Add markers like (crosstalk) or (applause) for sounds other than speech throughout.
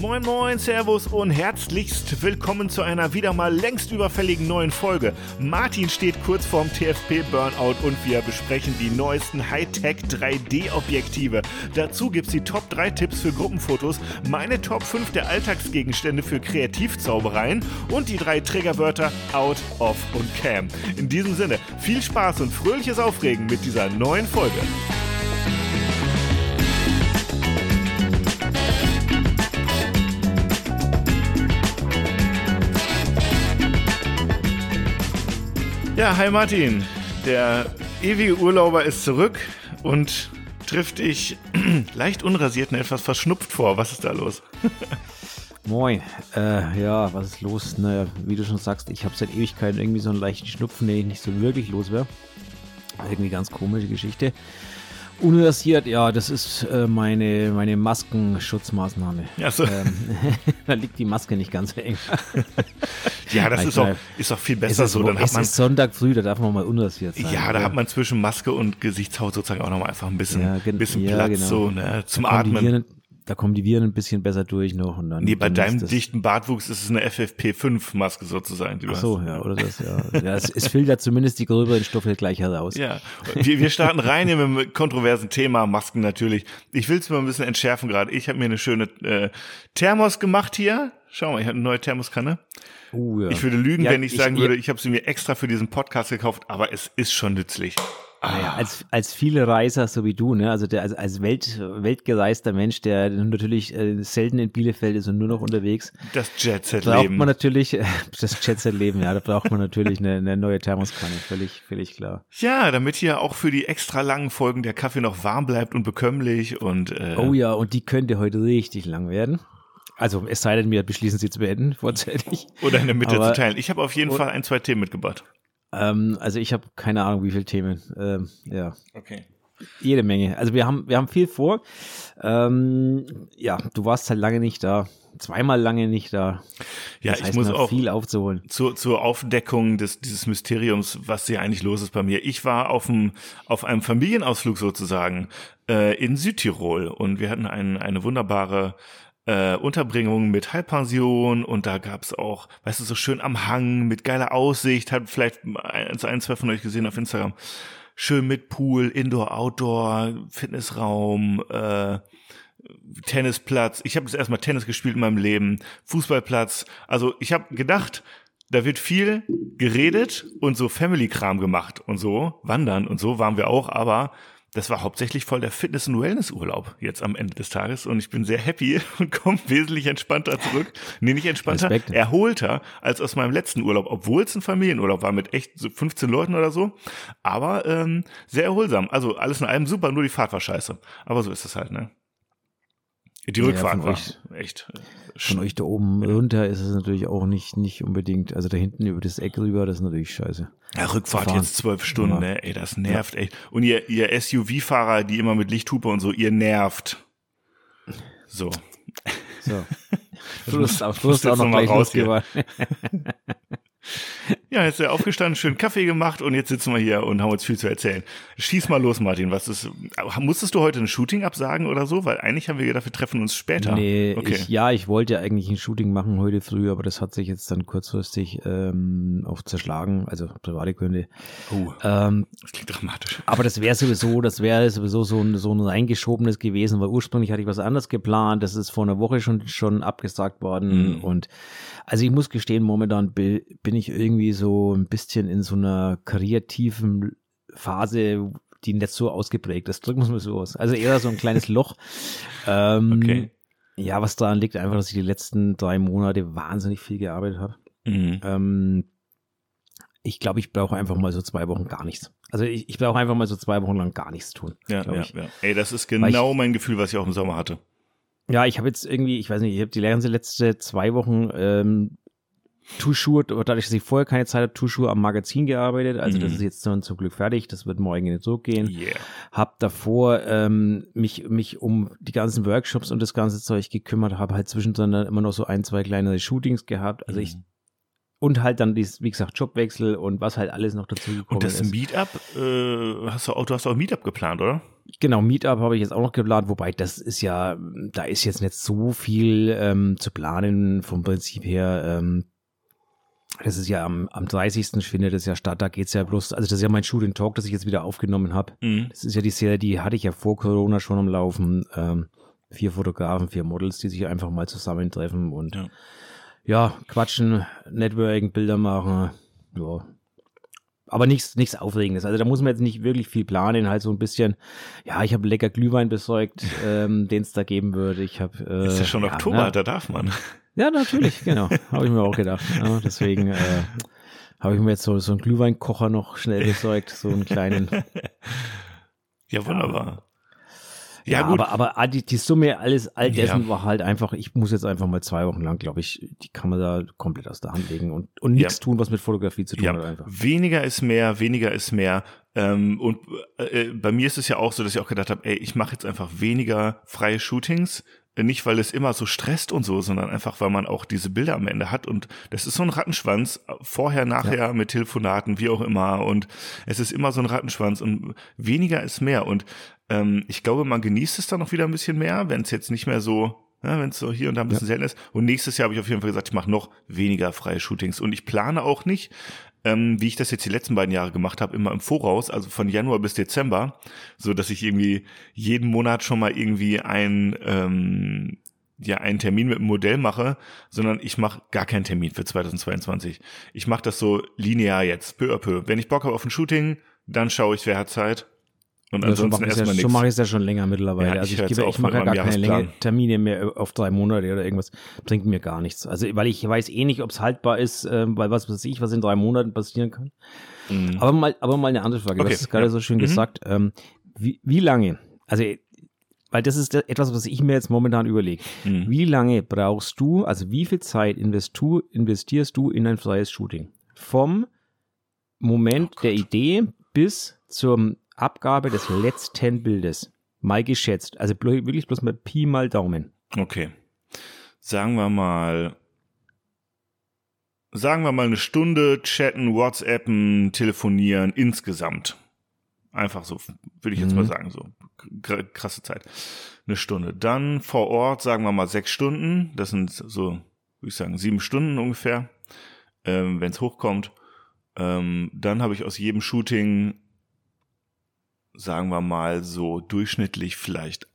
Moin Moin, Servus und herzlichst willkommen zu einer wieder mal längst überfälligen neuen Folge. Martin steht kurz vorm TFP Burnout und wir besprechen die neuesten Hightech 3D-Objektive. Dazu gibt's die Top 3 Tipps für Gruppenfotos, meine Top 5 der Alltagsgegenstände für Kreativzaubereien und die drei Triggerwörter Out, Off und Cam. In diesem Sinne, viel Spaß und fröhliches Aufregen mit dieser neuen Folge. Ja, hi Martin. Der ewige Urlauber ist zurück und trifft dich (clears throat) leicht unrasiert und etwas verschnupft vor. Was ist da los? (laughs) Moin. Äh, ja, was ist los? Naja, wie du schon sagst, ich habe seit Ewigkeiten irgendwie so einen leichten Schnupfen, den ich nicht so wirklich los wäre. Irgendwie ganz komische Geschichte. Unrasiert, ja, das ist äh, meine, meine Maskenschutzmaßnahme. Ja, so. Ähm, (laughs) da liegt die Maske nicht ganz so eng. (laughs) ja, das ist auch, ist auch viel besser es so. Dann hat man, ist Sonntag früh, da darf man mal unrasiert sein. ja, da hat man zwischen Maske und Gesichtshaut sozusagen auch nochmal einfach ein bisschen, Ja, bisschen ja, Platz genau. so, ne, zum da Atmen. Da kommen die Viren ein bisschen besser durch noch. Und dann, Nee, bei dann deinem dichten Bartwuchs ist es eine FFP5-Maske sozusagen. Die Ach so, hast. ja, oder das, ja. ja es, es filtert zumindest die gröberen Stoffe gleich heraus. Ja, wir, wir starten rein hier mit einem kontroversen Thema, Masken natürlich. Ich will es mal ein bisschen entschärfen gerade. Ich habe mir eine schöne äh, Thermos gemacht hier. Schau mal, ich habe eine neue Thermoskanne. Uh, ja. Ich würde lügen, Ja, wenn ich, ich- sagen ja. würde, ich habe sie mir extra für diesen Podcast gekauft, aber es ist schon nützlich. Naja, als, als viele Reiser, so wie du, ne, also der, als, als Welt, weltgereister Mensch, der natürlich äh, selten in Bielefeld ist und nur noch unterwegs, Das braucht Jet-Set-Leben. man natürlich, äh, (laughs) das Jet-Set-Leben, ja, da braucht man natürlich eine, eine neue Thermoskanne, völlig, völlig klar. Ja, damit hier auch für die extra langen Folgen der Kaffee noch warm bleibt und bekömmlich und äh, Oh ja, und die könnte heute richtig lang werden. Also, es sei denn, wir beschließen sie zu beenden, (laughs) vorzeitig. oder in der Mitte Aber- zu teilen. Ich habe auf jeden Fall ein, zwei Themen mitgebracht. Ähm, also, ich habe keine Ahnung, wie viele Themen. Ähm, ja, Okay. jede Menge. Also, wir haben, wir haben viel vor. Ähm, ja, du warst halt lange nicht da. Zweimal lange nicht da. Ja, das ich heißt, muss man hat auch viel aufzuholen. zur, zur Aufdeckung des, dieses Mysteriums, was hier eigentlich los ist bei mir. Ich war auf, dem, auf einem Familienausflug sozusagen äh, in Südtirol und wir hatten ein, eine wunderbare äh, Unterbringung mit Halbpension und da gab's auch, weißt du, so schön am Hang mit geiler Aussicht, hat vielleicht ein, ein zwei von euch gesehen auf Instagram. Schön mit Pool, Indoor, Outdoor, Fitnessraum, äh, Tennisplatz. Ich habe das erstmal Tennis gespielt in meinem Leben, Fußballplatz. Also ich habe gedacht, da wird viel geredet und so Family-Kram gemacht und so, wandern und so waren wir auch, aber das war hauptsächlich voll der Fitness- und Wellness-Urlaub jetzt am Ende des Tages und ich bin sehr happy (laughs) und komme wesentlich entspannter zurück. Nee, nicht entspannter, Respekt. erholter als aus meinem letzten Urlaub, obwohl es ein Familienurlaub war mit echt so 15 Leuten oder so, aber ähm, sehr erholsam. Also alles in allem super, nur die Fahrt war scheiße. Aber so ist es halt, ne? Die Ja, Rückfahrt von war echt. Von euch da oben runter ist es natürlich auch nicht, nicht unbedingt, also da hinten über das Eck rüber, das ist natürlich scheiße. Ja, Rückfahrt fahren. jetzt zwölf Stunden, Ja. ne? Ey, das nervt echt. Und ihr, ihr SUV-Fahrer, die immer mit Lichthupe und so, ihr nervt. So. So. Du muss- hast auch, noch noch mal gleich raus hier. losgewandt. (laughs) Ja, jetzt ist er aufgestanden, schön Kaffee gemacht und jetzt sitzen wir hier und haben uns viel zu erzählen. Schieß mal los, Martin. Was ist, musstest du heute ein Shooting absagen oder so? Weil eigentlich haben wir gedacht, wir treffen uns später. Nee, okay. ich, ja, ich wollte eigentlich ein Shooting machen heute früh, aber das hat sich jetzt dann kurzfristig ähm, auch zerschlagen, also private Gründe. oh, Ähm, das klingt dramatisch. aber das wäre sowieso, das wäre sowieso so ein, so ein reingeschobenes gewesen, weil ursprünglich hatte ich was anderes geplant. Das ist vor einer Woche schon, schon abgesagt worden. Mhm. Und also ich muss gestehen, momentan bi- bin ich irgendwie so ein bisschen in so einer kreativen Phase, die nicht so ausgeprägt ist. Drücken wir es mal so aus. Also eher so ein kleines Loch. (laughs) Ähm, Okay. Ja, was daran liegt, einfach, dass ich die letzten drei Monate wahnsinnig viel gearbeitet habe. Mhm. Ähm, ich glaube, ich brauche einfach mal so zwei Wochen gar nichts. Also ich, ich brauche einfach mal so zwei Wochen lang gar nichts tun. Ja, ja, ich. ja. Ey, das ist genau mein Gefühl, was ich auch im Sommer hatte. Ja, ich habe jetzt irgendwie, ich weiß nicht, ich habe die ganze letzte zwei Wochen ähm, Tuschur, dadurch, dass ich vorher keine Zeit habe, Tuschur am Magazin gearbeitet. Also das Mhm. ist jetzt dann zum Glück fertig. Das wird morgen nicht so gehen. Yeah. Hab davor ähm, mich, mich um die ganzen Workshops und das ganze Zeug gekümmert, habe halt zwischendrin dann immer noch so ein, zwei kleinere Shootings gehabt. Also ich Mhm. und halt dann, dies, wie gesagt, Jobwechsel und was halt alles noch dazu gekommen Und das ist. Meetup, äh, hast du auch, du hast auch Meetup geplant, oder? Genau, Meetup habe ich jetzt auch noch geplant, wobei das ist ja, da ist jetzt nicht so viel ähm, zu planen vom Prinzip her. Ähm, das ist ja am, am 30. findet das ja statt, da geht's ja bloß, also das ist ja mein and Talk, das ich jetzt wieder aufgenommen habe. Mhm. Das ist ja die Serie, die hatte ich ja vor Corona schon am Laufen. Ähm, vier Fotografen, vier Models, die sich einfach mal zusammentreffen und Ja. ja, quatschen, Networking, Bilder machen, ja. Aber nichts, nichts Aufregendes. Also da muss man jetzt nicht wirklich viel planen, halt so ein bisschen, ja, ich habe lecker Glühwein besorgt, (laughs) ähm, den es da geben würde. Ich habe äh, Ist ja schon Oktober, ne? da darf man. Ja, natürlich, genau. Habe ich mir auch gedacht. Ja, deswegen äh, habe ich mir jetzt so, so einen Glühweinkocher noch schnell besorgt, so einen kleinen. Ja, wunderbar. Ja, Ja, gut. aber, aber all die, die Summe alles, all dessen Ja. war halt einfach, ich muss jetzt einfach mal zwei Wochen lang, glaube ich, die Kamera komplett aus der Hand legen und, und nichts tun, was mit Fotografie zu tun hat Ja, einfach. weniger ist mehr, weniger ist mehr. Ähm, und äh, bei mir ist es ja auch so, dass ich auch gedacht habe, ey, ich mache jetzt einfach weniger freie Shootings. Nicht, weil es immer so stresst und so, sondern einfach, weil man auch diese Bilder am Ende hat. Und das ist so ein Rattenschwanz, vorher, nachher, mit Telefonaten, wie auch immer. Und es ist immer so ein Rattenschwanz und weniger ist mehr. Und ähm, ich glaube, man genießt es dann noch wieder ein bisschen mehr, wenn es jetzt nicht mehr so ja, wenn es so hier und da ein bisschen selten ist. Und nächstes Jahr habe ich auf jeden Fall gesagt, ich mache noch weniger freie Shootings. Und ich plane auch nicht, ähm, wie ich das jetzt die letzten beiden Jahre gemacht habe, immer im Voraus, also von Januar bis Dezember, so dass ich irgendwie jeden Monat schon mal irgendwie ein ähm, ja einen Termin mit einem Modell mache, sondern ich mache gar keinen Termin für 2022. Ich mache das so linear jetzt, peu à peu. Wenn ich Bock habe auf ein Shooting, dann schaue ich, wer hat Zeit. Und ansonsten mache ich erstmal ja, nichts. mache ich es ja schon länger mittlerweile. Ja, ich also ich, jetzt gebe, ich mache ja gar keine. Länge, Termine mehr auf drei Monate oder irgendwas. Bringt mir gar nichts. Also weil ich weiß eh nicht, ob es haltbar ist, ähm, weil was weiß ich, was in drei Monaten passieren kann. Mhm. Aber mal, aber mal eine andere Frage. Du Okay, hast es gerade ja. so schön Mhm. gesagt. Ähm, wie, wie lange? Also, weil das ist etwas, was ich mir jetzt momentan überlege. Mhm. Wie lange brauchst du, also wie viel Zeit investierst du in ein freies Shooting? Vom Moment Oh der. Idee bis zur Abgabe des letzten Bildes. Mal geschätzt. Also wirklich bloß mal Pi mal Daumen. Okay. Sagen wir mal, sagen wir mal eine Stunde chatten, WhatsAppen, telefonieren insgesamt. Einfach so, würde ich jetzt Mhm. mal sagen, so kr- krasse Zeit. Eine Stunde. Dann vor Ort, sagen wir mal sechs Stunden. Das sind so, würde ich sagen, sieben Stunden ungefähr, ähm, wenn es hochkommt. Ähm, dann habe ich aus jedem Shooting, sagen wir mal, so durchschnittlich vielleicht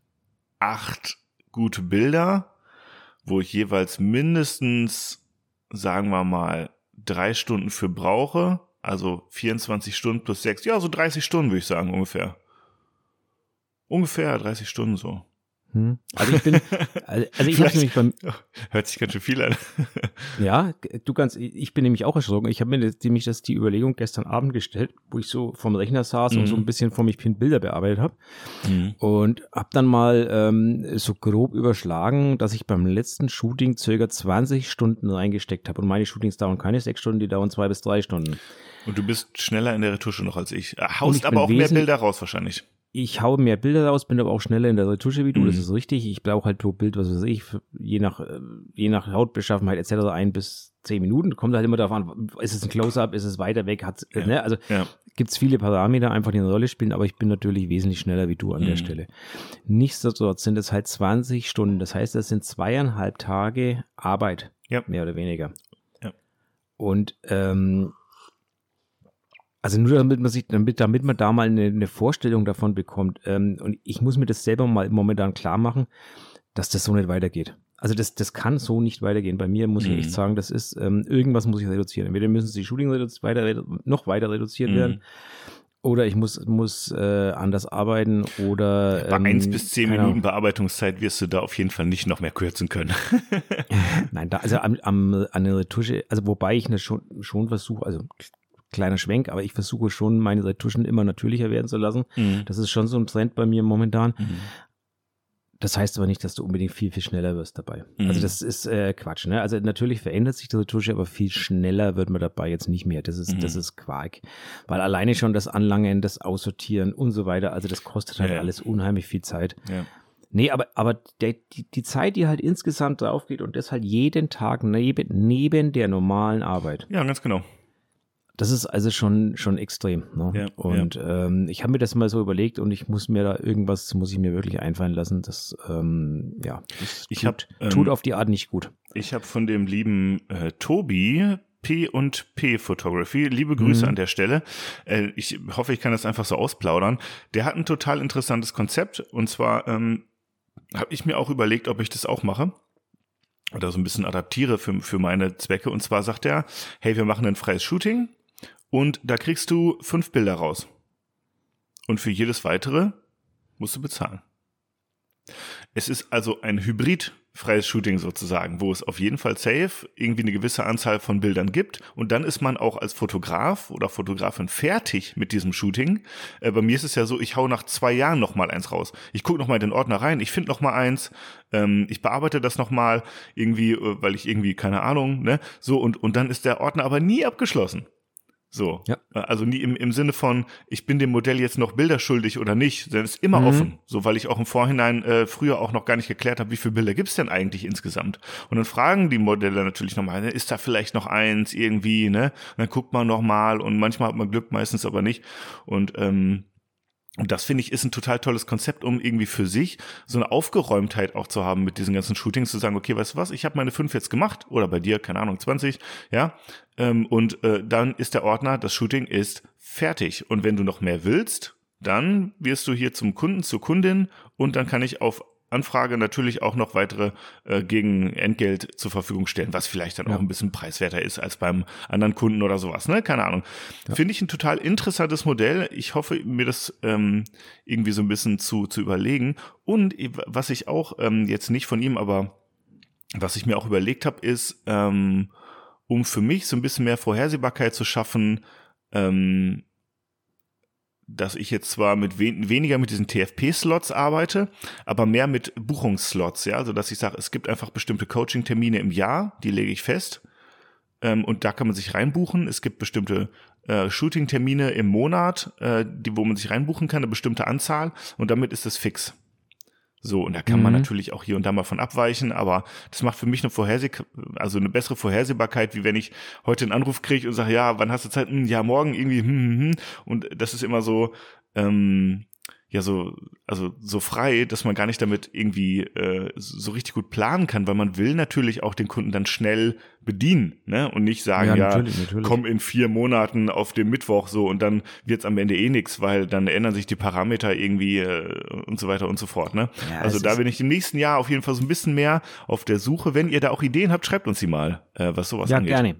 acht gute Bilder, wo ich jeweils mindestens, sagen wir mal, drei Stunden für brauche. Also 24 Stunden plus sechs, ja, so 30 Stunden würde ich sagen, ungefähr. Ungefähr 30 Stunden so. Hm? Also ich bin, also (laughs) ich habe nämlich beim, (laughs) Hört sich ganz schön viel an. (laughs) Ja, du kannst, ich bin nämlich auch erschrocken. Ich habe mir nämlich das die Überlegung gestern Abend gestellt, wo ich so vom Rechner saß und Mhm. so ein bisschen vor mich hin Bilder bearbeitet habe und habe dann mal ähm, so grob überschlagen, dass ich beim letzten Shooting circa 20 Stunden reingesteckt habe und meine Shootings dauern keine sechs Stunden, die dauern zwei bis drei Stunden. Und du bist schneller in der Retusche noch als ich. Und Haust aber auch mehr Bilder raus wahrscheinlich. Ich hau mehr Bilder raus, bin aber auch schneller in der Retusche wie du, das Mhm. ist richtig. Ich brauche halt pro Bild, was weiß ich, je nach, äh, je nach Hautbeschaffenheit etc. ein bis zehn Minuten. Kommt halt immer darauf an, ist es ein Close-Up, ist es weiter weg, hat Ja. ne? Also Ja. gibt es viele Parameter einfach, die eine Rolle spielen, aber ich bin natürlich wesentlich schneller wie du an der Mhm. Stelle. Nichtsdestotrotz sind es halt 20 Stunden. Das heißt, das sind zweieinhalb Tage Arbeit, Ja. mehr oder weniger. Und ähm, also nur damit man sich, damit, damit man da mal eine, eine Vorstellung davon bekommt. Ähm, und ich muss mir das selber mal momentan klar machen, dass das so nicht weitergeht. Also das, das kann so nicht weitergehen. Bei mir muss ich Mhm. echt sagen, das ist, ähm, irgendwas muss ich reduzieren. Entweder müssen die redu- weiter, noch weiter reduziert Mhm. werden. Oder ich muss, muss äh, anders arbeiten oder Bei ähm, eins bis zehn Minuten Bearbeitungszeit wirst du da auf jeden Fall nicht noch mehr kürzen können. (laughs) Nein, da, also am, am, an der Retusche, also wobei ich ne schon, schon versuche, also kleiner Schwenk, aber ich versuche schon, meine Retuschen immer natürlicher werden zu lassen. Das ist schon so ein Trend bei mir momentan. Mhm. Das heißt aber nicht, dass du unbedingt viel, viel schneller wirst dabei. Mhm. Also das ist äh, Quatsch. Ne? Also natürlich verändert sich die Retusche, aber viel schneller wird man dabei jetzt nicht mehr. Das ist, Mhm. das ist Quark. Weil alleine schon das Anlangen, das Aussortieren und so weiter, also das kostet halt ja. alles unheimlich viel Zeit. Ja. Nee, aber, aber der, die, die Zeit, die halt insgesamt drauf geht und das halt jeden Tag neben, neben der normalen Arbeit. Ja, ganz genau. Das ist also schon, schon extrem. Ne? Ja, und Ähm, ich habe mir das mal so überlegt und ich muss mir da irgendwas, muss ich mir wirklich einfallen lassen. Das, ähm, ja, das Ich tut, hab, ähm, tut auf die Art nicht gut. Ich habe von dem lieben äh, Tobi P und P Photography. Liebe Grüße Mhm. an der Stelle. Äh, ich hoffe, ich kann das einfach so ausplaudern. Der hat ein total interessantes Konzept und zwar ähm, habe ich mir auch überlegt, ob ich das auch mache oder so ein bisschen adaptiere für, für meine Zwecke. Und zwar sagt er, hey, wir machen ein freies Shooting und da kriegst du fünf Bilder raus. Und für jedes weitere musst du bezahlen. Es ist also ein Hybrid freies Shooting sozusagen, wo es auf jeden Fall safe irgendwie eine gewisse Anzahl von Bildern gibt und dann ist man auch als Fotograf oder Fotografin fertig mit diesem Shooting. Äh, bei mir ist es ja so, ich hau nach zwei Jahren noch mal eins raus. Ich gucke noch mal in den Ordner rein, ich finde noch mal eins, ähm, ich bearbeite das noch mal irgendwie, äh, weil ich irgendwie keine Ahnung, ne, so und und dann ist der Ordner aber nie abgeschlossen. So. Ja. Also nie im, im Sinne von, ich bin dem Modell jetzt noch Bilder schuldig oder nicht, sondern es ist immer Mhm. offen. So, weil ich auch im Vorhinein äh, früher auch noch gar nicht geklärt habe, wie viele Bilder gibt's denn eigentlich insgesamt. Und dann fragen die Modelle natürlich nochmal, ne, ist da vielleicht noch eins irgendwie, ne? Und dann guckt man nochmal und manchmal hat man Glück, meistens aber nicht. Und ähm, und das finde ich ist ein total tolles Konzept, um irgendwie für sich so eine Aufgeräumtheit auch zu haben mit diesen ganzen Shootings, zu sagen, okay, weißt du was, ich habe meine fünf jetzt gemacht oder bei dir, keine Ahnung, 20, ja, ähm, und äh, dann ist der Ordner, das Shooting ist fertig. Und wenn du noch mehr willst, dann wirst du hier zum Kunden, zur Kundin und dann kann ich auf Anfrage natürlich auch noch weitere äh, gegen Entgelt zur Verfügung stellen, was vielleicht dann Ja. auch ein bisschen preiswerter ist als beim anderen Kunden oder sowas, ne? Keine Ahnung. Finde ich ein total interessantes Modell. Ich hoffe, mir das ähm, irgendwie so ein bisschen zu, zu überlegen. Und was ich auch ähm, jetzt nicht von ihm, aber was ich mir auch überlegt habe, ist, ähm, um für mich so ein bisschen mehr Vorhersehbarkeit zu schaffen, ähm, dass ich jetzt zwar mit wen weniger mit diesen TFP-Slots arbeite, aber mehr mit Buchungsslots, ja, also dass ich sage, es gibt einfach bestimmte Coaching-Termine im Jahr, die lege ich fest ähm, und da kann man sich reinbuchen. Es gibt bestimmte äh, Shooting-Termine im Monat, äh, die, wo man sich reinbuchen kann, eine bestimmte Anzahl und damit ist es fix. So, und da kann man Mhm. natürlich auch hier und da mal von abweichen, aber das macht für mich eine Vorherseh also eine bessere Vorhersehbarkeit, wie wenn ich heute einen Anruf kriege und sage, ja, wann hast du Zeit? Hm, ja, morgen irgendwie, hm, hm, hm. Und das ist immer so, ähm, ja, so, also so frei, dass man gar nicht damit irgendwie äh, so richtig gut planen kann, weil man will natürlich auch den Kunden dann schnell bedienen, ne? Und nicht sagen, Ja, ja, natürlich, natürlich. komm in vier Monaten auf den Mittwoch so und dann wird's am Ende eh nix, weil dann ändern sich die Parameter irgendwie äh, und so weiter und so fort, ne? Ja, also da bin ich im nächsten Jahr auf jeden Fall so ein bisschen mehr auf der Suche. Wenn ihr da auch Ideen habt, schreibt uns die mal, äh, was sowas Ja, angeht. gerne.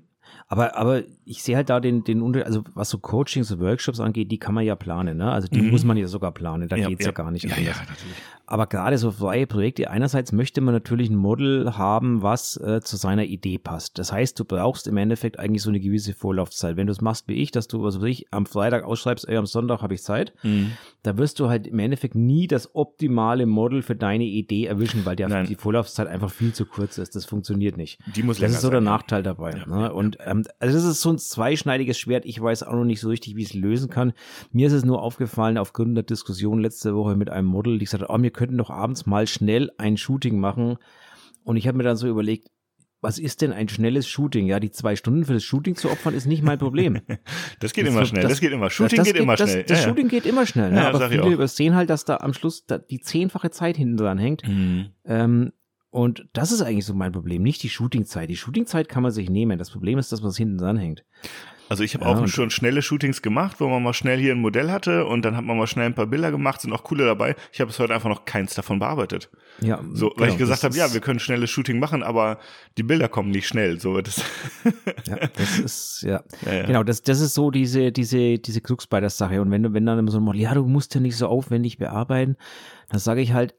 Aber, aber ich sehe halt da den, den Unter, also was so Coachings und Workshops angeht, die kann man ja planen, ne? Also die Mhm. muss man ja sogar planen, da geht's ja, gar nicht Ja, anders. ja. Aber gerade so freie Projekte, einerseits möchte man natürlich ein Model haben, was äh, zu seiner Idee passt. Das heißt, du brauchst im Endeffekt eigentlich so eine gewisse Vorlaufzeit. Wenn du es machst wie ich, dass du, was weiß ich, am Freitag ausschreibst, ey, am Sonntag habe ich Zeit, Mhm. da wirst du halt im Endeffekt nie das optimale Model für deine Idee erwischen, weil der, die Vorlaufzeit einfach viel zu kurz ist. Das funktioniert nicht. Die muss Das länger ist so der sein, ja. Nachteil dabei. ne? Und ähm, also das ist so ein zweischneidiges Schwert. Ich weiß auch noch nicht so richtig, wie ich es lösen kann. Mir ist es nur aufgefallen aufgrund der Diskussion letzte Woche mit einem Model, die gesagt hat, oh, wir könnten doch abends mal schnell ein Shooting machen. Und ich habe mir dann so überlegt, was ist denn ein schnelles Shooting? Ja, die zwei Stunden für das Shooting zu opfern, ist nicht mein Problem. (laughs) Das geht Das- immer schnell, das, das- geht immer. Shooting das geht, immer schnell. Das ja, ja. Shooting geht immer schnell. Ne? Ja, ja, Aber viele übersehen halt, dass da am Schluss da die zehnfache Zeit hinten dran hängt. Mhm. Ähm, und das ist eigentlich so mein Problem, nicht die Shootingzeit. Die Shootingzeit kann man sich nehmen. Das Problem ist, dass man es hinten dran hängt. Also ich habe Ja, auch schon schnelle Shootings gemacht, wo man mal schnell hier ein Modell hatte und dann hat man mal schnell ein paar Bilder gemacht, sind auch coole dabei. Ich habe bis heute einfach noch keins davon bearbeitet. Ja, So, weil genau, ich gesagt habe, ja, wir können schnelles Shooting machen, aber die Bilder kommen nicht schnell. So, das, Ja, das (laughs) ist, ja. Ja, ja. Genau, das, das ist so diese, diese, diese Krux bei der Sache. Und wenn du, wenn dann immer so mal, ja, du musst ja nicht so aufwendig bearbeiten, dann sage ich halt,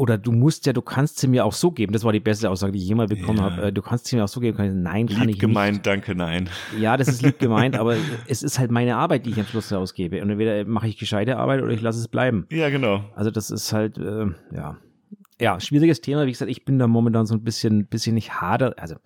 oder du musst ja, du kannst sie mir auch so geben. Das war die beste Aussage, die ich jemals bekommen Ja. habe. Äh, Du kannst sie mir auch so geben. Kann ich, nein, kann lieb ich gemeint, danke, nein. Ja, das ist lieb gemeint, aber (laughs) es ist halt meine Arbeit, die ich am Schluss ausgebe. Und entweder mache ich gescheite Arbeit oder ich lasse es bleiben. Ja, genau. Also das ist halt, äh, ja. Ja, schwieriges Thema. Wie gesagt, ich bin da momentan so ein bisschen, bisschen nicht hader, also,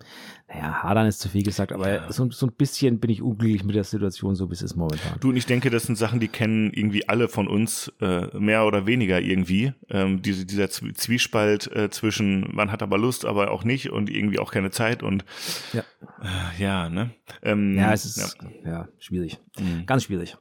naja, hadern ist zu viel gesagt, aber ja. so, so ein bisschen bin ich unglücklich mit der Situation, so wie es ist momentan. Du und ich denke, das sind Sachen, die kennen irgendwie alle von uns, äh, mehr oder weniger irgendwie. Ähm, diese, dieser Zwiespalt äh, zwischen, man hat aber Lust, aber auch nicht und irgendwie auch keine Zeit und ja, äh, ja ne? Ähm, ja, es ist, ja, ja schwierig. Mhm. Ganz schwierig.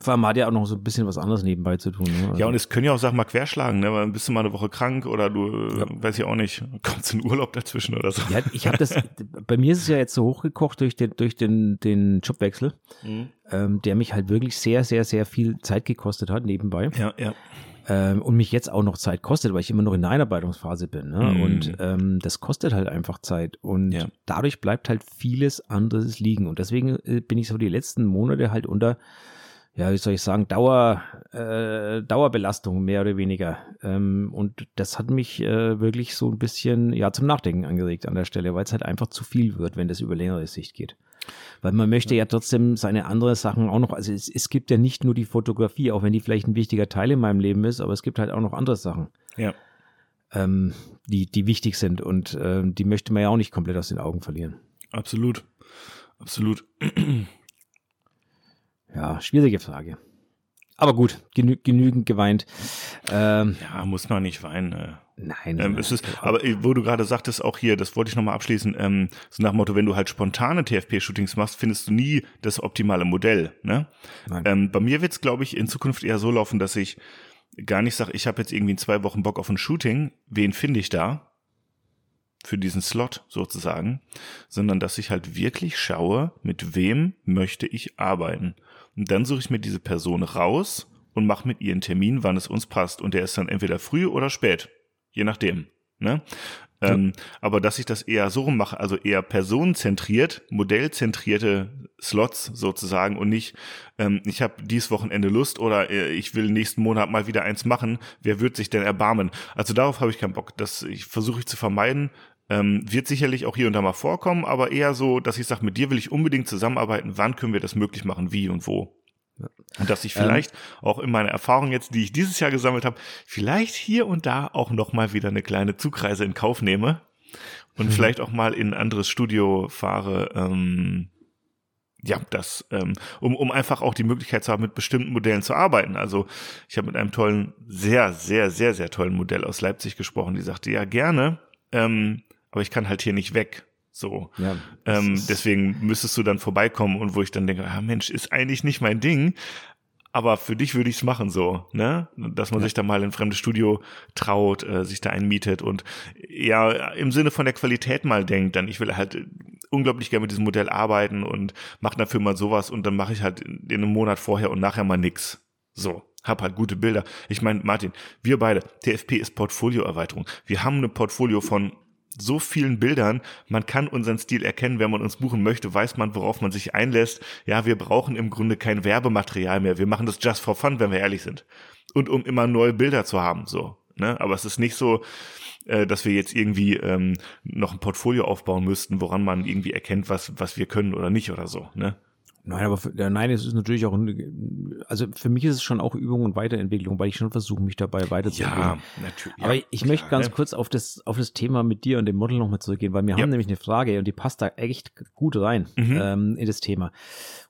Vor allem hat ja auch noch so ein bisschen was anderes nebenbei zu tun. Ne? Also ja, und es können ja auch Sachen mal querschlagen, ne? Weil bist du mal eine Woche krank oder du, ja. weiß ich auch nicht, kommst in Urlaub dazwischen oder so. Ja, ich habe das, (laughs) bei mir ist es ja jetzt so hochgekocht durch den, durch den, den Jobwechsel, mhm. ähm, der mich halt wirklich sehr, sehr, sehr viel Zeit gekostet hat nebenbei. Ja, ja. Ähm, und mich jetzt auch noch Zeit kostet, weil ich immer noch in der Einarbeitungsphase bin. Ne? Mhm. Und ähm, das kostet halt einfach Zeit. Und ja. dadurch bleibt halt vieles anderes liegen. Und deswegen äh, bin ich so die letzten Monate halt unter ja, wie soll ich sagen, Dauer, äh, Dauerbelastung mehr oder weniger. Ähm, und das hat mich äh, wirklich so ein bisschen ja zum Nachdenken angeregt an der Stelle, weil es halt einfach zu viel wird, wenn das über längere Sicht geht. Weil man möchte ja trotzdem seine anderen Sachen auch noch, also es, es gibt ja nicht nur die Fotografie, auch wenn die vielleicht ein wichtiger Teil in meinem Leben ist, aber es gibt halt auch noch andere Sachen. Ja. Ähm, die, die wichtig sind und äh, die möchte man ja auch nicht komplett aus den Augen verlieren. Absolut. Absolut. Ja, schwierige Frage. Aber gut, genü genügend geweint. Ähm, ja, muss man nicht weinen. Äh. Nein. Ähm, es ist, aber äh, wo du gerade sagtest, auch hier, das wollte ich nochmal abschließen, ähm, so nach dem Motto, wenn du halt spontane TFP-Shootings machst, findest du nie das optimale Modell. Ne? Ähm, bei mir wird es, glaube ich, in Zukunft eher so laufen, dass ich gar nicht sage, ich habe jetzt irgendwie in zwei Wochen Bock auf ein Shooting, wen finde ich da? Für diesen Slot sozusagen, sondern dass ich halt wirklich schaue, mit wem möchte ich arbeiten. Und dann suche ich mir diese Person raus und mache mit ihr einen Termin, wann es uns passt. Und der ist dann entweder früh oder spät. Je nachdem. Ne? Ja. Ähm, aber dass ich das eher so mache, also eher personenzentriert, modellzentrierte Slots sozusagen und nicht, ähm, ich habe dies Wochenende Lust oder äh, ich will nächsten Monat mal wieder eins machen, wer wird sich denn erbarmen? Also darauf habe ich keinen Bock. Das ich versuche ich zu vermeiden. Ähm, wird sicherlich auch hier und da mal vorkommen, aber eher so, dass ich sage, mit dir will ich unbedingt zusammenarbeiten, wann können wir das möglich machen, wie und wo. Und dass ich ähm. vielleicht ähm, auch in meiner Erfahrung jetzt, die ich dieses Jahr gesammelt habe, vielleicht hier und da auch nochmal wieder eine kleine Zugreise in Kauf nehme und mhm. vielleicht auch mal in ein anderes Studio fahre. Ähm, ja, das, ähm, um, um einfach auch die Möglichkeit zu haben, mit bestimmten Modellen zu arbeiten. Also ich habe mit einem tollen, sehr, sehr, sehr, sehr tollen Modell aus Leipzig gesprochen, die sagte, ja, gerne, ähm, aber ich kann halt hier nicht weg. So. Ja, ähm, deswegen müsstest du dann vorbeikommen und wo ich dann denke, ah Mensch, ist eigentlich nicht mein Ding. Aber für dich würde ich es machen so, ne? Dass man ja. sich da mal in ein fremdes Studio traut, äh, sich da einmietet und ja im Sinne von der Qualität mal denkt, dann ich will halt unglaublich gerne mit diesem Modell arbeiten und mache dafür mal sowas und dann mache ich halt in einem Monat vorher und nachher mal nix. So hab halt gute Bilder. Ich meine, Martin, wir beide, TFP ist Portfolioerweiterung. Wir haben ein Portfolio von so vielen Bildern. Man kann unseren Stil erkennen, wenn man uns buchen möchte, weiß man, worauf man sich einlässt. Ja, wir brauchen im Grunde kein Werbematerial mehr. Wir machen das just for fun, wenn wir ehrlich sind. Und um immer neue Bilder zu haben, so. Ne? Aber es ist nicht so, äh, dass wir jetzt irgendwie ähm, noch ein Portfolio aufbauen müssten, woran man irgendwie erkennt, was, was wir können oder nicht oder so. Ne? Nein, aber für, nein, es ist natürlich auch, also für mich ist es schon auch Übung und Weiterentwicklung, weil ich schon versuche, mich dabei weiterzuentwickeln. Ja, natürlich. Aber ich klar, möchte ganz ne? kurz auf das, auf das Thema mit dir und dem Model nochmal zurückgehen, weil wir ja. haben nämlich eine Frage und die passt da echt gut rein mhm. ähm, in das Thema.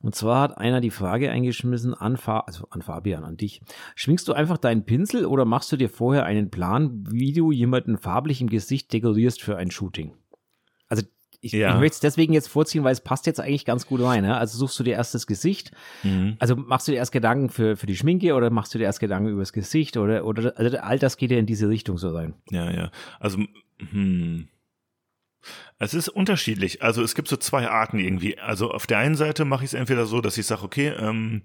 Und zwar hat einer die Frage eingeschmissen an, Fa also an Fabian, an dich. Schwingst du einfach deinen Pinsel oder machst du dir vorher einen Plan, wie du jemanden farblich im Gesicht dekorierst für ein Shooting? Ich, ja. ich möchte es deswegen jetzt vorziehen, weil es passt jetzt eigentlich ganz gut rein. Ne? Also suchst du dir erst das Gesicht. Mhm. Also machst du dir erst Gedanken für, für die Schminke oder machst du dir erst Gedanken über das Gesicht oder, oder also all das geht ja in diese Richtung so rein. Ja, ja. Also, hm. Es ist unterschiedlich. Also es gibt so zwei Arten irgendwie. Also auf der einen Seite mache ich es entweder so, dass ich sage, okay, ähm,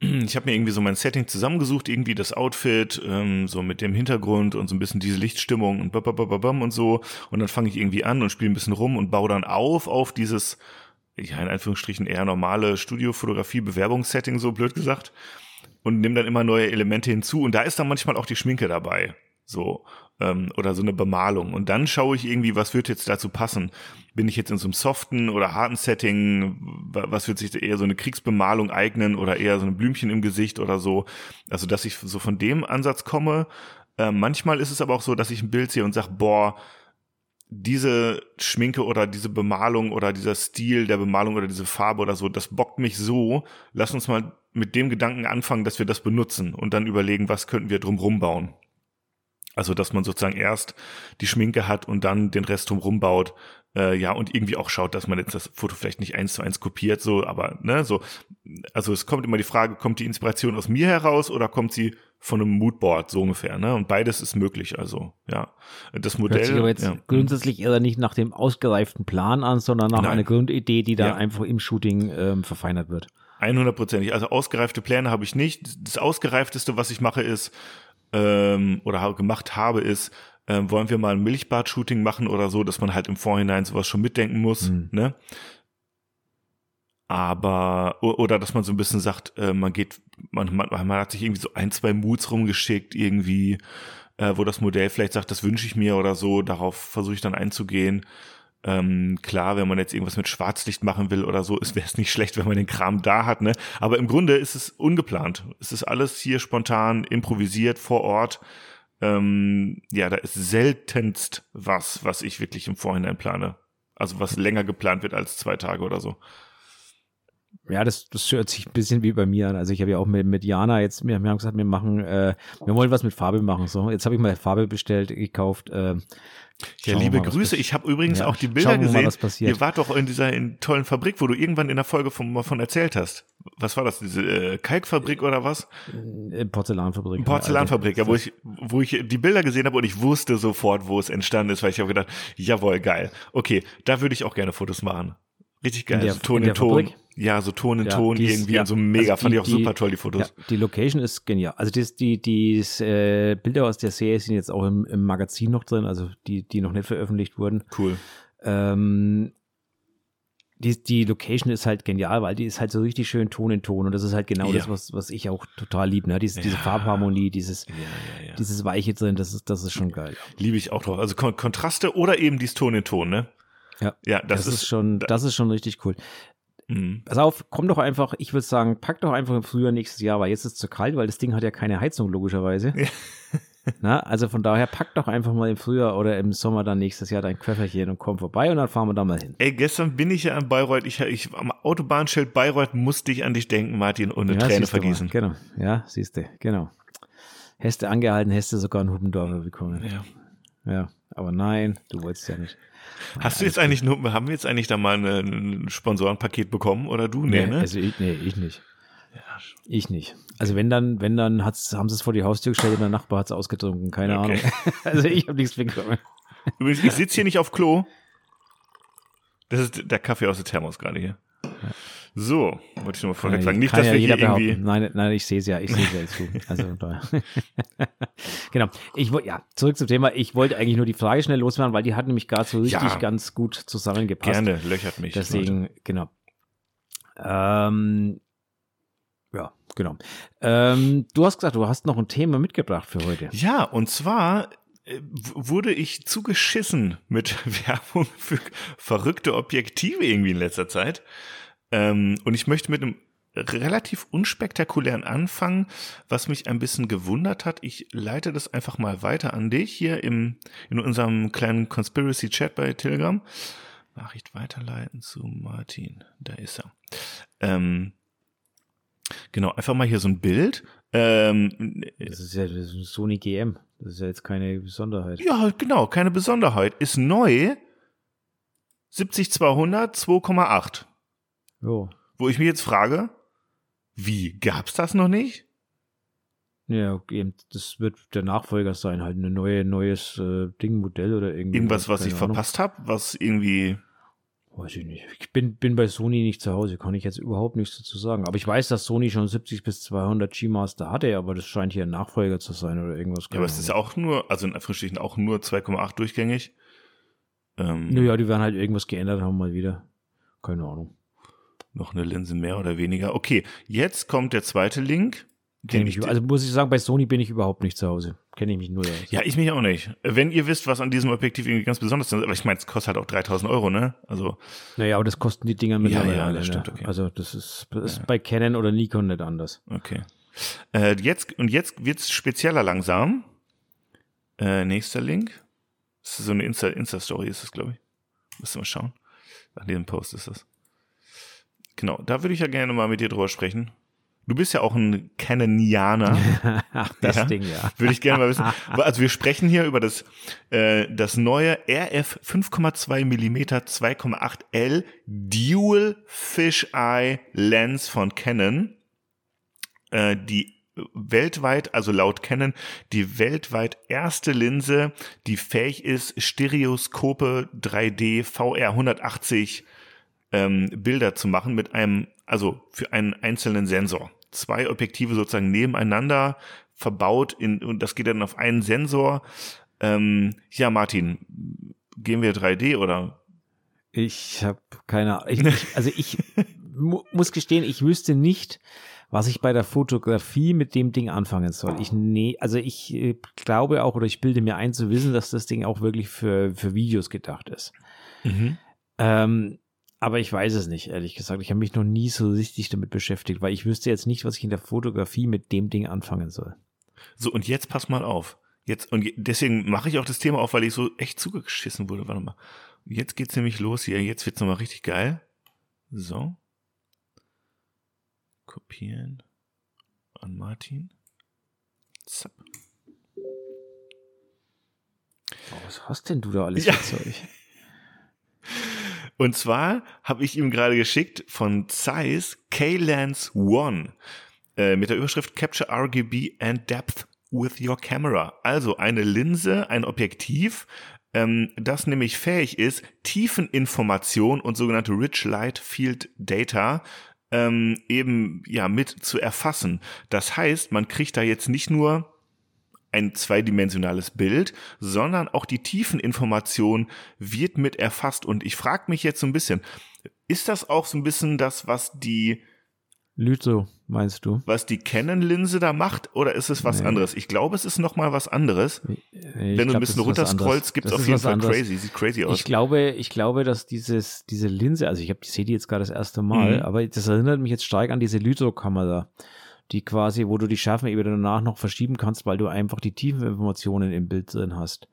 ich habe mir irgendwie so mein Setting zusammengesucht, irgendwie das Outfit, ähm, so mit dem Hintergrund und so ein bisschen diese Lichtstimmung und babababam und so. Und dann fange ich irgendwie an und spiele ein bisschen rum und baue dann auf auf dieses, ja, in Anführungsstrichen eher normale Studiofotografie-Bewerbungssetting, so blöd gesagt. Und nehme dann immer neue Elemente hinzu. Und da ist dann manchmal auch die Schminke dabei. So ähm, oder so eine Bemalung. Und dann schaue ich irgendwie, was wird jetzt dazu passen. Bin ich jetzt in so einem soften oder harten Setting? Was wird sich eher so eine Kriegsbemalung eignen oder eher so ein Blümchen im Gesicht oder so? Also, dass ich so von dem Ansatz komme. Äh, manchmal ist es aber auch so, dass ich ein Bild sehe und sage, boah, diese Schminke oder diese Bemalung oder dieser Stil der Bemalung oder diese Farbe oder so, das bockt mich so. Lass uns mal mit dem Gedanken anfangen, dass wir das benutzen und dann überlegen, was könnten wir drumrum bauen. Also, dass man sozusagen erst die Schminke hat und dann den Rest drumrum baut. Äh, ja, und irgendwie auch schaut, dass man jetzt das Foto vielleicht nicht eins zu eins kopiert, so, aber, ne, so. Also, es kommt immer die Frage, kommt die Inspiration aus mir heraus oder kommt sie von einem Moodboard, so ungefähr, ne? Und beides ist möglich, also, ja. Das Modell. Hört sich aber jetzt ja. grundsätzlich eher nicht nach dem ausgereiften Plan an, sondern nach Nein. einer Grundidee, die dann Ja. einfach im Shooting ähm, verfeinert wird. 100%ig. Also ausgereifte Pläne habe ich nicht. Das ausgereifteste, was ich mache, ist, ähm, oder gemacht habe, ist, ähm, wollen wir mal ein Milchbad-Shooting machen oder so, dass man halt im Vorhinein sowas schon mitdenken muss, Mhm. ne? Aber, oder dass man so ein bisschen sagt, äh, man geht, man, man, man hat sich irgendwie so ein, zwei Moods rumgeschickt, irgendwie, äh, wo das Modell vielleicht sagt, das wünsche ich mir oder so, darauf versuche ich dann einzugehen. Ähm, klar, wenn man jetzt irgendwas mit Schwarzlicht machen will oder so, ist wäre es nicht schlecht, wenn man den Kram da hat, ne? Aber im Grunde ist es ungeplant. Es ist alles hier spontan, improvisiert, vor Ort. Ähm, ja, da ist seltenst was, was ich wirklich im Vorhinein plane. Also was länger geplant wird als zwei Tage oder so. Ja, das, das hört sich ein bisschen wie bei mir an. Also ich habe ja auch mit, mit Jana jetzt, wir, wir haben gesagt, wir machen, äh, wir wollen was mit Farbe machen. So, jetzt habe ich mal Farbe bestellt, gekauft. Äh, Ja, liebe mal, Grüße. Ich habe übrigens Ja, auch die Bilder mal, gesehen. was passiert. Ihr wart doch in dieser in tollen Fabrik, wo du irgendwann in der Folge von, mal von erzählt hast. Was war das? Diese äh, Kalkfabrik oder was? äh, Porzellanfabrik. Porzellanfabrik, ja, wo ich, wo ich die Bilder gesehen habe und ich wusste sofort, wo es entstanden ist, weil ich habe gedacht, jawohl, geil. Okay, da würde ich auch gerne Fotos machen. Richtig geil. Der- so Ton in in, Ton. Fabrik? Ja, so Ton in Ja, Ton die ist- irgendwie ja, und so mega. also Fand die- ich auch die- super toll, die Fotos. Ja, die Location ist genial. Also das, die, die äh, Bilder aus der Serie sind jetzt auch im, im Magazin noch drin, also die, die noch nicht veröffentlicht wurden. Cool. Ähm, die, die Location ist halt genial, weil die ist halt so richtig schön Ton in Ton und das ist halt genau Ja. das, was, was ich auch total liebe, ne? Diese, diese Ja. Farbharmonie, dieses, ja. dieses Weiche drin, das ist, das ist schon geil. Liebe ich auch drauf. Also Kon Kontraste oder eben dieses Ton in Ton, ne? Ja, Ja, das, das, ist, schon, das ist schon richtig cool. Mhm. Pass auf, komm doch einfach, ich würde sagen, pack doch einfach im Frühjahr nächstes Jahr, weil jetzt ist es zu kalt, weil das Ding hat ja keine Heizung, logischerweise. Ja. (laughs) Na, also von daher pack doch einfach mal im Frühjahr oder im Sommer dann nächstes Jahr dein Köfferchen und komm vorbei und dann fahren wir da mal hin. Ey, gestern bin ich ja in Bayreuth. Ich, ich am Autobahnschild Bayreuth musste ich an dich denken, Martin, und eine ja, Träne du mal. vergießen. Genau, ja, siehst du, genau. Häste angehalten, häste sogar einen Huppendorfer bekommen. Ja. Ja, aber nein, du wolltest ja nicht. Hast du jetzt eigentlich nur, haben wir jetzt eigentlich da mal eine, ein Sponsorenpaket bekommen oder du? Nee, ne? Also ich, nee, ich nicht. Ich nicht. Also wenn dann, wenn dann hat's, haben sie es vor die Haustür gestellt und der Nachbar hat es ausgetrunken. Keine Okay. Ahnung. (laughs) Also ich habe nichts bekommen. Übrigens, ich sitze hier nicht auf Klo. Das ist der Kaffee aus der Thermos gerade hier. So, wollte ich nur mal vorweg sagen. Nicht, dass ja wir jeder hier irgendwie. behaupten. Nein, nein, ich sehe es ja, ich sehe es ja zu. Also (laughs) von daher. (laughs) genau. Ich wollte, ja, zurück zum Thema. Ich wollte eigentlich nur die Frage schnell loswerden, weil die hat nämlich gerade so richtig Ja. ganz gut zusammengepasst. Gerne, löchert mich. Leute. Deswegen, genau. Ähm, ja, genau. Ähm, du hast gesagt, du hast noch ein Thema mitgebracht für heute. Ja, und zwar äh, wurde ich zugeschissen mit (laughs) Werbung für verrückte Objektive irgendwie in letzter Zeit. Ähm, und ich möchte mit einem relativ unspektakulären Anfang, was mich ein bisschen gewundert hat. Ich leite das einfach mal weiter an dich hier im, in unserem kleinen Conspiracy Chat bei Telegram. Nachricht weiterleiten zu Martin. Da ist er. Ähm, genau, einfach mal hier so ein Bild. Ähm, Das ist ja das ist ein Sony GM. Das ist ja jetzt keine Besonderheit. Ja, genau, keine Besonderheit. Ist neu 70200 2,8. Jo. Wo ich mich jetzt frage, wie gab's das noch nicht? Ja, eben, das wird der Nachfolger sein, halt ein neue, neues äh, Ding, Modell oder irgendwie. Irgendwas, was ich Ahnung. verpasst habe, was irgendwie Weiß ich nicht. Ich bin, bin bei Sony nicht zu Hause, kann ich jetzt überhaupt nichts dazu sagen. Aber ich weiß, dass Sony schon 70 bis 200 G-Master hatte, aber das scheint hier ein Nachfolger zu sein oder irgendwas. Ja, aber es ist ja auch nur, also in Anführungsstrichen auch nur 2,8 durchgängig. Ähm, Naja, die werden halt irgendwas geändert haben mal wieder. Keine Ahnung. Noch eine Linse mehr oder weniger. Okay, jetzt kommt der zweite Link. Den ich, also muss ich sagen, bei Sony bin ich überhaupt nicht zu Hause. Kenne ich mich null aus. ja, ich mich auch nicht. Wenn ihr wisst, was an diesem Objektiv irgendwie ganz besonders ist, aber ich meine, es kostet halt auch 3000 Euro, ne? Also, Naja, aber das kosten die Dinger mittlerweile. ja, das alle, stimmt, ne? okay. Also das ist, das ist bei Canon oder Nikon nicht anders. okay. Äh, jetzt, und jetzt wird's spezieller langsam. Äh, nächster Link. Das ist so eine Insta- Insta-Story, ist das, glaube ich. Müssen wir mal schauen. Nach diesem Post ist das. Genau, da würde ich ja gerne mal mit dir drüber sprechen. Du bist ja auch ein Canonianer. (laughs) Ach, das Ja. Ding, ja. Würde ich gerne mal wissen. (laughs) Also wir sprechen hier über das, äh, das neue RF 5,2 mm 2,8 L Dual Fisheye Lens von Canon. Äh, die weltweit, also laut Canon, die weltweit erste Linse, die fähig ist, Stereoskope 3D VR 180 ähm, Bilder zu machen mit einem, also für einen einzelnen Sensor. Zwei Objektive sozusagen nebeneinander verbaut in, und das geht dann auf einen Sensor. Ähm, ja, Martin, gehen wir 3D oder? Ich habe keine Ahnung. Ich, also ich (laughs) mu muss gestehen, ich wüsste nicht, was ich bei der Fotografie mit dem Ding anfangen soll. Ich nee, also ich äh, glaube auch oder ich bilde mir ein zu wissen, dass das Ding auch wirklich für, für Videos gedacht ist. Ähm, aber ich weiß es nicht, ehrlich gesagt. Ich habe mich noch nie so richtig damit beschäftigt, weil ich wüsste jetzt nicht, was ich in der Fotografie mit dem Ding anfangen soll. So, und jetzt pass mal auf. Jetzt, und deswegen mache ich auch das Thema auf, weil ich so echt zugeschissen wurde. Warte mal. Jetzt geht's nämlich los hier. Jetzt wird's nochmal richtig geil. So. Kopieren. An Martin. Zapp. Oh, was hast denn du da alles Ja. für Zeug? (laughs) Und zwar habe ich ihm gerade geschickt von Zeiss K-Lens One äh, mit der Überschrift Capture RGB and Depth with your camera. Also eine Linse, ein Objektiv, ähm, das nämlich fähig ist, Tiefeninformation und sogenannte Rich Light Field Data ähm, eben ja mit zu erfassen. Das heißt, man kriegt da jetzt nicht nur ein zweidimensionales Bild, sondern auch die Tiefeninformation wird mit erfasst. Und ich frage mich jetzt so ein bisschen, ist das auch so ein bisschen das, was die, Lyto, meinst du? was die Canon-Linse da macht, oder ist es was Nee. anderes? Ich glaube, es ist noch mal was anderes. Nee, Wenn du glaub, ein bisschen runterscrollst, gibt es auf jeden Fall anderes. crazy. Sieht crazy aus. Ich glaube, ich glaube, dass dieses, diese Linse, also ich habe die sehe die jetzt gerade das erste Mal, Mhm. aber das erinnert mich jetzt stark an diese Lyto-Kamera, die quasi, wo du die Schärfenebene danach noch verschieben kannst, weil du einfach die Tiefeninformationen im Bild drin hast.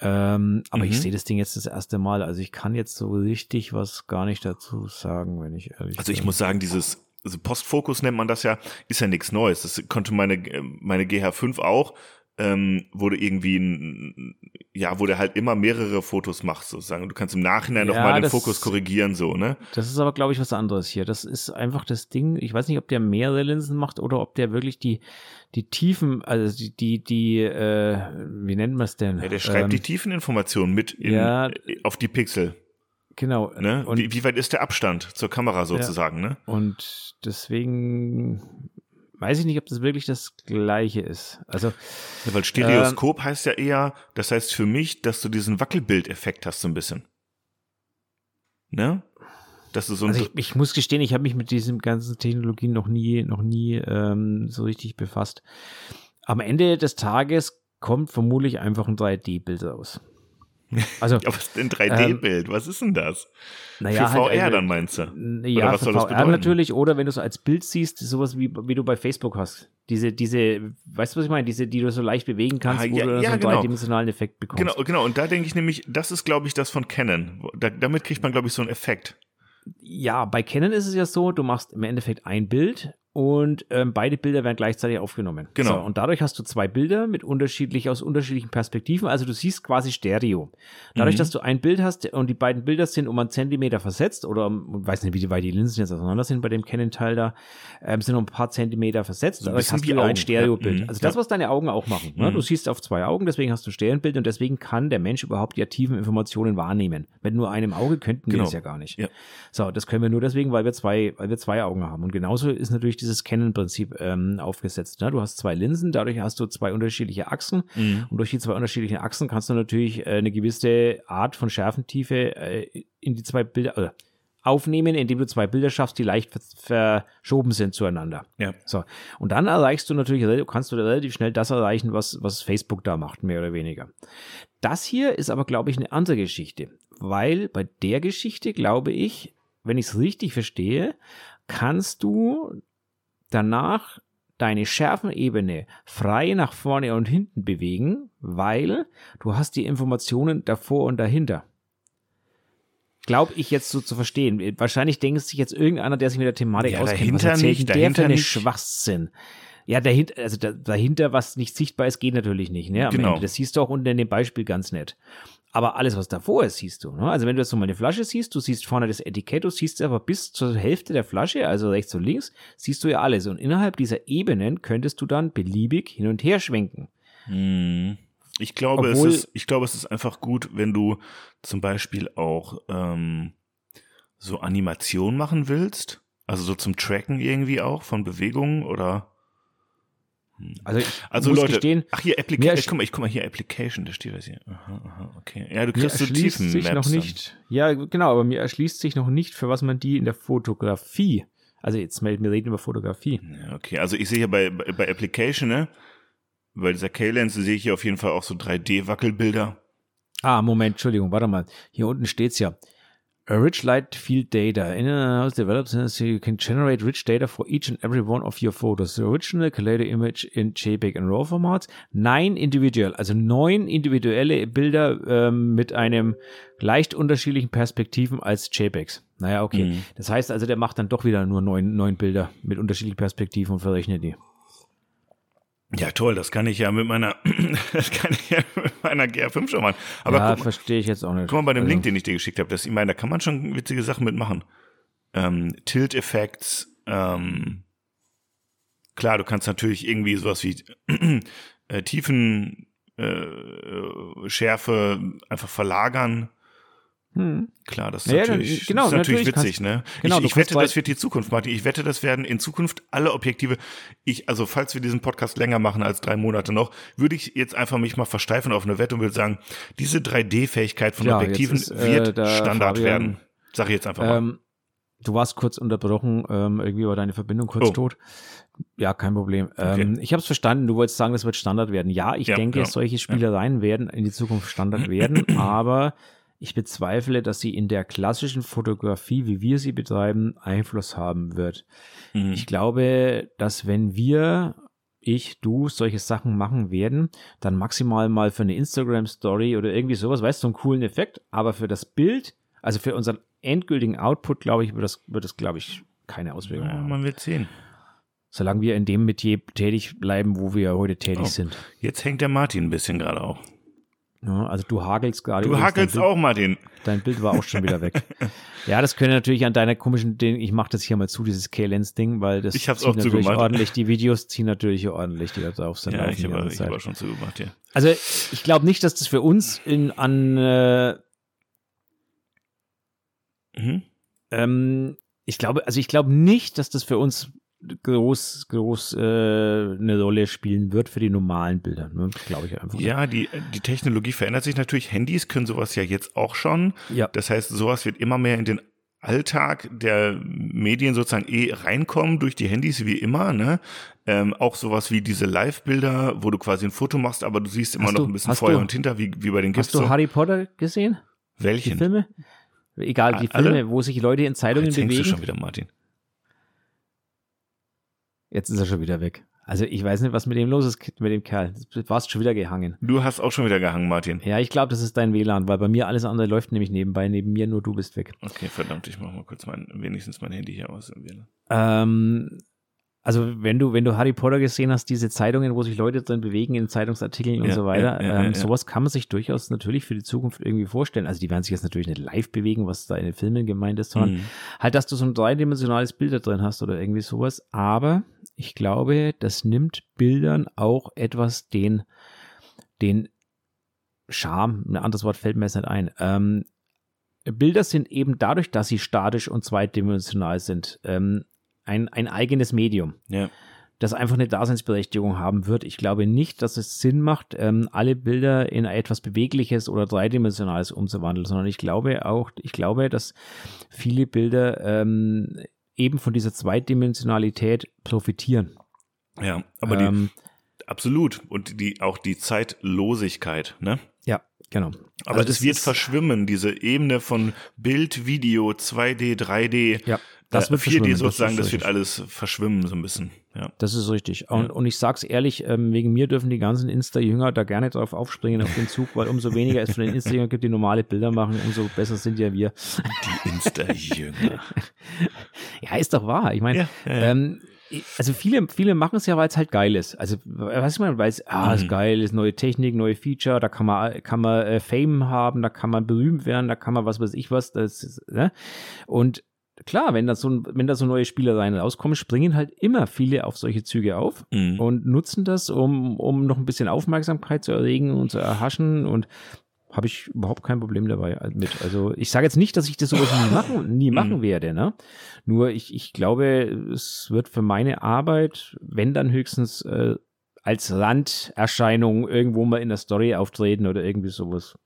Ähm, aber Mhm. ich sehe das Ding jetzt das erste Mal, also ich kann jetzt so richtig was gar nicht dazu sagen, wenn ich ehrlich Also ich bin. muss sagen, dieses also Postfokus nennt man das ja, ist ja nichts Neues. Das konnte meine meine GH5 auch, ähm, wo du irgendwie ein, ja, wo der halt immer mehrere Fotos machst sozusagen. Du kannst im Nachhinein noch Ja, mal den Fokus korrigieren so, ne? Das ist aber, glaube ich, was anderes hier. Das ist einfach das Ding. Ich weiß nicht, ob der mehrere Linsen macht oder ob der wirklich die, die Tiefen, also die, die, die äh, wie nennt man es denn? Ja, der schreibt Ähm, die Tiefeninformationen mit in, ja. auf die Pixel. Genau. Ne? Und, wie, wie weit ist der Abstand zur Kamera sozusagen, ne? und deswegen weiß ich nicht, ob das wirklich das Gleiche ist. Also, Ja, weil Stereoskop heißt ja eher, das heißt für mich, dass du diesen Wackelbildeffekt hast so ein bisschen. Ne? Dass du so also ich, ich muss gestehen, ich habe mich mit diesen ganzen Technologien noch nie, noch nie ähm, so richtig befasst. Am Ende des Tages kommt vermutlich einfach ein 3D-Bild raus. Also, ja, was ist denn 3D-Bild? was ist denn das? naja, für VR halt, äh, dann meinst du? Ja, was für VR natürlich. Oder wenn du es als Bild siehst, sowas wie, wie du bei Facebook hast. Diese, diese, weißt du, was ich meine? Diese, die du so leicht bewegen kannst, Ah, wo ja, du dann ja, so einen genau. dreidimensionalen Effekt bekommst. Genau, genau. Und da denke ich nämlich, das ist, glaube ich, das von Canon. Wo- Da, damit kriegt man, glaube ich, so einen Effekt. Ja, bei Canon ist es ja so, du machst im Endeffekt ein Bild und ähm, beide Bilder werden gleichzeitig aufgenommen. Genau. So, und dadurch hast du zwei Bilder mit unterschiedlich, aus unterschiedlichen Perspektiven. Also du siehst quasi Stereo. Dadurch, Mhm. dass du ein Bild hast und die beiden Bilder sind um einen Zentimeter versetzt oder um, weiß nicht, wie weit die Linsen jetzt auseinander sind bei dem Canon-Teil da, ähm, sind um ein paar Zentimeter versetzt. Ein Dadurch hast du ja ein Augen. Stereobild. Ja, mhm. Also das, Ja. was deine Augen auch machen. Ne? Mhm. Du siehst auf zwei Augen, deswegen hast du Stereobild und deswegen kann der Mensch überhaupt die tiefen Informationen wahrnehmen. Mit nur einem Auge könnten wir Genau. das ja gar nicht. Ja. So, das können wir nur deswegen, weil wir zwei, weil wir zwei Augen haben. Und genauso ist natürlich dieses Canon-Prinzip ähm, aufgesetzt. Ne? Du hast zwei Linsen, dadurch hast du zwei unterschiedliche Achsen. Mhm. Und durch die zwei unterschiedlichen Achsen kannst du natürlich äh, eine gewisse Art von Schärfentiefe äh, in die zwei Bilder äh, aufnehmen, indem du zwei Bilder schaffst, die leicht ver verschoben sind zueinander. Ja. So. Und dann erreichst du natürlich, kannst du relativ schnell das erreichen, was, was Facebook da macht, mehr oder weniger. Das hier ist aber, glaube ich, eine andere Geschichte. Weil bei der Geschichte, glaube ich, wenn ich es richtig verstehe, kannst du danach deine Schärfenebene frei nach vorne und hinten bewegen, weil du hast die Informationen davor und dahinter. Glaube ich jetzt so zu verstehen. Wahrscheinlich denkt sich jetzt irgendeiner, der sich mit der Thematik Ja, auskennt, was erzählt nicht, der dahinter nicht. Schwachsinn. Ja, dahinter, also da, dahinter, was nicht sichtbar ist, geht natürlich nicht. Ne? Am Genau. Ende. Das siehst du auch unten in dem Beispiel ganz nett. Aber alles, was davor ist, siehst du. Ne? Also wenn du jetzt so mal eine Flasche siehst, du siehst vorne das Etikett, du siehst aber bis zur Hälfte der Flasche, also rechts und links, siehst du ja alles. Und innerhalb dieser Ebenen könntest du dann beliebig hin und her schwenken. Hm. Ich glaube, Obwohl- es ist, ich glaube, es ist einfach gut, wenn du zum Beispiel auch ähm, so Animation machen willst. Also so zum Tracken irgendwie auch von Bewegungen oder. Also ich Also muss Leute, gestehen, ach hier Application, ersch- guck mal, ich guck mal hier Application, da steht das hier. Aha, aha, okay. Ja, du kriegst so tiefen sich Maps noch dann. nicht. Ja, genau, aber mir erschließt sich noch nicht, für was man die in der Fotografie, also jetzt melden wir reden über Fotografie. Ja, okay, also ich sehe hier bei, bei, bei Application, ne? Bei dieser K-Lens sehe ich hier auf jeden Fall auch so 3D-Wackelbilder. Ah, Moment, Entschuldigung, warte mal. Hier unten steht's ja. A rich light field data. In a house develops so you can generate rich data for each and every one of your photos. The original collated image in JPEG and RAW formats. Nine individual, also neun individuelle Bilder ähm, mit einem leicht unterschiedlichen Perspektiven als JPEGs. Naja, okay. Mhm. Das heißt also, der macht dann doch wieder nur neun, neun Bilder mit unterschiedlichen Perspektiven und verrechnet die. Ja, toll, das kann ich ja mit meiner, (clears throat) das kann ich ja mit meiner GR5 schon machen. Aber ja, verstehe ich jetzt auch nicht. guck mal bei dem Also- Link, den ich dir geschickt habe, das, ich meine, da kann man schon witzige Sachen mitmachen. Ähm, Tilt-Effects, ähm, klar, du kannst natürlich irgendwie sowas wie (clears throat) äh, Tiefen, äh, Schärfe einfach verlagern. Hm. Klar, das ist Ja, natürlich, genau, ist natürlich natürlich witzig, ne? genau, ich ich wette, kannst das wird die Zukunft, Martin. Ich wette, das werden in Zukunft alle Objektive. Ich, also falls wir diesen Podcast länger machen als drei Monate noch, würde ich jetzt einfach mich mal versteifen auf eine Wette und würde sagen, diese 3D-Fähigkeit von Ja, Objektiven ist, äh, wird Standard Fabian- werden. Sag ich jetzt einfach mal. Ähm, du warst kurz unterbrochen, ähm, irgendwie war deine Verbindung kurz Oh. tot. Ja, kein Problem. Ähm, Ich habe es verstanden, du wolltest sagen, das wird Standard werden. Ja, ich Ja, denke, ja, solche Spielereien werden in die Zukunft Standard werden, (clears throat) aber ich bezweifle, dass sie in der klassischen Fotografie, wie wir sie betreiben, Einfluss haben wird. Mhm. Ich glaube, dass wenn wir, ich, du, solche Sachen machen werden, dann maximal mal für eine Instagram-Story oder irgendwie sowas, weißt du, so einen coolen Effekt, aber für das Bild, also für unseren endgültigen Output, glaube ich, wird das, wird das, glaube ich, keine Auswirkungen ja, haben. man wird sehen. Solange wir in dem Metier tätig bleiben, wo wir heute tätig Oh. sind. Jetzt hängt der Martin ein bisschen gerade auch. Ja, also du hagelst gerade. Du hackelst dein Bild, auch, Martin. Dein Bild war auch schon wieder weg. (laughs) ja, das könnte natürlich an deiner komischen Ding, ich mache das hier mal zu, dieses K-Lens-Ding, weil das Ich hab's zieht auch natürlich zugemacht. ordentlich, die Videos ziehen natürlich ordentlich, die da drauf sind. Ja, ich habe hab auch schon zugemacht, ja. Also ich glaube nicht, dass das für uns in, an äh, Mhm. ähm, ich glaube, also ich glaube nicht, dass das für uns groß, groß äh, eine Rolle spielen wird für die normalen Bilder. Ne? Glaube ich einfach. Ja, die, die Technologie verändert sich natürlich. Handys können sowas ja jetzt auch schon. ja. Das heißt, sowas wird immer mehr in den Alltag der Medien sozusagen eh reinkommen durch die Handys wie immer, ne? Ähm, auch sowas wie diese Live-Bilder, wo du quasi ein Foto machst, aber du siehst immer Hast noch du- ein bisschen vorher du- und hinter, wie, wie bei den GIFs. Hast du. Harry Potter gesehen? Die Welchen? Filme? Egal, die Alle? Filme, wo sich Leute in Zeitungen Jetzt hängst du bewegen. schon wieder, Martin. Jetzt ist er schon wieder weg. Also ich weiß nicht, was mit dem los ist, mit dem Kerl. Du warst schon wieder gehangen. Du hast auch schon wieder gehangen, Martin. Ja, ich glaube, das ist dein WLAN, weil bei mir alles andere läuft nämlich nebenbei. Neben mir nur du bist weg. Okay, verdammt, ich mach mal kurz mein, wenigstens mein Handy hier aus. Ähm, also wenn du, wenn du Harry Potter gesehen hast, diese Zeitungen, wo sich Leute drin bewegen in Zeitungsartikeln und Ja, so weiter, ja, ja, ähm, sowas kann man sich durchaus natürlich für die Zukunft irgendwie vorstellen. Also die werden sich jetzt natürlich nicht live bewegen, was da in den Filmen gemeint ist, sondern Mhm. halt, dass du so ein dreidimensionales Bild da drin hast oder irgendwie sowas. Aber ich glaube, das nimmt Bildern auch etwas den, den Charme, ein anderes Wort fällt mir jetzt nicht ein. Ähm, Bilder sind eben dadurch, dass sie statisch und zweidimensional sind, ähm, ein, ein eigenes Medium, Ja. das einfach eine Daseinsberechtigung haben wird. Ich glaube nicht, dass es Sinn macht, ähm, alle Bilder in etwas Bewegliches oder Dreidimensionales umzuwandeln, sondern ich glaube auch, ich glaube, dass viele Bilder ähm, eben von dieser Zweidimensionalität profitieren. Ja, aber die, ähm, absolut. Und die, auch die Zeitlosigkeit, ne? ja, genau. Aber Also das, wird ist- verschwimmen, diese Ebene von Bild, Video, 2D, 3D, Ja, das äh, wird 4D verschwimmen, das sozusagen, ist das, wird alles verschwimmen so ein bisschen. Ja. Das ist richtig. Und, und ich sag's ehrlich, ähm, wegen mir dürfen die ganzen Insta-Jünger da gerne drauf aufspringen auf den Zug, weil umso weniger es von den Insta-Jüngern gibt, die normale Bilder machen, umso besser sind ja wir. Die Insta-Jünger. (laughs) ja, ist doch wahr. Ich meine, Ja, ja, ja. ähm, also viele, viele machen es ja, weil es halt geil ist. Also, was ich meine, weil es, ah, ist Mhm. geil, ist neue Technik, neue Feature, da kann man, kann man äh, Fame haben, da kann man berühmt werden, da kann man was weiß ich was, das ist, ne? Und klar, wenn da so, ein- wenn da so neue Spielereien rauskommen, springen halt immer viele auf solche Züge auf Mhm. und nutzen das, um, um noch ein bisschen Aufmerksamkeit zu erregen und zu erhaschen und habe ich überhaupt kein Problem dabei mit. Also ich sage jetzt nicht, dass ich das sowas nie (laughs) machen, nie machen werde, ne? Nur ich, ich glaube, es wird für meine Arbeit, wenn dann höchstens äh, als Randerscheinung irgendwo mal in der Story auftreten oder irgendwie sowas.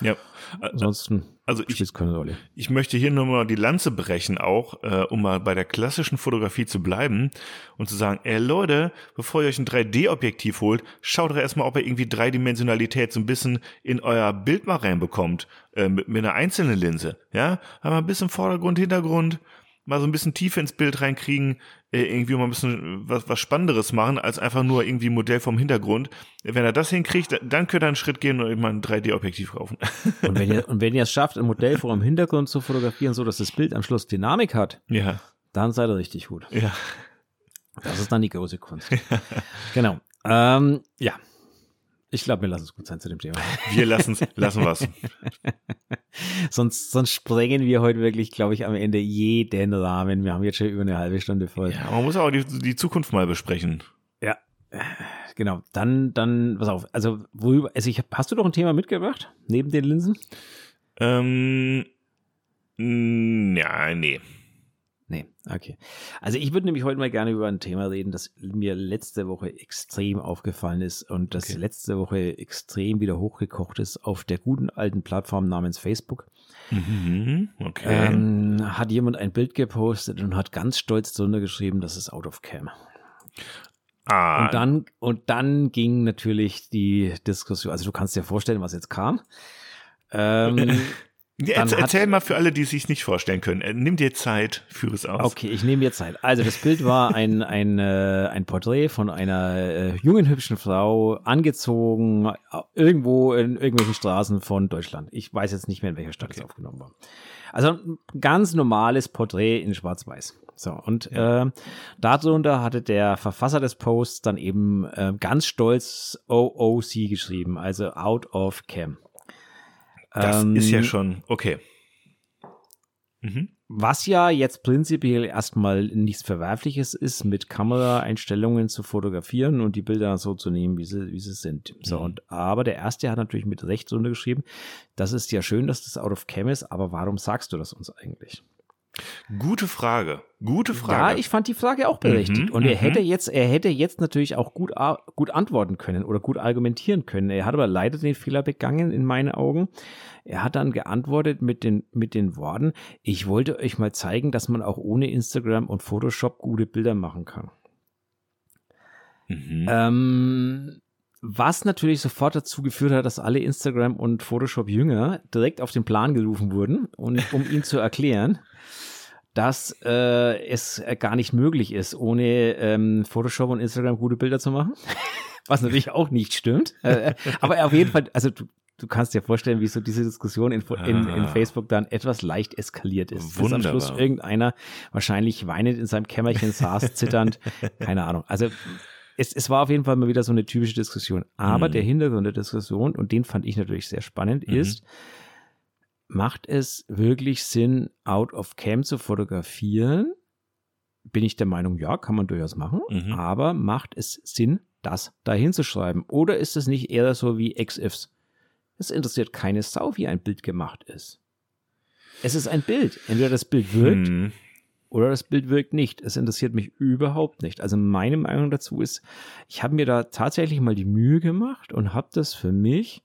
Ja. Ansonsten Also ich, keine Rolle. Ich möchte hier nur mal die Lanze brechen, auch, äh, um mal bei der klassischen Fotografie zu bleiben und zu sagen, ey Leute, bevor ihr euch ein 3D-Objektiv holt, schaut doch erstmal, ob ihr irgendwie Dreidimensionalität so ein bisschen in euer Bild mal reinbekommt, äh, mit, mit einer einzelnen Linse. Ja, aber ein bisschen Vordergrund, Hintergrund, mal so ein bisschen Tiefe ins Bild reinkriegen, irgendwie mal ein bisschen was, was Spannenderes machen, als einfach nur irgendwie ein Modell vom Hintergrund. Wenn er das hinkriegt, dann könnt ihr einen Schritt gehen und mal ein 3D-Objektiv kaufen. Und wenn ihr, (laughs) und wenn ihr es schafft, ein Modell vor dem Hintergrund zu fotografieren, so dass das Bild am Schluss Dynamik hat, ja, dann seid ihr richtig gut. ja. Das ist dann die große Kunst. (laughs) genau. Ähm, ja. Ich glaube, wir lassen es gut sein zu dem Thema. (laughs) Wir lassen's, lassen was. (laughs) sonst, sonst sprengen wir heute wirklich, glaube ich, am Ende jeden Rahmen. Wir haben jetzt schon über eine halbe Stunde voll. Ja, man muss auch die, die Zukunft mal besprechen. Ja. Genau. Dann, dann, pass auf. Also, worüber, also ich, hast du doch ein Thema mitgebracht? Neben den Linsen? Ähm, ja, nee. Nee, okay. Also ich würde nämlich heute mal gerne über ein Thema reden, das mir letzte Woche extrem aufgefallen ist und das Okay. letzte Woche extrem wieder hochgekocht ist auf der guten alten Plattform namens Facebook. Mhm, okay. Ähm, hat jemand ein Bild gepostet und hat ganz stolz drunter geschrieben, das ist out of cam. ah, Und dann, und dann ging natürlich die Diskussion, also du kannst dir vorstellen, was jetzt kam. Ähm, (laughs) hat- erzähl mal für alle, die es sich nicht vorstellen können. Äh, Nimm dir Zeit, führe es aus. Okay, ich nehme mir Zeit. Also das Bild war ein, ein, äh, ein Porträt von einer äh, jungen, hübschen Frau, angezogen, äh, irgendwo in irgendwelchen Straßen von Deutschland. Ich weiß jetzt nicht mehr, in welcher Stadt es aufgenommen war. Also ein ganz normales Porträt in Schwarz-Weiß. So, und äh, darunter hatte der Verfasser des Posts dann eben äh, ganz stolz OOC geschrieben, also out of cam. Das Ähm, ist ja schon, okay. Mhm. Was ja jetzt prinzipiell erstmal nichts Verwerfliches ist, mit Kameraeinstellungen zu fotografieren und die Bilder so zu nehmen, wie sie, wie sie sind. So, Mhm. und, aber der erste hat natürlich mit Recht untergeschrieben, das ist ja schön, dass das out of cam ist, aber warum sagst du das uns eigentlich? Gute Frage. Gute Frage. Ja, ich fand die Frage auch berechtigt. Mhm, und er mhm. hätte jetzt, er hätte jetzt natürlich auch gut, gut antworten können oder gut argumentieren können. Er hat aber leider den Fehler begangen, in meinen Augen. Er hat dann geantwortet mit den, mit den Worten, ich wollte euch mal zeigen, dass man auch ohne Instagram und Photoshop gute Bilder machen kann. mhm. Ähm, was natürlich sofort dazu geführt hat, dass alle Instagram- und Photoshop-Jünger direkt auf den Plan gerufen wurden, und, um ihn zu erklären, (laughs) dass äh, es äh, gar nicht möglich ist, ohne ähm, Photoshop und Instagram gute Bilder zu machen. (laughs) Was natürlich auch nicht stimmt. Äh, aber auf jeden Fall, also du, du kannst dir vorstellen, wie so diese Diskussion in, in, in Ah. Facebook dann etwas leicht eskaliert ist. Bis am Wunderbar. Schluss irgendeiner wahrscheinlich weinend in seinem Kämmerchen saß, zitternd. (laughs) Keine Ahnung. Also es, es war auf jeden Fall mal wieder so eine typische Diskussion. Aber Mhm. der Hintergrund der Diskussion, und den fand ich natürlich sehr spannend, Mhm. ist, macht es wirklich Sinn, out of cam zu fotografieren? Bin ich der Meinung, ja, kann man durchaus machen. Mhm. Aber macht es Sinn, das da hinzuschreiben? Oder ist es nicht eher so wie XIFs? Es interessiert keine Sau, wie ein Bild gemacht ist. Es ist ein Bild. Entweder das Bild wirkt Mhm. oder das Bild wirkt nicht. Es interessiert mich überhaupt nicht. Also meine Meinung dazu ist, ich habe mir da tatsächlich mal die Mühe gemacht und habe das für mich,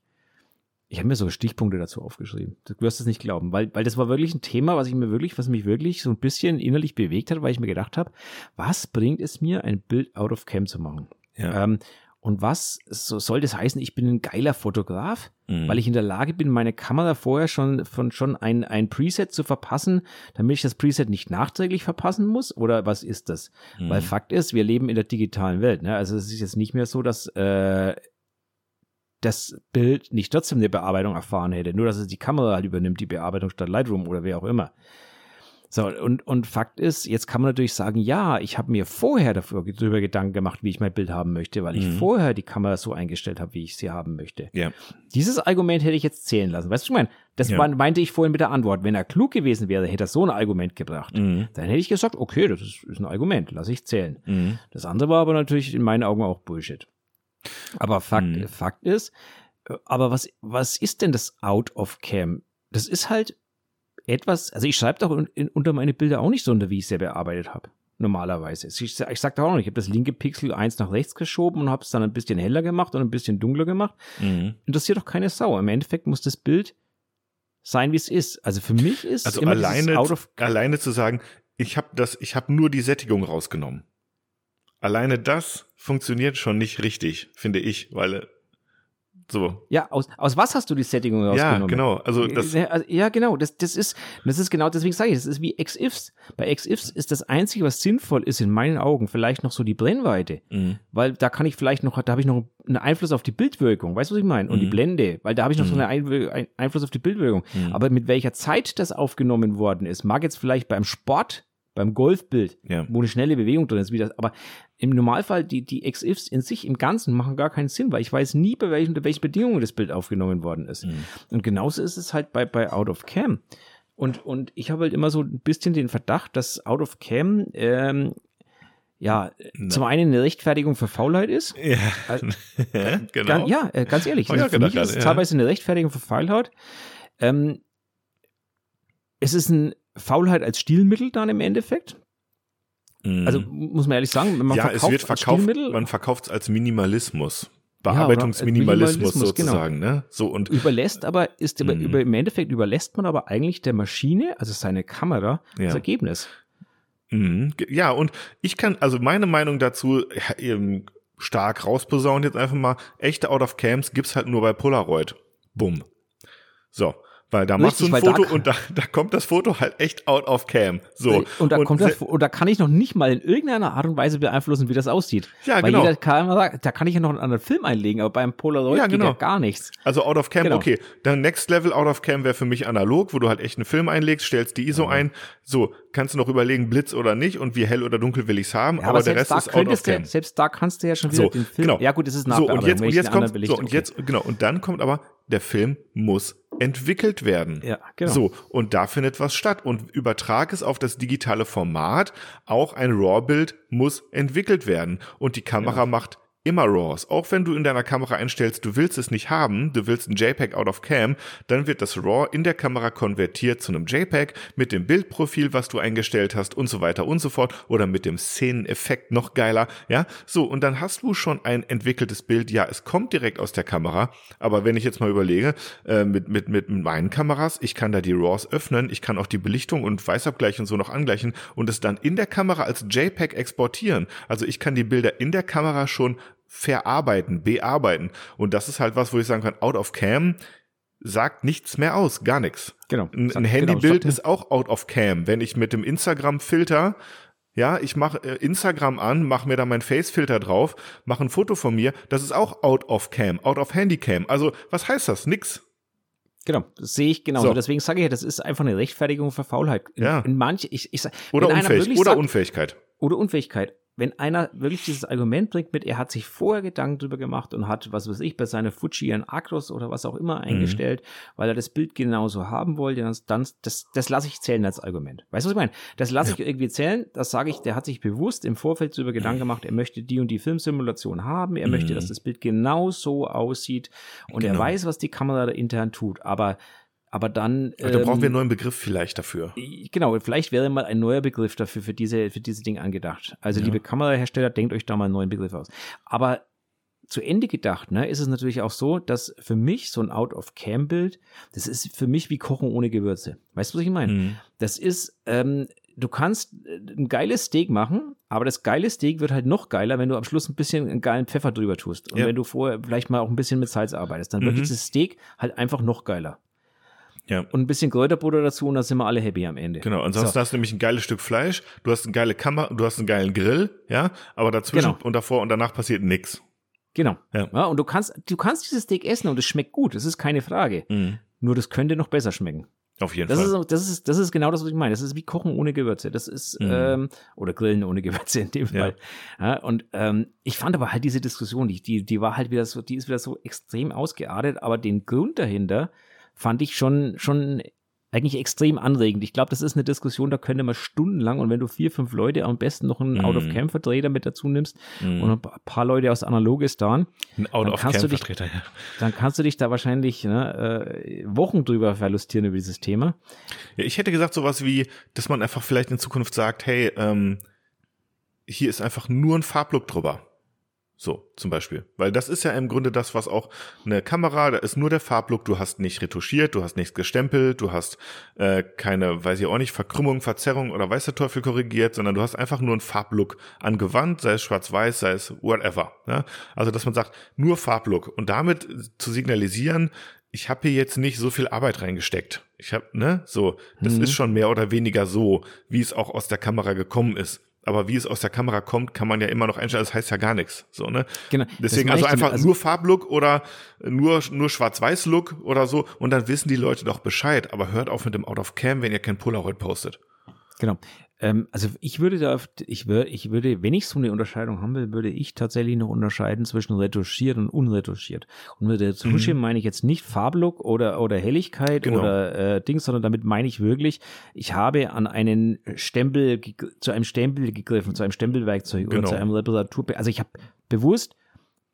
ich habe mir so Stichpunkte dazu aufgeschrieben. Du wirst es nicht glauben, weil, weil das war wirklich ein Thema, was ich mir wirklich, was mich wirklich so ein bisschen innerlich bewegt hat, weil ich mir gedacht habe, was bringt es mir, ein Bild out of cam zu machen? Ja. Ähm, Und was so soll das heißen, ich bin ein geiler Fotograf, mhm. weil ich in der Lage bin, meine Kamera vorher schon von schon ein, ein Preset zu verpassen, damit ich das Preset nicht nachträglich verpassen muss? Oder was ist das? Mhm. Weil Fakt ist, wir leben in der digitalen Welt. Ne? Also es ist jetzt nicht mehr so, dass äh, das Bild nicht trotzdem eine Bearbeitung erfahren hätte, nur dass es die Kamera halt übernimmt, die Bearbeitung statt Lightroom oder wer auch immer. So, und, und Fakt ist, jetzt kann man natürlich sagen, ja, ich habe mir vorher dafür, darüber Gedanken gemacht, wie ich mein Bild haben möchte, weil ich mhm. vorher die Kamera so eingestellt habe, wie ich sie haben möchte. Ja. Dieses Argument hätte ich jetzt zählen lassen. Weißt du, ich meine, das ja. meinte ich vorhin mit der Antwort. Wenn er klug gewesen wäre, hätte er so ein Argument gebracht. Mhm. Dann hätte ich gesagt, okay, das ist, ist ein Argument, lasse ich zählen. Mhm. Das andere war aber natürlich in meinen Augen auch Bullshit. Aber Fakt, mhm. Fakt ist, äh, aber was, was ist denn das Out of Cam? Das ist halt etwas, also ich schreibe doch in, in, unter meine Bilder auch nicht so, wie ich sie bearbeitet habe. Normalerweise. Ich, ich sag doch auch noch, ich habe das linke Pixel eins nach rechts geschoben und habe es dann ein bisschen heller gemacht und ein bisschen dunkler gemacht. Mhm. Interessiert doch keine Sau. Im Endeffekt muss das Bild sein, wie es ist. Also für mich ist also alleine, alleine zu sagen, ich habe das, ich habe nur die Sättigung rausgenommen. Alleine das funktioniert schon nicht richtig, finde ich, weil so. Ja, aus, aus was hast du die Sättigung rausgenommen? Ja, genau. Also das also, ja, genau. Das, das, ist, das ist genau, deswegen sage ich, das ist wie XIFs. Bei XIFs ist das Einzige, was sinnvoll ist in meinen Augen, vielleicht noch so die Brennweite. Mhm. Weil da kann ich vielleicht noch, da habe ich noch einen Einfluss auf die Bildwirkung. Weißt du, was ich meine? Und mhm. die Blende, weil da habe ich noch mhm. so einen Ein Einfluss auf die Bildwirkung. Mhm. Aber mit welcher Zeit das aufgenommen worden ist, mag jetzt vielleicht beim Sport beim Golfbild, ja. wo eine schnelle Bewegung drin ist, wie das, aber im Normalfall, die, die X-Ifs in sich im Ganzen machen gar keinen Sinn, weil ich weiß nie, bei welchen, unter welchen Bedingungen das Bild aufgenommen worden ist. Mhm. Und genauso ist es halt bei, bei Out of Cam. Und, und ich habe halt immer so ein bisschen den Verdacht, dass Out of Cam ähm, ja, Na. zum einen eine Rechtfertigung für Faulheit ist. Ja, also, (laughs) ja genau. Ganz, ja, äh, ganz ehrlich. Oh, ja, für mich ist es ja. teilweise eine Rechtfertigung für Faulheit. Ähm, es ist ein Faulheit als Stilmittel dann im Endeffekt. Mhm. Also muss man ehrlich sagen, man ja, verkauft es wird verkauft, man verkauft es als Minimalismus. Bearbeitungsminimalismus ja, sozusagen, genau. ne? So und überlässt aber ist aber, mhm. über, im Endeffekt überlässt man aber eigentlich der Maschine, also seine Kamera, ja. das Ergebnis. Mhm. Ja, und ich kann, also meine Meinung dazu, eben stark rausposaunen jetzt einfach mal, echte Out of Cams gibt's halt nur bei Polaroid. Bumm. So. Weil da machst du ein Foto da und da, da kommt das Foto halt echt out of cam. So. Und da und kommt das, und da kann ich noch nicht mal in irgendeiner Art und Weise beeinflussen, wie das aussieht. Ja, Weil genau. Jeder Kamera, da kann ich ja noch einen anderen Film einlegen, aber beim Polaroid ja, genau. geht ja gar nichts. Also out of cam, genau. okay. Dann next level out of cam wäre für mich analog, wo du halt echt einen Film einlegst, stellst die ISO mhm. ein. So, kannst du noch überlegen, Blitz oder nicht und wie hell oder dunkel will ich's haben, ja, aber, aber der Rest ist out of cam. Ja, selbst da kannst du ja schon wieder so, den Film. Genau. Ja gut, das ist So, und jetzt, und jetzt kommt, so, und okay. jetzt, genau, und dann kommt aber, der Film muss entwickelt werden. Ja, genau. So, und da findet was statt. Und übertrag es auf das digitale Format. Auch ein RAW-Bild muss entwickelt werden. Und die Kamera ja. macht immer RAWs. Auch wenn du in deiner Kamera einstellst, du willst es nicht haben, du willst ein JPEG out of cam, dann wird das RAW in der Kamera konvertiert zu einem JPEG mit dem Bildprofil, was du eingestellt hast und so weiter und so fort oder mit dem Szeneneffekt noch geiler, ja? So, und dann hast du schon ein entwickeltes Bild. Ja, es kommt direkt aus der Kamera, aber wenn ich jetzt mal überlege, äh, mit, mit, mit meinen Kameras, ich kann da die RAWs öffnen, ich kann auch die Belichtung und Weißabgleich und so noch angleichen und es dann in der Kamera als JPEG exportieren. Also ich kann die Bilder in der Kamera schon verarbeiten, bearbeiten. Und das ist halt was, wo ich sagen kann, out of cam sagt nichts mehr aus, gar nichts. Genau. Ein, ein genau, Handybild ist auch out of cam. Wenn ich mit dem Instagram-Filter ja, ich mache äh, Instagram an, mache mir da mein Face-Filter drauf, mache ein Foto von mir. Das ist auch out of cam, out of Handycam. Also was heißt das? Nix. Genau, das sehe ich genauso. So. Deswegen sage ich ja, das ist einfach eine Rechtfertigung für Faulheit. In, ja. in manche, ich, ich sag, oder, Unfähig, oder sagt, Unfähigkeit. Oder Unfähigkeit wenn einer wirklich dieses Argument bringt mit, er hat sich vorher Gedanken drüber gemacht und hat, was weiß ich, bei seiner Fuji ein Acros oder was auch immer mhm. eingestellt, mhm. weil er das Bild genauso haben wollte, dann, das, das lasse ich zählen als Argument. Weißt du, was ich meine? Das lasse ja. ich irgendwie zählen, das sage ich, der hat sich bewusst im Vorfeld darüber Gedanken gemacht, er möchte die und die Filmsimulation haben, er mhm. möchte, dass das Bild genau so aussieht und genau. er weiß, was die Kamera da intern tut, aber aber dann. Aber dann brauchen wir einen ähm, neuen Begriff vielleicht dafür. Genau, vielleicht wäre mal ein neuer Begriff dafür, für diese, für diese Dinge angedacht. Also, ja. liebe Kamerahersteller, denkt euch da mal einen neuen Begriff aus. Aber zu Ende gedacht, ne, ist es natürlich auch so, dass für mich so ein Out-of-Cam-Bild, das ist für mich wie Kochen ohne Gewürze. Weißt du, was ich meine? Mhm. Das ist, ähm, du kannst äh, ein geiles Steak machen, Aber das geile Steak wird halt noch geiler, wenn du am Schluss ein bisschen einen geilen Pfeffer drüber tust. Und Ja. wenn du vorher vielleicht mal auch ein bisschen mit Salz arbeitest, dann wird Mhm. dieses Steak halt einfach noch geiler. Ja. Und ein bisschen Kräuterbutter dazu und dann sind wir alle happy am Ende. Genau, ansonsten So. hast du nämlich ein geiles Stück Fleisch, du hast eine geile Kamera, du hast einen geilen Grill, ja, aber dazwischen Genau. und davor und danach passiert nix. Genau. Ja. und du kannst, du kannst dieses Steak essen und es schmeckt gut, das ist keine Frage. Mhm. Nur das könnte noch besser schmecken. Auf jeden Das Fall. ist, das, ist, das ist genau das, was ich meine. Das ist wie Kochen ohne Gewürze. Das ist, Mhm. ähm, oder Grillen ohne Gewürze in dem Ja. Fall. Ja, und ähm, ich fand aber halt diese Diskussion, die, die, die war halt wieder so, die ist wieder so extrem ausgeartet, aber den Grund dahinter fand ich schon, schon eigentlich extrem anregend. Ich glaube, das ist eine Diskussion, da könnte man stundenlang und wenn du vier, fünf Leute am besten noch einen Mhm. Out-of-Cam-Vertreter mit dazu nimmst Mhm. und ein paar- Leute aus Analogistan, Ein dann kannst du dich- Out-of-Cam-Vertreter, ja. dann kannst du dich da wahrscheinlich ne, äh, Wochen drüber verlustieren über dieses Thema. ja. Ich hätte gesagt sowas wie, dass man einfach vielleicht in Zukunft sagt, hey, ähm, hier ist einfach nur ein Farblook drüber. So, zum Beispiel. Weil das ist ja im Grunde das, was auch eine Kamera, da ist nur der Farblook, du hast nicht retuschiert, du hast nichts gestempelt, du hast äh, keine, weiß ich auch nicht, Verkrümmung, Verzerrung oder weiß der Teufel korrigiert, sondern du hast einfach nur einen Farblook angewandt, sei es schwarz-weiß, sei es whatever. Ja? Also, dass man sagt, nur Farblook und damit zu signalisieren, ich habe hier jetzt nicht so viel Arbeit reingesteckt. Ich habe, ne, so, das Mhm. ist schon mehr oder weniger so, wie es auch aus der Kamera gekommen ist. Aber wie es aus der Kamera kommt, kann man ja immer noch einstellen. Das heißt ja gar nichts. So, ne? Genau. Deswegen also einfach Also- nur Farblook oder nur, nur Schwarz-Weiß-Look oder so. Und dann wissen die Leute doch Bescheid. Aber hört auf mit dem Out of Cam, wenn ihr kein Polaroid postet. Genau. Ähm, also ich würde da, ich würde, ich würde, wenn ich so eine Unterscheidung haben will, würde ich tatsächlich noch unterscheiden zwischen retuschiert und unretuschiert. Und mit retuschieren meine ich jetzt nicht Farblook oder, oder Helligkeit Genau. oder äh, Dings, sondern damit meine ich wirklich, ich habe an einen Stempel, zu einem Stempel gegriffen, zu einem Stempelwerkzeug oder Genau. zu einem Reparatur, also ich habe bewusst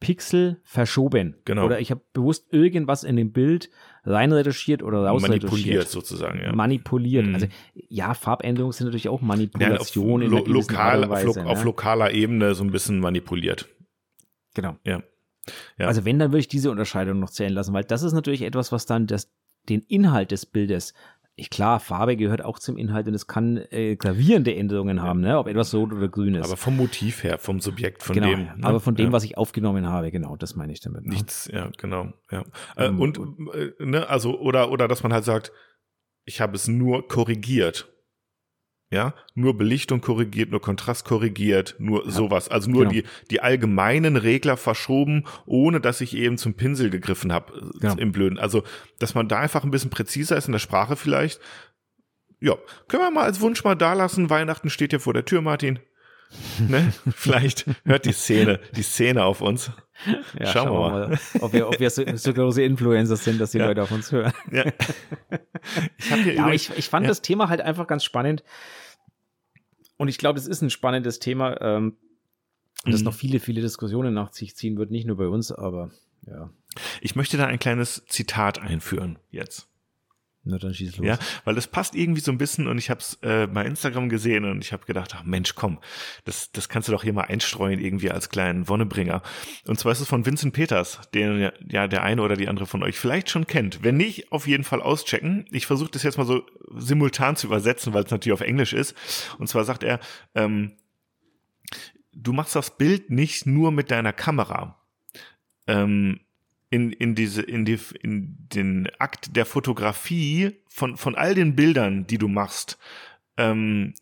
Pixel verschoben. Genau. Oder ich habe bewusst irgendwas in dem Bild reinretuschiert oder rausretuschiert Manipuliert sozusagen, ja. manipuliert. Mhm. Also ja, Farbänderungen sind natürlich auch Ja, auf, lo lokal, auf, lo auf ne? lokaler Ebene so ein bisschen manipuliert. Genau. Ja. Ja. Also wenn, dann würde ich diese Unterscheidung noch zählen lassen, weil das ist natürlich etwas, was dann das, den Inhalt des Bildes ich, klar, Farbe gehört auch zum Inhalt und es kann äh, gravierende Änderungen haben, ne? ob etwas rot oder grün ist. Aber vom Motiv her, vom Subjekt, von genau, dem. ne? aber von dem, ja. was ich aufgenommen habe, genau, das meine ich damit. Ne? Nichts, ja, genau, ja. Äh, Ähm, und, äh, ne, also, oder, oder, dass man halt sagt, ich habe es nur korrigiert. Ja, nur Belichtung korrigiert, nur Kontrast korrigiert, nur sowas. Also nur Genau. die, die allgemeinen Regler verschoben, ohne dass ich eben zum Pinsel gegriffen habe äh, Genau. im Blöden. Also, dass man da einfach ein bisschen präziser ist in der Sprache vielleicht. Ja, können wir mal als Wunsch mal da lassen. Weihnachten steht ja vor der Tür, Martin. (laughs) ne? Vielleicht hört die Szene, die Szene auf uns. Ja, Schauen wir mal. ob wir, ob wir so, so große Influencer sind, dass die Ja. Leute auf uns hören. Ja. (laughs) Ich habe hier Ja, übrigens- ich, ich fand das Thema halt einfach ganz spannend. Und ich glaube, es ist ein spannendes Thema, ähm, das Mhm. noch viele, viele Diskussionen nach sich ziehen wird. Nicht nur bei uns, aber ja. Ich möchte da ein kleines Zitat einführen jetzt. Na, dann schieß los. Ja, weil das passt irgendwie so ein bisschen und ich habe es äh, bei Instagram gesehen und ich habe gedacht, ach Mensch, komm, das, das kannst du doch hier mal einstreuen irgendwie als kleinen Wonnebringer. Und zwar ist es von Vincent Peters, den ja- der eine oder die andere von euch vielleicht schon kennt. Wenn nicht, auf jeden Fall auschecken. Ich versuche das jetzt mal so simultan zu übersetzen, weil es natürlich auf Englisch ist. Und zwar sagt er, ähm, du machst das Bild nicht nur mit deiner Kamera. Ähm, in, in diese, in die, in den Akt der Fotografie von, von all den Bildern, die du machst, ähm,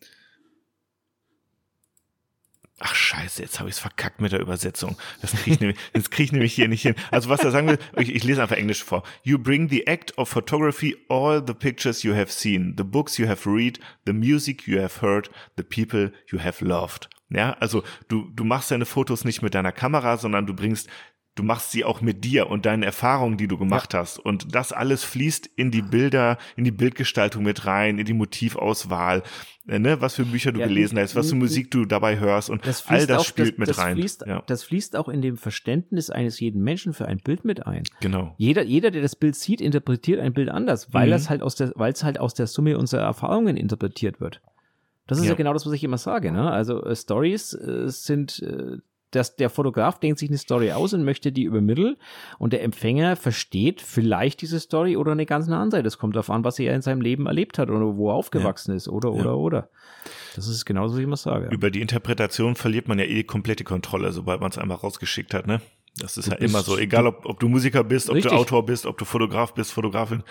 Ach scheiße, jetzt habe ich es verkackt mit der Übersetzung. Das krieg ich (laughs) nämlich, das krieg ich nämlich hier nicht hin. Also was er sagen will, ich, ich lese einfach Englisch vor. You bring the act of photography all the pictures you have seen, the books you have read, the music you have heard, the people you have loved. Ja, also du, du machst deine Fotos nicht mit deiner Kamera, sondern du bringst du machst sie auch mit dir und deinen Erfahrungen, die du gemacht hast. Und das alles fließt in die Bilder, in die Bildgestaltung mit rein, in die Motivauswahl, äh, ne, was für Bücher du Ja, gelesen hast, was für Musik du dabei hörst und Das all das auch, spielt das, mit das rein. Fließt, ja, Das fließt auch in dem Verständnis eines jeden Menschen für ein Bild mit ein. genau. Jeder, jeder, der das Bild sieht, interpretiert ein Bild anders, weil Mhm. das halt aus der, weil es halt aus der Summe unserer Erfahrungen interpretiert wird. Das ist ja, Ja. genau das, was ich immer sage. Ne? Also äh, Stories äh, sind äh, dass der Fotograf denkt sich eine Story aus und möchte die übermitteln und der Empfänger versteht vielleicht diese Story oder eine ganz andere. Das kommt darauf an, was er in seinem Leben erlebt hat oder wo er aufgewachsen ja. ist oder, oder, ja. oder. Das ist genauso, wie ich immer sage. Über die Interpretation verliert man ja eh komplette Kontrolle, sobald man es einmal rausgeschickt hat, ne? Das ist du ja immer so, egal ob, ob du Musiker bist, ob richtig. du Autor bist, ob du Fotograf bist, Fotografin.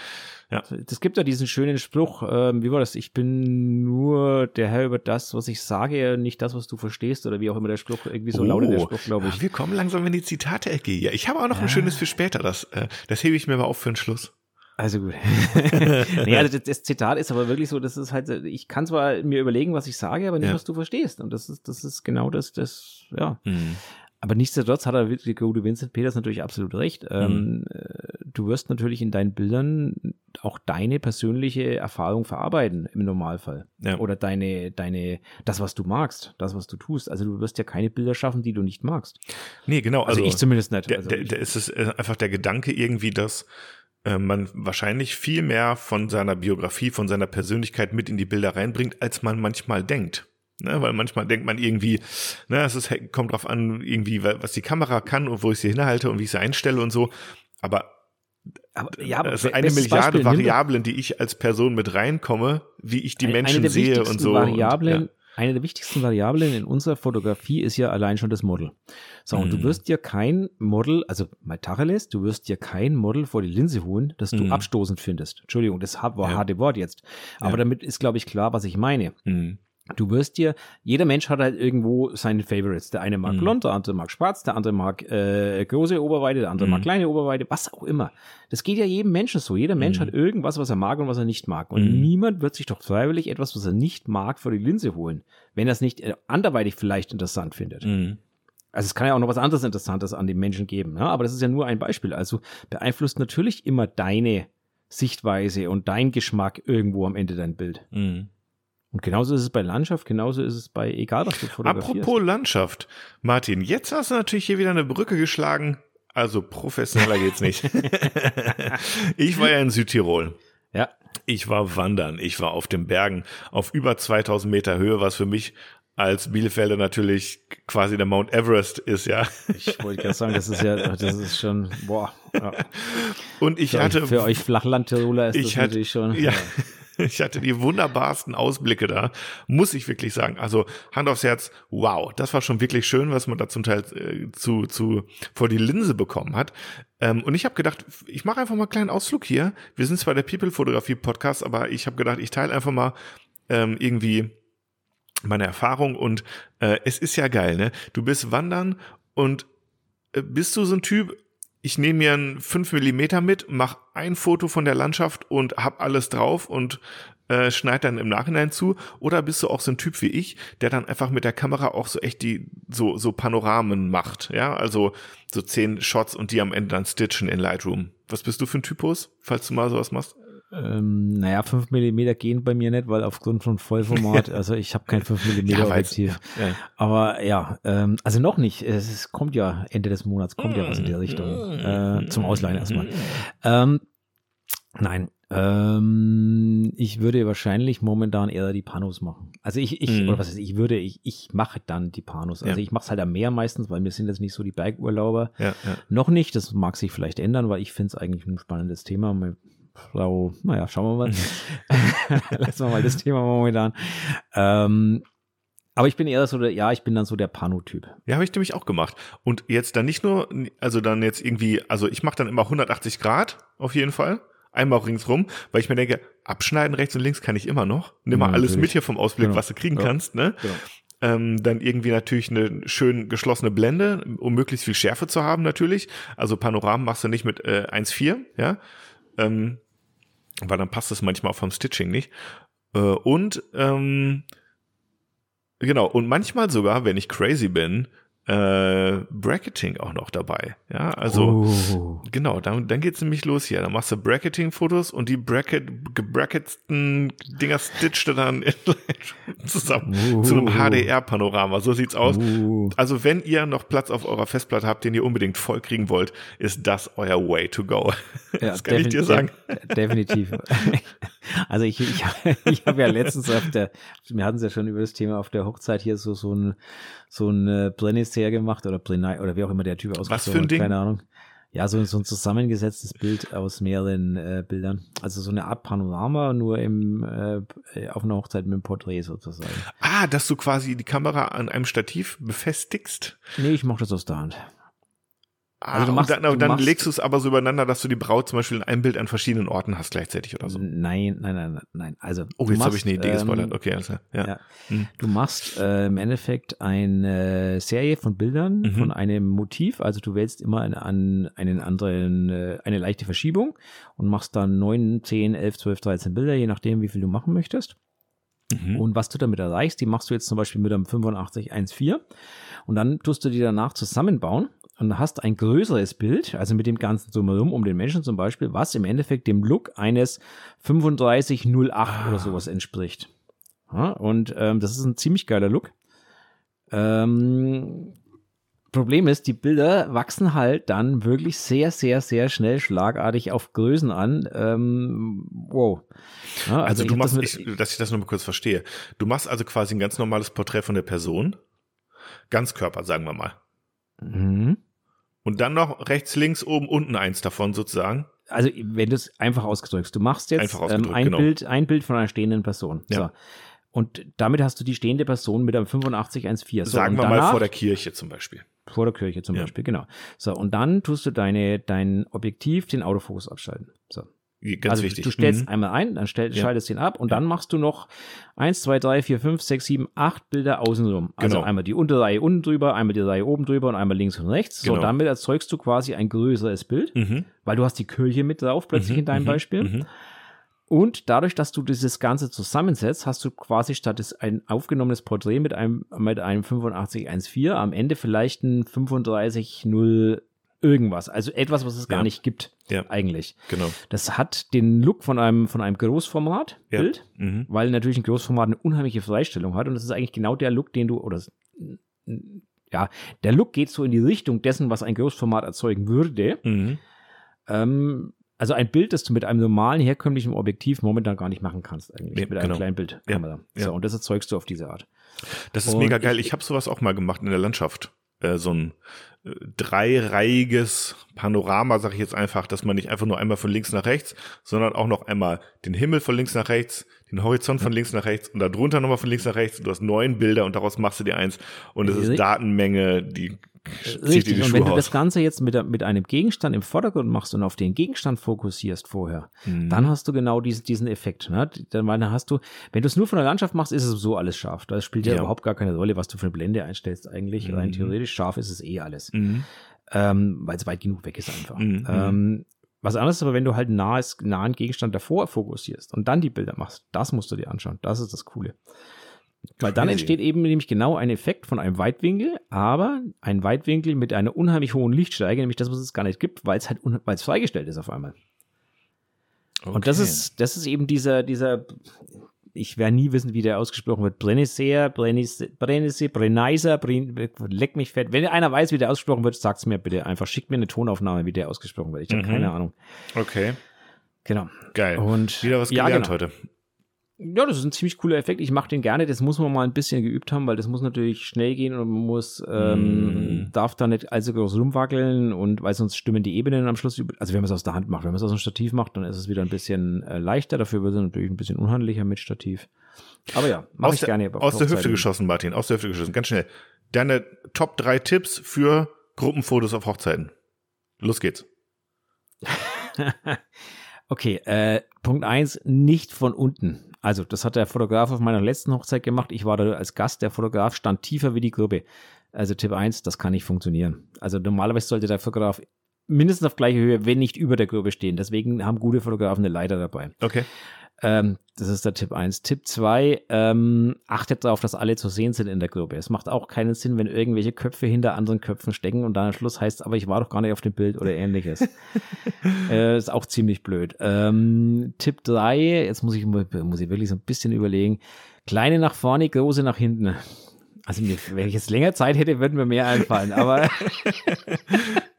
Ja. Es gibt ja diesen schönen Spruch, ähm, wie war das? Ich bin nur der Herr über das, was ich sage, nicht das, was du verstehst, oder wie auch immer der Spruch, irgendwie so oh, lautet der Spruch, glaube ich. Wir kommen langsam in die Zitate-Ecke hier. Ich habe auch noch ja. ein schönes für später, das, äh, das hebe ich mir mal auf für den Schluss. Also gut. (laughs) nee, also das, das, Zitat ist aber wirklich so, das ist halt, ich kann zwar mir überlegen, was ich sage, aber nicht, ja. was du verstehst. Und das ist, das ist genau das, das, ja. Mhm. Aber nichtsdestotrotz hat er der gute Vincent Peters natürlich absolut recht. Mhm. Ähm, äh, du wirst natürlich in deinen Bildern auch deine persönliche Erfahrung verarbeiten im Normalfall. Ja. Oder deine, deine, das, was du magst, das, was du tust. Also du wirst ja keine Bilder schaffen, die du nicht magst. Nee, genau. Also, also ich zumindest nicht. Der, also der, der ist es äh, einfach der Gedanke irgendwie, dass äh, man wahrscheinlich viel mehr von seiner Biografie, von seiner Persönlichkeit mit in die Bilder reinbringt, als man manchmal denkt. Ne, weil manchmal denkt man irgendwie, ne, es ist, kommt drauf an, irgendwie, was die Kamera kann und wo ich sie hinhalte und wie ich sie einstelle und so. Aber, aber ja, aber es ist eine Milliarde Beispiel, Variablen, die ich als Person mit reinkomme, wie ich die Menschen sehe und so. Variablen, und, ja. Eine der wichtigsten Variablen in unserer Fotografie ist ja allein schon das Model. So, und du mhm. wirst dir kein Model, also mal Tacheles, du wirst dir kein Model vor die Linse holen, das du mm. abstoßend findest. Entschuldigung, das war ja. harte Wort jetzt. Aber ja. damit ist, glaube ich, klar, was ich meine. Mm. Du wirst dir, jeder Mensch hat halt irgendwo seine Favorites. Der eine mag mhm. blond, der andere mag schwarz, der andere mag äh, große Oberweite, der andere mhm. mag kleine Oberweite, was auch immer. Das geht ja jedem Menschen so. Jeder Mensch mhm. hat irgendwas, was er mag und was er nicht mag. Und mhm. niemand wird sich doch freiwillig etwas, was er nicht mag, vor die Linse holen, wenn er es nicht äh, anderweitig vielleicht interessant findet. Mhm. Also es kann ja auch noch was anderes Interessantes an den Menschen geben. Ne? Aber das ist ja nur ein Beispiel. Also beeinflusst natürlich immer deine Sichtweise und dein Geschmack irgendwo am Ende dein Bild. Mhm. Und genauso ist es bei Landschaft, genauso ist es bei egal was du fotografierst. Apropos Landschaft, Martin, jetzt hast du natürlich hier wieder eine Brücke geschlagen. Also professioneller geht's nicht. (laughs) ich war ja in Südtirol. Ja. Ich war wandern, ich war auf den Bergen auf über 2000 Meter Höhe, was für mich als Bielefelder natürlich quasi der Mount Everest ist, ja. Ich wollte gerade sagen, das ist ja, das ist schon, boah. Ja. Und ich für hatte. Euch, für euch Flachlandtiroler ist ich das hatte, natürlich schon. Ja. (laughs) Ich hatte die wunderbarsten Ausblicke da, muss ich wirklich sagen. Also Hand aufs Herz, wow, das war schon wirklich schön, was man da zum Teil äh, zu, zu vor die Linse bekommen hat. Ähm, und ich habe gedacht, ich mache einfach mal einen kleinen Ausflug hier. Wir sind zwar der People-Fotografie-Podcast, aber ich habe gedacht, ich teile einfach mal ähm, irgendwie meine Erfahrung und äh, es ist ja geil, ne? Du bist wandern und äh, bist du so ein Typ, ich nehme mir ein 5 Millimeter mit, mach ein Foto von der Landschaft und hab alles drauf und äh, schneid dann im Nachhinein zu? Oder bist du auch so ein Typ wie ich, der dann einfach mit der Kamera auch so echt die so so Panoramen macht, ja? Also so zehn Shots und die am Ende dann stitchen in Lightroom. Was bist du für ein Typus, falls du mal sowas machst? Ähm, naja, 5 mm gehen bei mir nicht, weil aufgrund von Vollformat, (laughs) also ich habe kein 5 mm ja, Objektiv. Ja. Aber ja, ähm, also noch nicht. Es, es, kommt ja Ende des Monats, kommt ja was in der Richtung. Äh, zum Ausleihen erstmal. Ähm, nein, ähm, ich würde wahrscheinlich momentan eher die Panos machen. Also ich, ich mm. oder was heißt, ich würde, ich, ich mache dann die Panos. Also ja. ich mache es halt am Meer meistens, weil wir sind jetzt nicht so die Bergurlauber. Ja, ja. Noch nicht, das mag sich vielleicht ändern, weil ich finde es eigentlich ein spannendes Thema. So, naja, schauen wir mal. (laughs) Lassen wir mal das Thema momentan. Ähm, aber ich bin eher so der, ja, ich bin dann so der Pano-Typ. Ja, habe ich nämlich auch gemacht. Und jetzt dann nicht nur, also dann jetzt irgendwie, also ich mache dann immer 180 Grad auf jeden Fall. Einmal auch ringsrum, weil ich mir denke, abschneiden rechts und links kann ich immer noch. Nimm mal ja, alles mit hier vom Ausblick, genau. was du kriegen ja. kannst, ne? Genau. Ähm, dann irgendwie natürlich eine schön geschlossene Blende, um möglichst viel Schärfe zu haben natürlich. Also Panoramen machst du nicht mit äh, 1,4, ja. Ähm, weil dann passt es manchmal auch vom Stitching nicht. Äh, und ähm, genau, und manchmal sogar, wenn ich crazy bin, äh, Bracketing auch noch dabei. Ja, also oh. genau, dann, dann geht's nämlich los hier. Dann machst du Bracketing-Fotos und die Bracket, gebracketsten Dinger stitcht du dann (laughs) zusammen uh. zu einem HDR-Panorama. So sieht's aus. Uh. Also wenn ihr noch Platz auf eurer Festplatte habt, den ihr unbedingt voll kriegen wollt, ist das euer Way to go. (laughs) Ja, das kann ich dir sagen. definitiv. (laughs) Also ich, ich, (laughs) ich habe ja letztens auf der, wir hatten es ja schon über das Thema auf der Hochzeit hier so so ein so ein äh, Brennisser gemacht oder Brenai oder wie auch immer der Typ ausgesprochen Was für ein Ding? keine Ahnung. Ja, so, so ein zusammengesetztes Bild aus mehreren äh, Bildern. Also so eine Art Panorama, nur im, äh, auf einer Hochzeit mit einem Porträt sozusagen. Ah, dass du quasi die Kamera an einem Stativ befestigst? Nee, ich mache das aus der Hand. Also du machst, und dann, dann legst du es aber so übereinander, dass du die Braut zum Beispiel in einem Bild an verschiedenen Orten hast gleichzeitig oder so. Nein, nein, nein, nein. Also oh, jetzt habe ich eine Idee ähm, gespoilert. Okay, also ja. ja. Hm. Du machst äh, im Endeffekt eine Serie von Bildern mhm. von einem Motiv. Also du wählst immer eine, an einen anderen äh, eine leichte Verschiebung und machst dann neun, zehn, elf, zwölf, dreizehn Bilder, je nachdem, wie viel du machen möchtest. Mhm. Und was du damit erreichst, die machst du jetzt zum Beispiel mit einem 8514 und dann tust du die danach zusammenbauen und hast ein größeres Bild, also mit dem ganzen Drumherum, um den Menschen zum Beispiel, was im Endeffekt dem Look eines 3508 ah. oder sowas entspricht. Ja, und ähm, das ist ein ziemlich geiler Look. Ähm, Problem ist, die Bilder wachsen halt dann wirklich sehr, sehr, sehr schnell schlagartig auf Größen an. Ähm, wow. Ja, also, also du machst, das ich, dass ich das nur mal kurz verstehe. Du machst also quasi ein ganz normales Porträt von der Person. Ganzkörper, sagen wir mal. Mhm. Und dann noch rechts, links, oben, unten eins davon sozusagen. Also wenn du es einfach ausgedrückst, du machst jetzt ähm, ein, genau. Bild, ein Bild von einer stehenden Person. Ja. So. Und damit hast du die stehende Person mit einem 8514. So, Sagen wir danach, mal vor der Kirche zum Beispiel. Vor der Kirche zum ja. Beispiel, genau. So, und dann tust du deine, dein Objektiv, den Autofokus abschalten. So. Ganz also wichtig. Du stellst mhm. einmal ein, dann stell, ja. schaltest ihn ab und ja. dann machst du noch eins, zwei, drei, vier, fünf, sechs, sieben, acht Bilder außenrum. Also genau. einmal die untere Reihe unten drüber, einmal die Reihe oben drüber und einmal links und rechts. Genau. So, damit erzeugst du quasi ein größeres Bild, mhm. weil du hast die Kirche mit drauf plötzlich mhm. in deinem mhm. Beispiel. Mhm. Und dadurch, dass du dieses Ganze zusammensetzt, hast du quasi statt ein aufgenommenes Porträt mit einem, mit einem 8514 am Ende vielleicht ein 3500 irgendwas. Also etwas, was es ja. gar nicht gibt, ja. eigentlich. Genau. Das hat den Look von einem, von einem Großformat-Bild, ja. mhm. weil natürlich ein Großformat eine unheimliche Freistellung hat. Und das ist eigentlich genau der Look, den du, oder ja, der Look geht so in die Richtung dessen, was ein Großformat erzeugen würde. Mhm. Ähm, also ein Bild, das du mit einem normalen, herkömmlichen Objektiv momentan gar nicht machen kannst, eigentlich. Ja, mit einem genau. kleinen Bildkamera. Ja, so, und das erzeugst du auf diese Art. Das ist und mega geil. Ich, ich habe sowas auch mal gemacht in der Landschaft. Äh, so ein äh, dreireihiges Panorama, sage ich jetzt einfach, dass man nicht einfach nur einmal von links nach rechts, sondern auch noch einmal den Himmel von links nach rechts, den Horizont von links nach rechts und darunter nochmal von links nach rechts. Du hast neun Bilder und daraus machst du dir eins. Und es ist Datenmenge, die Richtig, und wenn du das Ganze jetzt mit, mit einem Gegenstand im Vordergrund machst und auf den Gegenstand fokussierst vorher, mhm. dann hast du genau diesen, diesen Effekt. Ne? Dann, hast du, wenn du es nur von der Landschaft machst, ist es so alles scharf. Da spielt ja, ja überhaupt gar keine Rolle, was du für eine Blende einstellst eigentlich. Mhm. Rein theoretisch scharf ist es eh alles. Mhm. Ähm, Weil es weit genug weg ist einfach. Mhm. Ähm, was anderes ist aber, wenn du halt nahes, nahen Gegenstand davor fokussierst und dann die Bilder machst, das musst du dir anschauen. Das ist das Coole. Weil dann entsteht eben nämlich genau ein Effekt von einem Weitwinkel, aber ein Weitwinkel mit einer unheimlich hohen Lichtstärke, nämlich das, was es gar nicht gibt, weil es halt weil es freigestellt ist auf einmal. Okay. Und das ist, das ist eben dieser, dieser, ich werde nie wissen, wie der ausgesprochen wird. Brenniser, Brenniser, Brenniser, leck mich fett. Wenn einer weiß, wie der ausgesprochen wird, sagt es mir bitte einfach. Schickt mir eine Tonaufnahme, wie der ausgesprochen wird. Ich habe mhm. keine Ahnung. Okay. Genau. Geil. Und wieder was gelernt ja, genau. heute. Ja, das ist ein ziemlich cooler Effekt. Ich mache den gerne. Das muss man mal ein bisschen geübt haben, weil das muss natürlich schnell gehen und man muss, ähm, mm. darf da nicht allzu groß rumwackeln und weil sonst stimmen die Ebenen am Schluss. Also wenn man es aus der Hand macht, wenn man es aus dem Stativ macht, dann ist es wieder ein bisschen äh, leichter. Dafür wird es natürlich ein bisschen unhandlicher mit Stativ. Aber ja, mache ich der, gerne. Aus der Hüfte geschossen, Martin. Aus der Hüfte geschossen. Ganz schnell. Deine Top 3 Tipps für Gruppenfotos auf Hochzeiten. Los geht's. (laughs) okay, äh, Punkt 1, nicht von unten. Also, das hat der Fotograf auf meiner letzten Hochzeit gemacht. Ich war da als Gast. Der Fotograf stand tiefer wie die Gruppe. Also Tipp 1, das kann nicht funktionieren. Also normalerweise sollte der Fotograf mindestens auf gleicher Höhe, wenn nicht über der Gruppe stehen. Deswegen haben gute Fotografen eine Leiter dabei. Okay. Ähm, das ist der Tipp 1. Tipp 2, ähm, achtet darauf, dass alle zu sehen sind in der Gruppe. Es macht auch keinen Sinn, wenn irgendwelche Köpfe hinter anderen Köpfen stecken und dann am Schluss heißt, aber ich war doch gar nicht auf dem Bild oder ähnliches. (laughs) äh, ist auch ziemlich blöd. Ähm, Tipp 3, jetzt muss ich, muss ich wirklich so ein bisschen überlegen. Kleine nach vorne, große nach hinten. Also mir, wenn ich jetzt länger Zeit hätte, würden mir mehr einfallen, aber (laughs)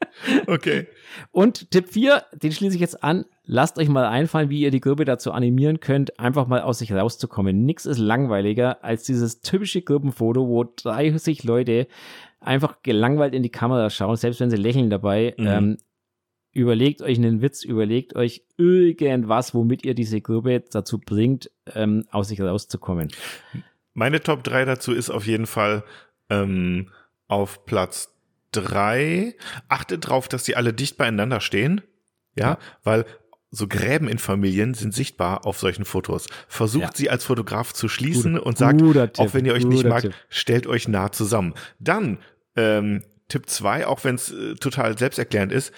Okay. Und Tipp 4, den schließe ich jetzt an. Lasst euch mal einfallen, wie ihr die Gruppe dazu animieren könnt, einfach mal aus sich rauszukommen. Nix ist langweiliger als dieses typische Gruppenfoto, wo 30 Leute einfach gelangweilt in die Kamera schauen, selbst wenn sie lächeln dabei. Mhm. Ähm, überlegt euch einen Witz, überlegt euch irgendwas, womit ihr diese Gruppe dazu bringt, ähm, aus sich rauszukommen. Meine Top 3 dazu ist auf jeden Fall ähm, auf Platz 3. Achtet drauf, dass die alle dicht beieinander stehen. Ja, ja. weil so Gräben in Familien sind sichtbar auf solchen Fotos. Versucht ja. sie als Fotograf zu schließen Guter, und sagt, auch wenn ihr euch nicht mag, Tipp. stellt euch nah zusammen. Dann ähm, Tipp 2, auch wenn es äh, total selbsterklärend ist,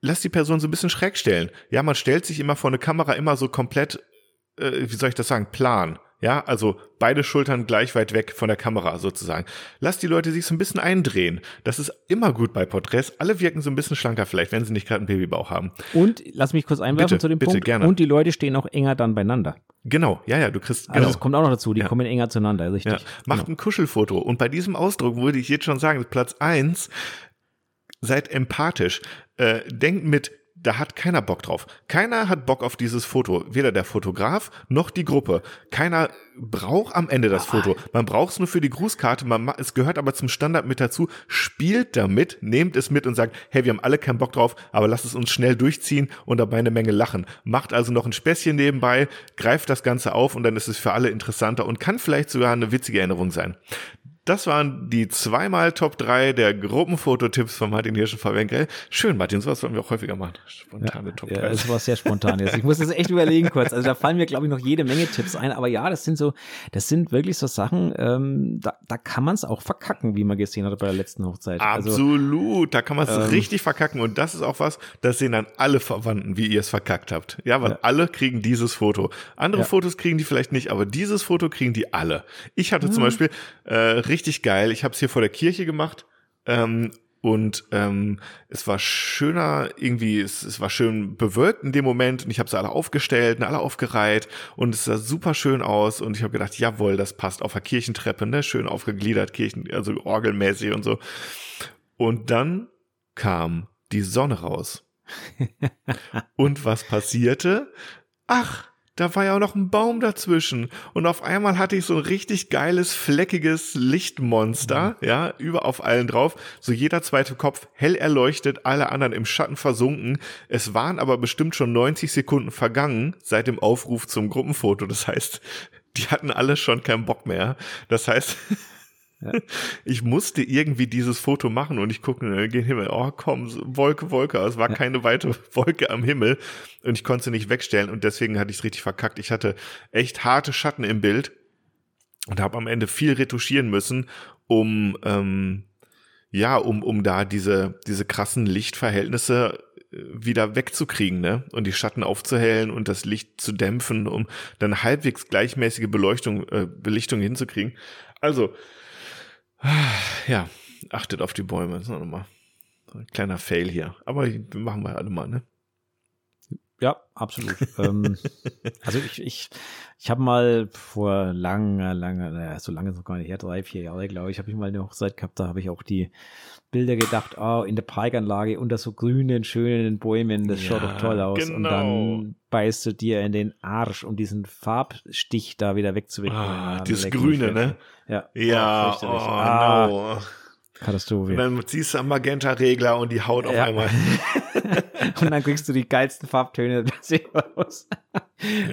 lasst die Person so ein bisschen schräg stellen. Ja, man stellt sich immer vor eine Kamera immer so komplett, äh, wie soll ich das sagen, plan. Ja, also beide Schultern gleich weit weg von der Kamera sozusagen. Lass die Leute sich so ein bisschen eindrehen. Das ist immer gut bei Porträts. Alle wirken so ein bisschen schlanker vielleicht, wenn sie nicht gerade einen Babybauch haben. Und lass mich kurz einwerfen bitte, zu dem bitte, Punkt. Gerne. Und die Leute stehen auch enger dann beieinander. Genau, ja, ja, du kriegst. Also genau. das kommt auch noch dazu, die ja. kommen enger zueinander, richtig. Ja. Macht genau. ein Kuschelfoto. Und bei diesem Ausdruck würde ich jetzt schon sagen, Platz eins, seid empathisch. Äh, denkt mit da hat keiner Bock drauf. Keiner hat Bock auf dieses Foto. Weder der Fotograf noch die Gruppe. Keiner braucht am Ende das Foto. Man braucht es nur für die Grußkarte. Man, es gehört aber zum Standard mit dazu. Spielt damit, nehmt es mit und sagt, hey, wir haben alle keinen Bock drauf, aber lasst es uns schnell durchziehen und dabei eine Menge lachen. Macht also noch ein Späßchen nebenbei, greift das Ganze auf und dann ist es für alle interessanter und kann vielleicht sogar eine witzige Erinnerung sein. Das waren die zweimal Top 3 der Gruppenfototipps von Martin Hirschen Verwenkel. Schön, Martin, sowas wollen wir auch häufiger machen. Spontane ja, Top 3. Ja, das war sehr spontan jetzt. Ich muss das echt überlegen kurz. Also da fallen mir, glaube ich, noch jede Menge Tipps ein. Aber ja, das sind so, das sind wirklich so Sachen, ähm, da, da kann man es auch verkacken, wie man gesehen hat bei der letzten Hochzeit. Also, Absolut, also, da kann man es ähm, richtig verkacken. Und das ist auch was, das sehen dann alle Verwandten, wie ihr es verkackt habt. Ja, weil ja. alle kriegen dieses Foto. Andere. Fotos kriegen die vielleicht nicht, aber dieses Foto kriegen die alle. Ich hatte zum Beispiel äh, richtig geil. Ich habe es hier vor der Kirche gemacht. Ähm, und ähm, es war schöner, irgendwie, es, es war schön bewölkt in dem Moment und ich habe sie alle aufgestellt und alle aufgereiht und es sah super schön aus und ich habe gedacht, jawohl, das passt auf der Kirchentreppe, ne? Schön aufgegliedert, Kirchen, also orgelmäßig und so. Und dann kam die Sonne raus. (laughs) und was passierte? Ach, da war ja auch noch ein Baum dazwischen. Und auf einmal hatte ich so ein richtig geiles, fleckiges Lichtmonster, mhm. ja, über auf allen drauf. So jeder zweite Kopf hell erleuchtet, alle anderen im Schatten versunken. Es waren aber bestimmt schon 90 Sekunden vergangen seit dem Aufruf zum Gruppenfoto. Das heißt, die hatten alle schon keinen Bock mehr. Das heißt, (laughs) ja. (laughs) Ich musste irgendwie dieses Foto machen und ich gucke in den Himmel. Oh komm, Wolke, Wolke. Es war ja. keine weite (laughs) Wolke am Himmel und ich konnte sie nicht wegstellen und deswegen hatte ich es richtig verkackt. Ich hatte echt harte Schatten im Bild und habe am Ende viel retuschieren müssen, um ähm, ja, um um da diese diese krassen Lichtverhältnisse äh, wieder wegzukriegen, ne? Und die Schatten aufzuhellen und das Licht zu dämpfen, um dann halbwegs gleichmäßige Beleuchtung, äh, Belichtung hinzukriegen. Also, ja, achtet auf die Bäume. Das ist nochmal ein kleiner Fail hier. Aber machen wir alle mal, ne? Ja, absolut. (laughs) ähm, also ich, ich, ich habe mal vor langer, langer, naja, so lange ist noch gar nicht her, drei, vier Jahre, glaube ich, habe ich mal eine Hochzeit gehabt, da habe ich auch die Bilder gedacht, oh, in der Parkanlage unter so grünen, schönen Bäumen, das ja, schaut doch toll aus. Genau. Und dann beißt du dir in den Arsch, um diesen Farbstich da wieder wegzuwickeln. Ah, dieses Grüne, ne? Ja. Ja, oh, oh ah, no. Katastrophe. Und dann ziehst du am Magenta-Regler und die Haut auf ja. einmal. (laughs) und dann kriegst du die geilsten Farbtöne (laughs) raus.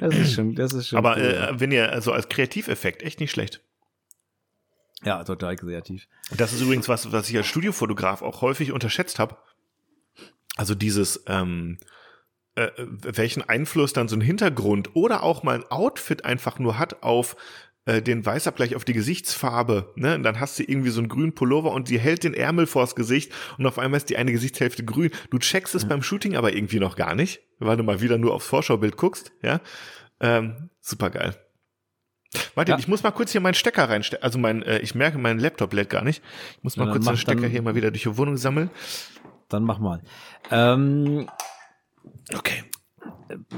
Das ist schon, das ist schon. Aber cool. äh, wenn ihr, also als Kreativeffekt, echt nicht schlecht. Ja, total kreativ. Das ist übrigens was, was ich als Studiofotograf auch häufig unterschätzt habe. Also dieses, ähm, äh, welchen Einfluss dann so ein Hintergrund oder auch mal ein Outfit einfach nur hat auf äh, den Weißabgleich auf die Gesichtsfarbe, ne? Und dann hast du irgendwie so einen grünen Pullover und die hält den Ärmel vors Gesicht und auf einmal ist die eine Gesichtshälfte grün. Du checkst es mhm. beim Shooting aber irgendwie noch gar nicht, weil du mal wieder nur aufs Vorschaubild guckst, ja? Ähm, super geil. Warte, ja. ich muss mal kurz hier meinen Stecker reinstecken. Also mein, äh, ich merke, mein Laptop lädt gar nicht. Ich muss mal ja, kurz den Stecker hier mal wieder durch die Wohnung sammeln. Dann mach mal. Ähm, okay.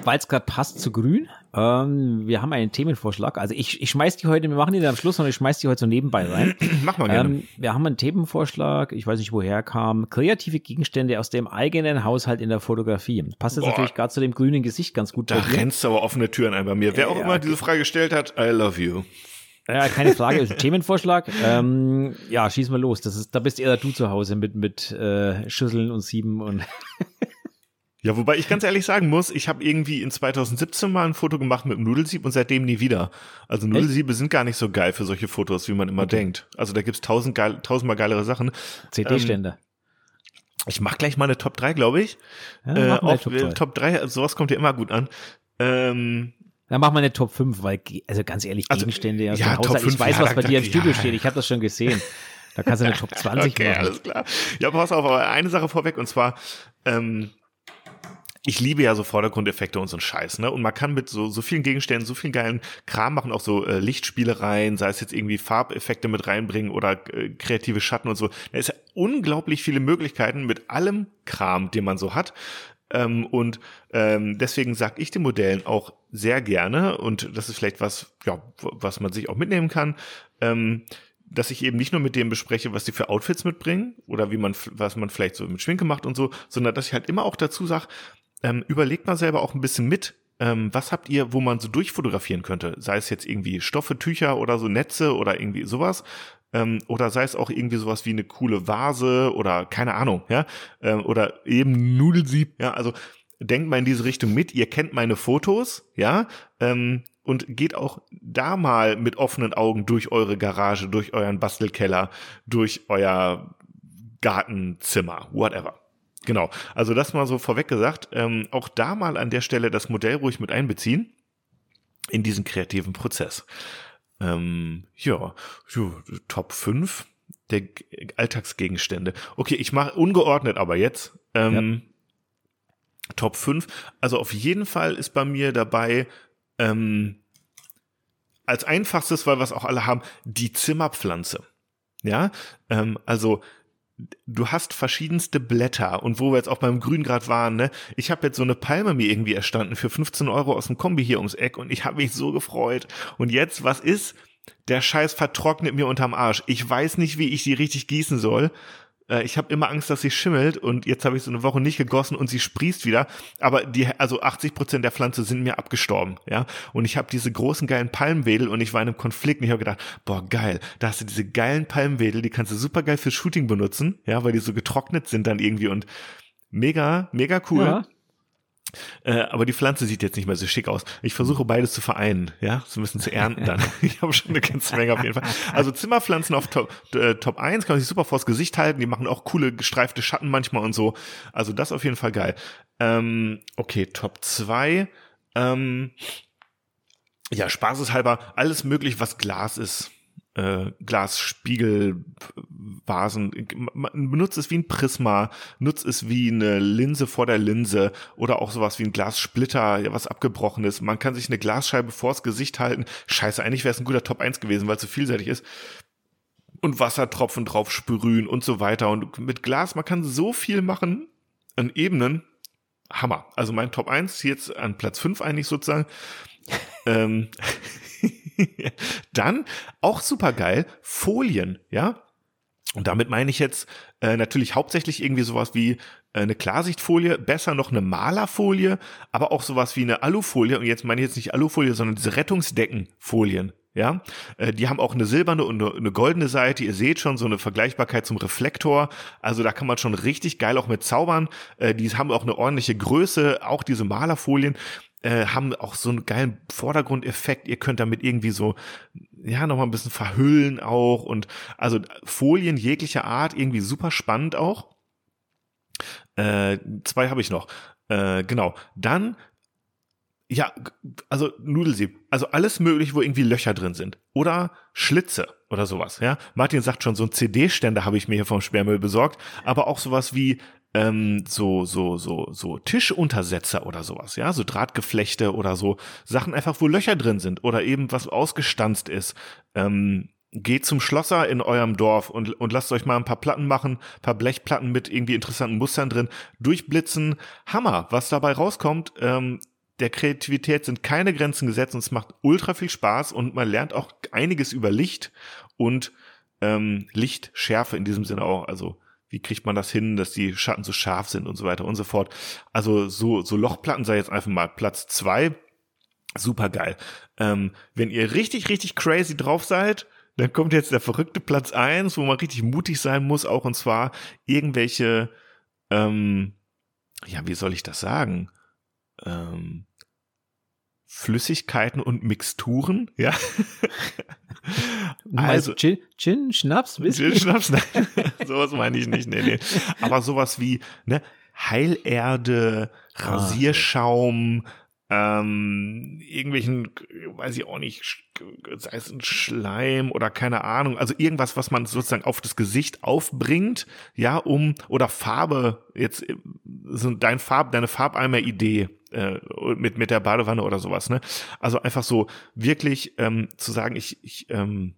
Weil es gerade passt zu grün, ähm, wir haben einen Themenvorschlag. Also ich, ich schmeiß die heute, wir machen die dann am Schluss und ich schmeiß die heute so nebenbei rein. (clears throat) Mach mal gerne. Ähm, wir haben einen Themenvorschlag, ich weiß nicht woher kam, kreative Gegenstände aus dem eigenen Haushalt in der Fotografie. Passt jetzt Boah. natürlich gerade zu dem grünen Gesicht ganz gut Da rennst du aber offene Türen ein bei mir. Wer auch Ja, immer diese Frage gestellt hat, I love you. Ja, keine Frage, ist ein (laughs) Themenvorschlag. Ähm, ja, schieß mal los. Das ist, da bist eher du zu Hause mit, mit äh, Schüsseln und Sieben und (laughs) Ja, wobei ich ganz ehrlich sagen muss, ich habe irgendwie in 2017 mal ein Foto gemacht mit dem Nudelsieb und seitdem nie wieder. Also Nudelsiebe sind gar nicht so geil für solche Fotos, wie man immer denkt. Also da gibt's tausend geil, tausendmal geilere Sachen. CD-Ständer. Ich mach gleich mal eine Top 3, glaube ich. ja, äh, auf, Top äh, 3. Top 3, also sowas kommt ja immer gut an. Ähm, Dann machen wir eine Top 5, weil, also ganz ehrlich, Also, Gegenstände aus ja, dem Haushalt. 5, ich weiß, ja, was bei dir im Studio ja. steht. Ich habe das schon gesehen. Da kannst du eine (laughs) Top 20 okay, machen. alles klar. Ja, pass auf, aber eine Sache vorweg und zwar, ähm, ich liebe ja so Vordergrundeffekte und so ein Scheiß, ne? Und man kann mit so, so vielen Gegenständen so viel geilen Kram machen, auch so äh, Lichtspielereien, sei es jetzt irgendwie Farbeffekte mit reinbringen oder äh, kreative Schatten und so. Da ist ja unglaublich viele Möglichkeiten mit allem Kram, den man so hat. Ähm, und ähm, deswegen sage ich den Modellen auch sehr gerne, und das ist vielleicht was, ja, was man sich auch mitnehmen kann, ähm, dass ich eben nicht nur mit dem bespreche, was die für Outfits mitbringen oder wie man, was man vielleicht so mit Schminke macht und so, sondern dass ich halt immer auch dazu sage, ähm, überlegt mal selber auch ein bisschen mit, ähm, was habt ihr, wo man so durchfotografieren könnte? Sei es jetzt irgendwie Stoffe, Tücher oder so Netze oder irgendwie sowas. Ähm, oder sei es auch irgendwie sowas wie eine coole Vase oder keine Ahnung, ja. Ähm, oder eben Nudelsieb, ja. Also denkt mal in diese Richtung mit. Ihr kennt meine Fotos, ja. Ähm, und geht auch da mal mit offenen Augen durch eure Garage, durch euren Bastelkeller, durch euer Gartenzimmer, whatever. Genau. Also das mal so vorweg gesagt. Ähm, auch da mal an der Stelle das Modell ruhig mit einbeziehen in diesen kreativen Prozess. Ähm, ja, Top 5 der Alltagsgegenstände. Okay, ich mache ungeordnet aber jetzt. Ähm, Top 5. Also auf jeden Fall ist bei mir dabei ähm, als einfachstes, weil wir es auch alle haben, die Zimmerpflanze. Ja, ähm, also du hast verschiedenste Blätter und wo wir jetzt auch beim Grün gerade waren, ne, ich habe jetzt so eine Palme mir irgendwie erstanden für 15 Euro aus dem Kombi hier ums Eck und ich habe mich so gefreut. Und jetzt, was ist? Der Scheiß vertrocknet mir unterm Arsch. Ich weiß nicht, wie ich sie richtig gießen soll. Äh, Ich habe immer Angst, dass sie schimmelt und jetzt habe ich so eine Woche nicht gegossen und sie sprießt wieder. Aber die, also 80 Prozent der Pflanze sind mir abgestorben, ja. Und ich habe diese großen geilen Palmwedel und ich war in einem Konflikt und ich habe gedacht, boah geil, da hast du diese geilen Palmwedel, die kannst du super geil für Shooting benutzen, ja, weil die so getrocknet sind dann irgendwie und mega, mega cool. Ja. Äh, aber die Pflanze sieht jetzt nicht mehr so schick aus. Ich versuche beides zu vereinen, ja, so ein bisschen zu ernten dann. (laughs) ich habe schon eine ganze Menge auf jeden Fall. Also Zimmerpflanzen auf Top, äh, Top 1 kann man sich super vors Gesicht halten. Die machen auch coole gestreifte Schatten manchmal und so. Also das auf jeden Fall geil. Ähm, okay, Top 2. Ähm, ja, spaßeshalber alles möglich, was Glas ist. Äh, Glas, Spiegel, Vasen, man benutzt es wie ein Prisma, nutzt es wie eine Linse vor der Linse oder auch sowas wie ein Glassplitter, was abgebrochen ist. Man kann sich eine Glasscheibe vors Gesicht halten. Scheiße, eigentlich wäre es ein guter Top 1 gewesen, weil es so vielseitig ist. Und Wassertropfen drauf sprühen und so weiter. Und mit Glas, man kann so viel machen an Ebenen. Hammer. Also mein Top 1 jetzt an Platz 5 eigentlich sozusagen. (laughs) ähm, (laughs) dann auch super geil, Folien, ja. Und damit meine ich jetzt äh, natürlich hauptsächlich irgendwie sowas wie äh, eine Klarsichtfolie, besser noch eine Malerfolie, aber auch sowas wie eine Alufolie. Und jetzt meine ich jetzt nicht Alufolie, sondern diese Rettungsdeckenfolien. Ja, äh, die haben auch eine silberne und eine, eine goldene Seite. Ihr seht schon so eine Vergleichbarkeit zum Reflektor. Also da kann man schon richtig geil auch mit zaubern. Äh, die haben auch eine ordentliche Größe. Auch diese Malerfolien äh, haben auch so einen geilen Vordergrundeffekt. Ihr könnt damit irgendwie so, ja, nochmal ein bisschen verhüllen auch. Und also Folien jeglicher Art, irgendwie super spannend auch. Äh, zwei habe ich noch. Äh, genau. Dann ja, also Nudelsieb, also alles möglich, wo irgendwie Löcher drin sind oder Schlitze oder sowas, ja. Martin sagt schon, so ein CD-Ständer habe ich mir hier vom Sperrmüll besorgt, aber auch sowas wie ähm, so so so so Tischuntersetzer oder sowas, ja, so Drahtgeflechte oder so Sachen einfach, wo Löcher drin sind oder eben was ausgestanzt ist. Ähm, geht zum Schlosser in eurem Dorf und, und lasst euch mal ein paar Platten machen, ein paar Blechplatten mit irgendwie interessanten Mustern drin, durchblitzen. Hammer, was dabei rauskommt, ähm, der Kreativität sind keine Grenzen gesetzt und es macht ultra viel Spaß und man lernt auch einiges über Licht und ähm, Lichtschärfe in diesem Sinne auch. Also wie kriegt man das hin, dass die Schatten so scharf sind und so weiter und so fort. Also so, so Lochplatten sei jetzt einfach mal Platz zwei. Super geil. Ähm, wenn ihr richtig, richtig crazy drauf seid, dann kommt jetzt der verrückte Platz eins, wo man richtig mutig sein muss, auch und zwar irgendwelche, ähm, ja, wie soll ich das sagen? Ähm, Flüssigkeiten und Mixturen, ja. also Gin, Gin, Schnaps, Whisky? Gin, Schnaps, nein, (laughs) (laughs) sowas meine ich nicht, nee, nee. Aber sowas wie, ne, Heilerde, ah, Rasierschaum, ähm, irgendwelchen, weiß ich auch nicht, sei es ein Schleim oder keine Ahnung, also irgendwas, was man sozusagen auf das Gesicht aufbringt, ja, um, oder Farbe, jetzt, so dein Farb, deine Farbeimer-Idee, äh, mit, mit der Badewanne oder sowas, ne? Also einfach so wirklich ähm, zu sagen, ich, ich, ähm,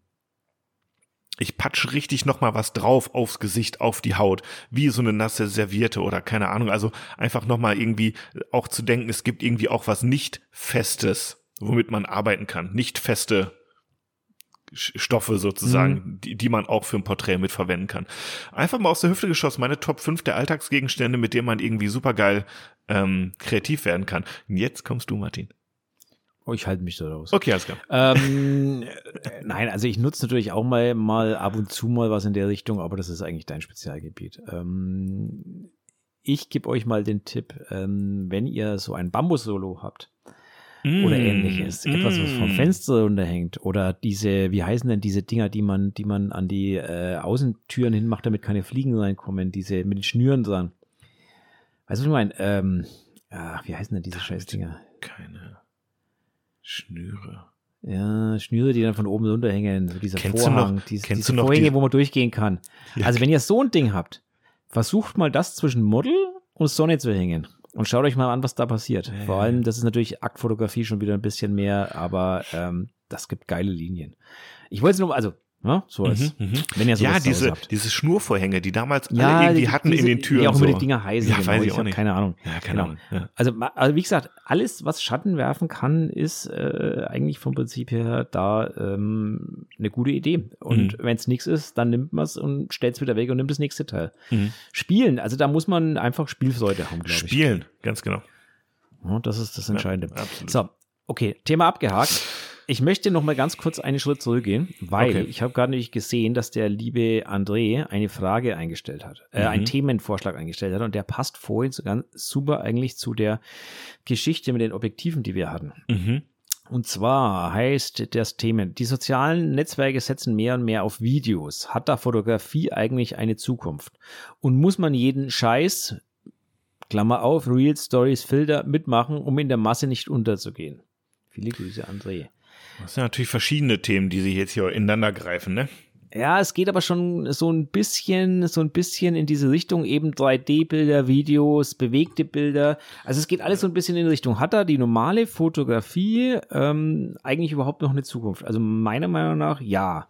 ich patsch richtig noch mal was drauf aufs Gesicht, auf die Haut, wie so eine nasse Serviette oder keine Ahnung. Also einfach noch mal irgendwie auch zu denken, es gibt irgendwie auch was nicht Festes, womit man arbeiten kann. Nicht feste Stoffe sozusagen, mhm. die, die man auch für ein Porträt mitverwenden kann. Einfach mal aus der Hüfte geschossen, meine Top 5 der Alltagsgegenstände, mit denen man irgendwie supergeil ähm, kreativ werden kann. Und jetzt kommst du, Martin. Oh, ich halte mich da raus. Okay, alles klar. Ähm, nein, also ich nutze natürlich auch mal, mal ab und zu mal was in der Richtung, aber das ist eigentlich dein Spezialgebiet. Ähm, ich gebe euch mal den Tipp, ähm, wenn ihr so ein Bambus-Solo habt mm, oder ähnliches, mm. etwas, was vom Fenster runterhängt oder diese, wie heißen denn diese Dinger, die man, die man an die äh, Außentüren hinmacht, damit keine Fliegen reinkommen, diese mit den Schnüren dran. Weißt du, was ich meine? Ähm, ach, wie heißen denn diese Scheißdinger? Keine. Schnüre. Ja, Schnüre, die dann von oben runterhängen, so dieser kennst Vorhang, noch, diese, diese Vorhänge, die, wo man durchgehen kann. Ja. Also wenn ihr so ein Ding habt, versucht mal das zwischen Model und Sonne zu hängen. Und schaut euch mal an, was da passiert. Ja. Vor allem, das ist natürlich Aktfotografie schon wieder ein bisschen mehr, aber ähm, das gibt geile Linien. Ich wollte es nur, also ja, so ist. Mhm, mh. Wenn ihr ja, diese, diese Schnurvorhänge, die damals ja, alle irgendwie hatten diese, in den Türen. Wie auch immer so. die Dinger heißen. Ja, genau. weiß ich, ich auch nicht. Keine Ahnung. Ja, keine genau. Ahnung. Ja. Also, also, wie gesagt, alles, was Schatten werfen kann, ist äh, eigentlich vom Prinzip her da ähm, eine gute Idee. Und mhm. wenn es nichts ist, dann nimmt man es und stellt es wieder weg und nimmt das nächste Teil. Mhm. Spielen, also da muss man einfach Spielfreude haben, glaube ich. Spielen, ganz genau. Ja, das ist das Entscheidende. so, okay, Thema abgehakt. Ich möchte noch mal ganz kurz einen Schritt zurückgehen, weil okay. ich habe gerade nicht gesehen, dass der liebe André eine Frage eingestellt hat, äh, mhm. einen Themenvorschlag eingestellt hat und der passt vorhin so ganz super eigentlich zu der Geschichte mit den Objektiven, die wir hatten. Mhm. Und zwar heißt das Thema, die sozialen Netzwerke setzen mehr und mehr auf Videos. Hat da Fotografie eigentlich eine Zukunft? Und muss man jeden Scheiß, Klammer auf, Real Stories, Filter mitmachen, um in der Masse nicht unterzugehen? Viele Grüße, André. Das sind natürlich verschiedene Themen, die sich jetzt hier ineinander greifen, ne? Ja, es geht aber schon so ein bisschen, so ein bisschen in diese Richtung, eben 3D-Bilder, Videos, bewegte Bilder. Also es geht alles so ein bisschen in Richtung, hat da die normale Fotografie ähm, eigentlich überhaupt noch eine Zukunft? Also meiner Meinung nach ja.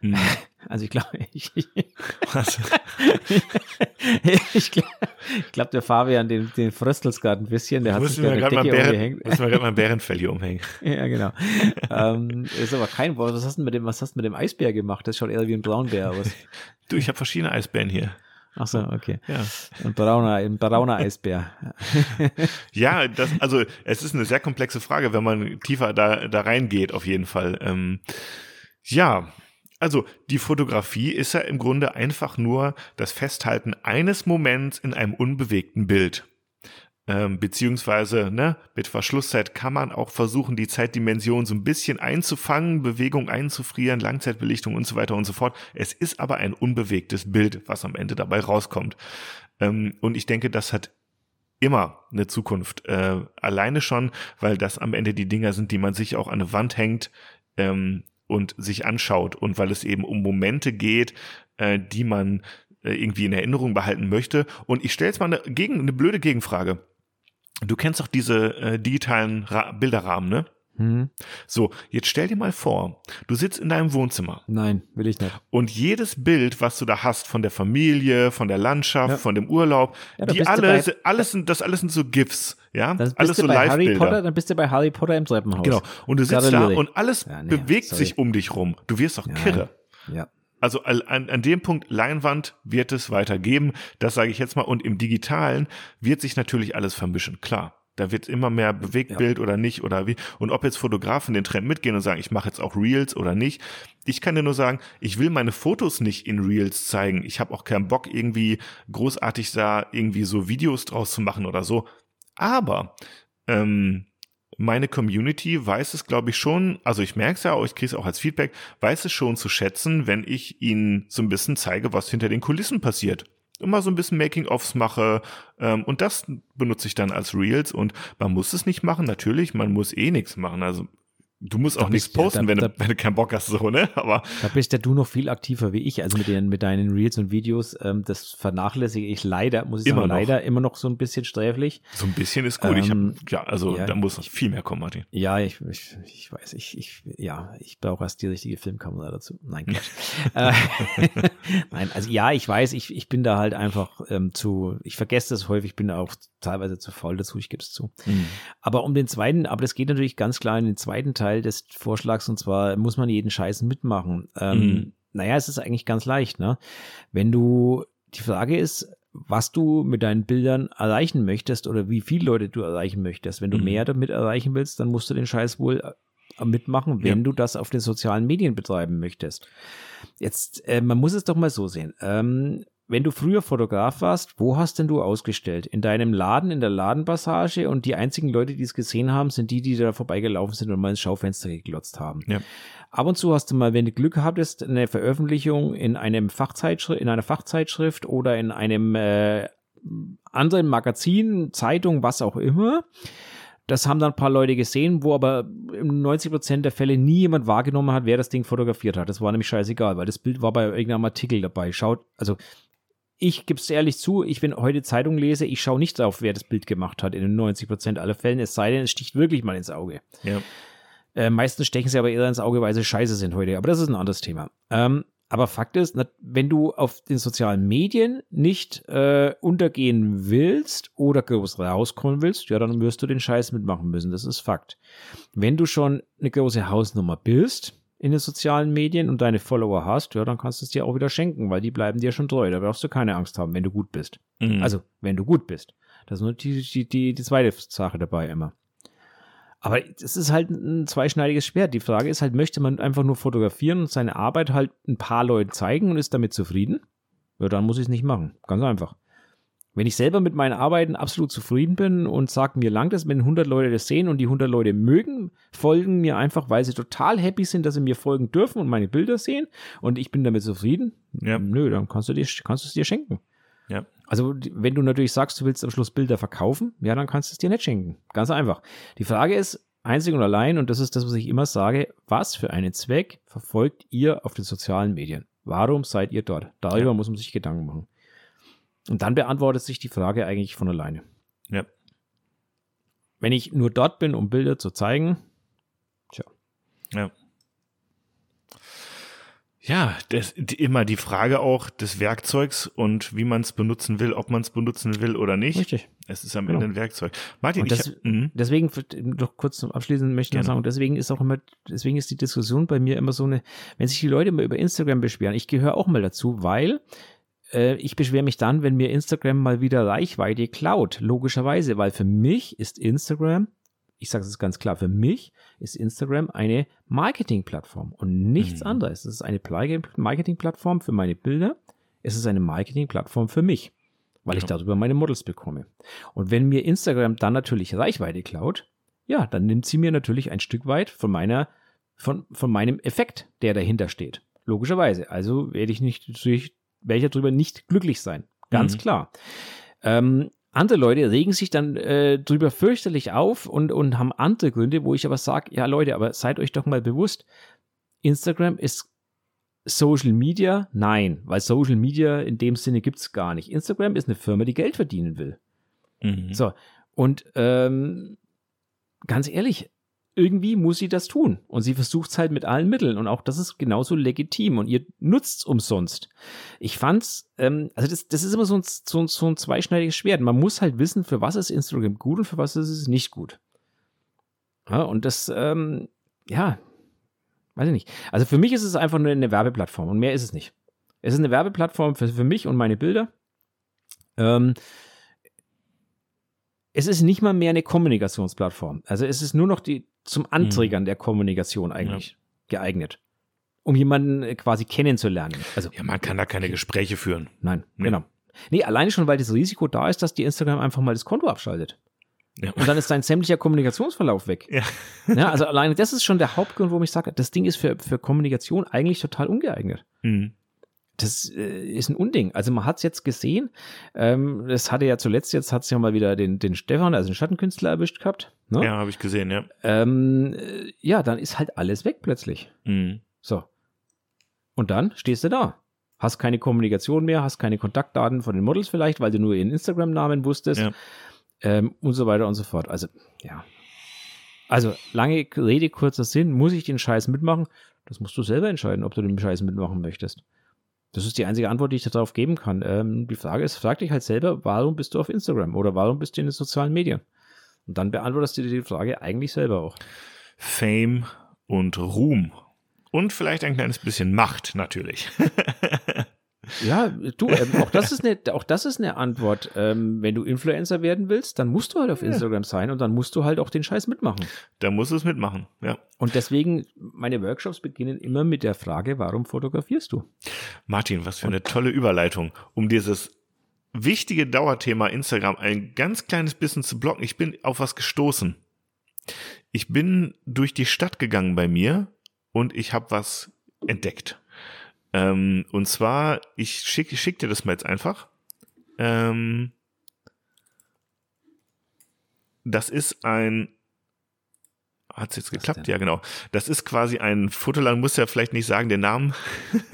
Hm. (laughs) Also ich glaube, (laughs) ich, (laughs) ich, ich glaube, glaub, der Fabian, den, den fröstelt's gerade ein bisschen, der hat sich gerade Decke Bären, umgehängt. Müssen wir gerade mal ein Bärenfell hier umhängen. (laughs) ja, genau. ähm, ist aber kein Wort. Was hast du mit dem, was hast du mit dem Eisbär gemacht? Das schaut eher wie ein Braunbär aus. Du, ich habe verschiedene Eisbären hier. Ach so, okay. Ja. Ein brauner, ein brauner Eisbär. ja, das, also es ist eine sehr komplexe Frage, wenn man tiefer da, da reingeht, auf jeden Fall. Ähm, ja, also die Fotografie ist ja im Grunde einfach nur das Festhalten eines Moments in einem unbewegten Bild. Ähm, beziehungsweise ne, mit Verschlusszeit kann man auch versuchen, die Zeitdimension so ein bisschen einzufangen, Bewegung einzufrieren, Langzeitbelichtung und so weiter und so fort. Es ist aber ein unbewegtes Bild, was am Ende dabei rauskommt. Ähm, und ich denke, das hat immer eine Zukunft. Äh, alleine schon, weil das am Ende die Dinger sind, die man sich auch an eine Wand hängt, ähm, und sich anschaut und weil es eben um Momente geht, äh, die man äh, irgendwie in Erinnerung behalten möchte. Und ich stelle jetzt mal eine, gegen, eine blöde Gegenfrage. Du kennst doch diese äh, digitalen Ra Bilderrahmen, ne? Mhm. So, jetzt stell dir mal vor, du sitzt in deinem Wohnzimmer. Nein, will ich nicht. Und jedes Bild, was du da hast von der Familie, von der Landschaft, ja. von dem Urlaub, ja, die alle, alles sind, das alles sind so GIFs. Ja, Dann bist alles du so bei Harry. Potter, dann bist du bei Harry Potter im Treppenhaus. Genau. Und du sitzt da Gratuliere. und alles Ja, nee, bewegt sorry. sich um dich rum. Du wirst doch Ja. kirre. Ja. Also al- an, an dem Punkt Leinwand wird es weitergeben, das sage ich jetzt mal. Und im Digitalen wird sich natürlich alles vermischen, klar. Da wird immer mehr Bewegtbild oder nicht oder wie. Und ob jetzt Fotografen den Trend mitgehen und sagen, ich mache jetzt auch Reels oder nicht. Ich kann dir nur sagen, ich will meine Fotos nicht in Reels zeigen. Ich habe auch keinen Bock, irgendwie großartig da irgendwie so Videos draus zu machen oder so. Aber ähm, meine Community weiß es, glaube ich, schon, also ich merke es ja, auch, ich kriege es auch als Feedback, weiß es schon zu schätzen, wenn ich ihnen so ein bisschen zeige, was hinter den Kulissen passiert. Immer so ein bisschen Making-ofs mache ähm, und das benutze ich dann als Reels und man muss es nicht machen, natürlich, man muss eh nichts machen, also du musst auch Da nichts bist- ja, posten, da- wenn, du, da- wenn du keinen Bock hast, so, ne, aber Da bist ja du noch viel aktiver wie ich, also mit, den, mit deinen Reels und Videos. Ähm, das vernachlässige ich leider, muss ich Immer sagen, noch. leider immer noch so ein bisschen sträflich. so ein bisschen ist gut. Ähm, hab, ja, also ja, da muss noch viel mehr kommen, Martin. Ja, ich, ich, ich weiß, ich, ich, ja, ich brauche erst die richtige Filmkamera dazu. Nein, Quatsch. (laughs) äh, (laughs) Nein, also ja, ich weiß, ich, ich bin da halt einfach ähm, zu, ich vergesse das häufig, bin da auch teilweise zu faul dazu, ich gebe es zu. Aber um den zweiten, aber das geht natürlich ganz klar in den zweiten Teil des Vorschlags und zwar muss man jeden Scheiß mitmachen. Ähm, Mhm. Naja, es ist eigentlich ganz leicht, ne? Wenn du, die Frage ist, was du mit deinen Bildern erreichen möchtest oder wie viele Leute du erreichen möchtest. Wenn du Mhm. mehr damit erreichen willst, dann musst du den Scheiß wohl äh, mitmachen, wenn Ja. du das auf den sozialen Medien betreiben möchtest. Jetzt, äh, man muss es doch mal so sehen. Ähm, wenn du früher Fotograf warst, wo hast denn du ausgestellt? In deinem Laden, in der Ladenpassage und die einzigen Leute, die es gesehen haben, sind die, die da vorbeigelaufen sind und mal ins Schaufenster geglotzt haben. Ja. Ab und zu hast du mal, wenn du Glück hattest, eine Veröffentlichung in einem Fachzeitschrift, in einer Fachzeitschrift oder in einem äh, anderen Magazin, Zeitung, was auch immer. Das haben dann ein paar Leute gesehen, wo aber in 90 Prozent der Fälle nie jemand wahrgenommen hat, wer das Ding fotografiert hat. Das war nämlich scheißegal, weil das Bild war bei irgendeinem Artikel dabei. Schaut, also ich gebe es ehrlich zu, ich, wenn heute Zeitung lese, ich schaue nicht drauf, wer das Bild gemacht hat in den 90 Prozent aller Fällen, es sei denn, es sticht wirklich mal ins Auge. Ja. Äh, meistens stechen sie aber eher ins Auge, weil sie scheiße sind heute. Aber das ist ein anderes Thema. Ähm, aber Fakt ist, wenn du auf den sozialen Medien nicht äh, untergehen willst oder groß rauskommen willst, ja, dann wirst du den Scheiß mitmachen müssen. Das ist Fakt. Wenn du schon eine große Hausnummer bist in den sozialen Medien und deine Follower hast, ja, dann kannst du es dir auch wieder schenken, weil die bleiben dir schon treu. Da brauchst du keine Angst haben, wenn du gut bist. Mhm. Also, wenn du gut bist. Das ist nur die, die, die, die zweite Sache dabei immer. Aber es ist halt ein zweischneidiges Schwert. Die Frage ist halt, möchte man einfach nur fotografieren und seine Arbeit halt ein paar Leuten zeigen und ist damit zufrieden? Ja, dann muss ich es nicht machen. Ganz einfach. Wenn ich selber mit meinen Arbeiten absolut zufrieden bin und sage, mir langt es, wenn 100 Leute das sehen und die 100 Leute mögen, folgen mir einfach, weil sie total happy sind, dass sie mir folgen dürfen und meine Bilder sehen und ich bin damit zufrieden, Ja. nö, dann kannst du, dir, kannst du es dir schenken. Ja. Also, wenn du natürlich sagst, du willst am Schluss Bilder verkaufen, ja, dann kannst du es dir nicht schenken. Ganz einfach. Die Frage ist einzig und allein, und das ist das, was ich immer sage, was für einen Zweck verfolgt ihr auf den sozialen Medien? Warum seid ihr dort? Darüber Ja. muss man sich Gedanken machen. Und dann beantwortet sich die Frage eigentlich von alleine. Ja. Wenn ich nur dort bin, um Bilder zu zeigen, Ja. Ja, das, die, immer die Frage auch des Werkzeugs und wie man es benutzen will, ob man es benutzen will oder nicht. richtig. Es ist am Genau. Ende ein Werkzeug. Martin, Und ich, das- mhm. Deswegen, noch kurz zum Abschließen möchte ich noch sagen, deswegen ist auch immer, deswegen ist die Diskussion bei mir immer so eine, wenn sich die Leute mal über Instagram beschweren, ich gehöre auch mal dazu, weil äh, ich beschwere mich dann, wenn mir Instagram mal wieder Reichweite klaut, logischerweise, weil für mich ist Instagram, ich sage es ganz klar, für mich ist Instagram eine Marketingplattform und nichts Mhm. anderes. Es ist eine Marketingplattform für meine Bilder, es ist eine Marketingplattform für mich, weil ich Ja. darüber meine Models bekomme. Und wenn mir Instagram dann natürlich Reichweite klaut, ja, dann nimmt sie mir natürlich ein Stück weit von meiner, von, von meinem Effekt, der dahinter steht. Logischerweise. Also werde ich nicht, natürlich werde ich darüber nicht glücklich sein. Ganz Mhm. klar. Ähm, andere Leute regen sich dann äh, drüber fürchterlich auf und, und haben andere Gründe, wo ich aber sage, ja Leute, aber seid euch doch mal bewusst, Instagram ist Social Media? Nein, weil Social Media in dem Sinne gibt es gar nicht. Instagram ist eine Firma, die Geld verdienen will. Mhm. So, und ähm, ganz ehrlich, irgendwie muss sie das tun. Und sie versucht es halt mit allen Mitteln. Und auch das ist genauso legitim. Und ihr nutzt es umsonst. Ich fand's, ähm, also das, das ist immer so ein, so, so ein zweischneidiges Schwert. Man muss halt wissen, für was ist Instagram gut und für was ist es nicht gut. Ja, und das, ähm, ja, weiß ich nicht. Also für mich ist es einfach nur eine Werbeplattform und mehr ist es nicht. Es ist eine Werbeplattform für, für mich und meine Bilder. Ähm, es ist nicht mal mehr eine Kommunikationsplattform. Also es ist nur noch die zum Antriggern mhm. der Kommunikation eigentlich ja. geeignet. Um jemanden äh, quasi kennenzulernen. Also, ja, man kann da keine Gespräche führen. Nein, nee. genau. Nee, alleine schon, weil das Risiko da ist, dass die Instagram einfach mal das Konto abschaltet. Ja. Und dann ist dein sämtlicher Kommunikationsverlauf weg. Ja. ja. Also alleine das ist schon der Hauptgrund, warum ich sage, das Ding ist für, für Kommunikation eigentlich total ungeeignet. Mhm das äh, ist ein Unding. Also man hat es jetzt gesehen. Ähm, das hatte ja zuletzt, jetzt hat es ja mal wieder den, den Stefan, also den Schattenkünstler erwischt gehabt. Ne? Ja, habe ich gesehen, ja. Ähm, äh, ja, dann ist halt alles weg plötzlich. Mhm. So. Und dann stehst du da. Hast keine Kommunikation mehr, hast keine Kontaktdaten von den Models vielleicht, weil du nur ihren Instagram-Namen wusstest. Ja. Ähm, und so weiter und so fort. Also, ja. Also, lange Rede, kurzer Sinn, muss ich den Scheiß mitmachen? Das musst du selber entscheiden, ob du den Scheiß mitmachen möchtest. Das ist die einzige Antwort, die ich darauf geben kann. Ähm, die Frage ist, frag dich halt selber, warum bist du auf Instagram oder warum bist du in den sozialen Medien? Und dann beantwortest du dir die Frage eigentlich selber auch. Fame und Ruhm. Und vielleicht ein kleines bisschen Macht natürlich. (laughs) Ja, du, ähm, auch, das ist eine, auch das ist eine Antwort. Ähm, wenn du Influencer werden willst, dann musst du halt auf ja. Instagram sein und dann musst du halt auch den Scheiß mitmachen. Da musst du es mitmachen, ja. Und deswegen, meine Workshops beginnen immer mit der Frage, warum fotografierst du? Martin, was für eine tolle Überleitung, um dieses wichtige Dauerthema Instagram ein ganz kleines bisschen zu blocken. Ich bin auf was gestoßen. Ich bin durch die Stadt gegangen bei mir und ich habe was entdeckt. Ähm, und zwar, ich schicke schick dir das mal jetzt einfach. Ähm, das ist ein. Hat es jetzt geklappt? Ja, genau. Das ist quasi ein Fotoland, muss ja vielleicht nicht sagen, den Namen,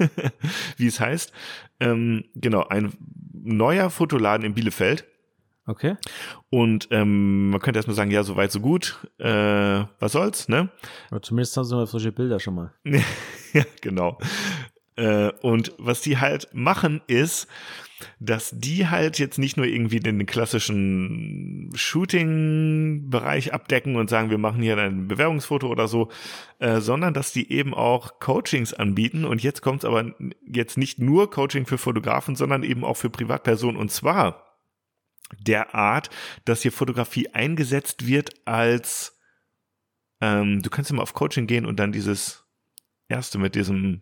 (laughs) wie es heißt. Ähm, genau, ein neuer Fotoladen in Bielefeld. Okay. Und ähm, man könnte erstmal sagen, ja, so weit, so gut. Äh, was soll's, ne? Aber zumindest haben sie mal frische Bilder schon mal. (laughs) ja, genau. Äh, und was die halt machen ist, dass die halt jetzt nicht nur irgendwie den klassischen Shooting-Bereich abdecken und sagen, wir machen hier ein Bewerbungsfoto oder so, äh, sondern dass die eben auch Coachings anbieten. Und jetzt kommt es aber jetzt nicht nur Coaching für Fotografen, sondern eben auch für Privatpersonen. Und zwar der Art, dass hier Fotografie eingesetzt wird als, ähm, du kannst ja mal auf Coaching gehen und dann dieses erste mit diesem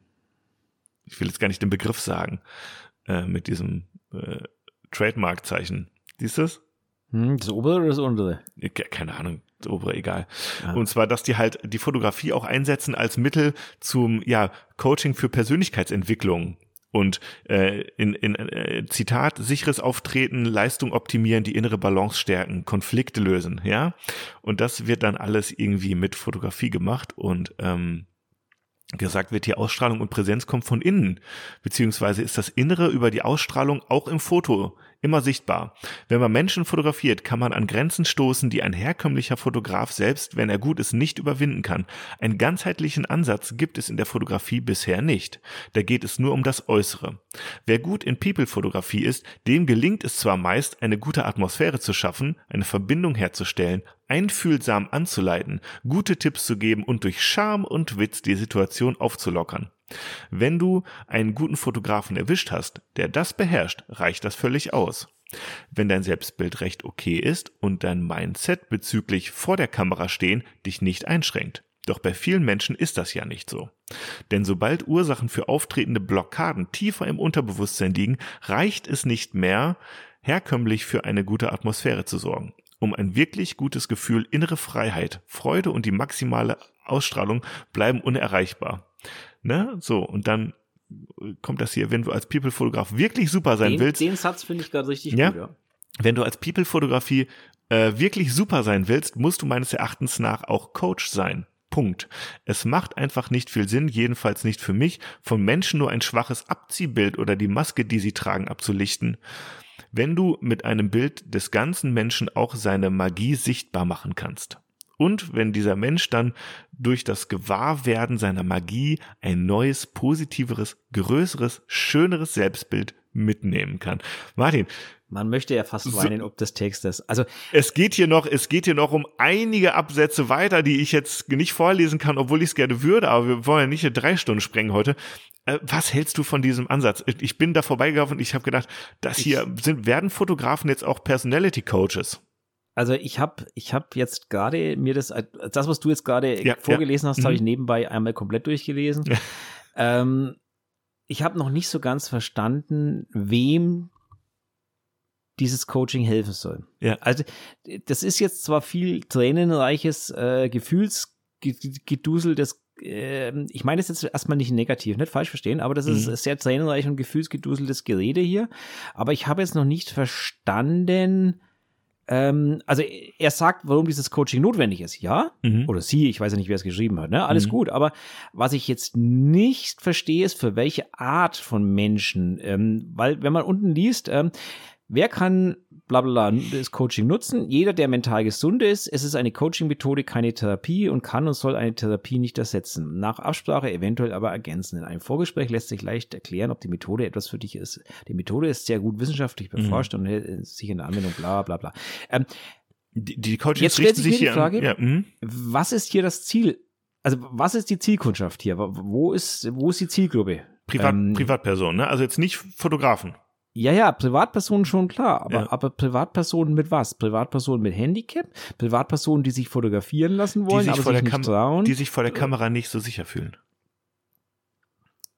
ich will jetzt gar nicht den Begriff sagen, äh, mit diesem äh, Trademark-Zeichen. Siehst du das? Hm, das obere oder das untere? Keine Ahnung, das obere, egal. Ah. Und zwar, dass die halt die Fotografie auch einsetzen als Mittel zum ja, Coaching für Persönlichkeitsentwicklung. Und äh, in, in äh, Zitat, sicheres Auftreten, Leistung optimieren, die innere Balance stärken, Konflikte lösen, ja. Und das wird dann alles irgendwie mit Fotografie gemacht und ähm, gesagt wird, die Ausstrahlung und Präsenz kommt von innen, beziehungsweise ist das Innere über die Ausstrahlung auch im Foto immer sichtbar. Wenn man Menschen fotografiert, kann man an Grenzen stoßen, die ein herkömmlicher Fotograf selbst, wenn er gut ist, nicht überwinden kann. Einen ganzheitlichen Ansatz gibt es in der Fotografie bisher nicht. Da geht es nur um das Äußere. Wer gut in People-Fotografie ist, dem gelingt es zwar meist, eine gute Atmosphäre zu schaffen, eine Verbindung herzustellen, einfühlsam anzuleiten, gute Tipps zu geben und durch Charme und Witz die Situation aufzulockern. Wenn du einen guten Fotografen erwischt hast, der das beherrscht, reicht das völlig aus. Wenn dein Selbstbild recht okay ist und dein Mindset bezüglich vor der Kamera stehen dich nicht einschränkt. Doch bei vielen Menschen ist das ja nicht so. Denn sobald Ursachen für auftretende Blockaden tiefer im Unterbewusstsein liegen, reicht es nicht mehr, herkömmlich für eine gute Atmosphäre zu sorgen. Um ein wirklich gutes Gefühl, innere Freiheit, Freude und die maximale Ausstrahlung bleiben unerreichbar. Ne? So, und dann kommt das hier, wenn du als People-Fotograf wirklich super sein den, willst. Den Satz finde ich gerade richtig ja? gut, ja. Wenn du als People-Fotografie äh, wirklich super sein willst, musst du meines Erachtens nach auch Coach sein. Punkt. Es macht einfach nicht viel Sinn, jedenfalls nicht für mich, von Menschen nur ein schwaches Abziehbild oder die Maske, die sie tragen, abzulichten. Wenn du mit einem Bild des ganzen Menschen auch seine Magie sichtbar machen kannst. Und wenn dieser Mensch dann durch das Gewahrwerden seiner Magie ein neues, positiveres, größeres, schöneres Selbstbild mitnehmen kann. Martin, man möchte ja fast weinen, so, ob des Textes. Also es geht hier noch, es geht hier noch um einige Absätze weiter, die ich jetzt nicht vorlesen kann, obwohl ich es gerne würde, aber wir wollen ja nicht hier drei Stunden sprengen heute. Äh, was hältst du von diesem Ansatz? Ich bin da vorbeigelaufen und ich habe gedacht, das hier sind werden Fotografen jetzt auch Personality Coaches. Also ich habe ich hab jetzt gerade mir das, das, was du jetzt gerade ja, vorgelesen ja. hast, mhm. habe ich nebenbei einmal komplett durchgelesen. Ja. Ähm, ich habe noch nicht so ganz verstanden, wem dieses Coaching helfen soll. Ja. Also das ist jetzt zwar viel tränenreiches äh, Gefühlsgedusel, das äh, ich meine das jetzt erstmal nicht negativ, nicht falsch verstehen, aber das ist mhm. sehr tränenreich und gefühlsgeduseltes Gerede hier. Aber ich habe jetzt noch nicht verstanden, ähm, also er sagt, warum dieses Coaching notwendig ist, ja? Mhm. Oder sie, ich weiß ja nicht, wer es geschrieben hat, ne? Alles mhm. gut. Aber was ich jetzt nicht verstehe, ist, für welche Art von Menschen, ähm, weil wenn man unten liest, ähm, Wer kann bla bla das Coaching nutzen? Jeder, der mental gesund ist. Es ist eine Coaching-Methode, keine Therapie und kann und soll eine Therapie nicht ersetzen. Nach Absprache eventuell aber ergänzen. In einem Vorgespräch lässt sich leicht erklären, ob die Methode etwas für dich ist. Die Methode ist sehr gut wissenschaftlich beforscht mhm. und hält sich in der Anwendung bla bla bla. Ähm, die, die Coaches jetzt stellt sich, sich die Frage, ja, mhm. was ist hier das Ziel? Also was ist die Zielkundschaft hier? Wo ist, wo ist die Zielgruppe? Privat, ähm, Privatperson, ne? Also jetzt nicht Fotografen. Ja, ja, Privatpersonen schon klar, aber, ja. aber Privatpersonen mit was? Privatpersonen mit Handicap? Privatpersonen, die sich fotografieren lassen wollen, die sich aber sich nicht trauen? Die sich vor der Kamera nicht so sicher fühlen.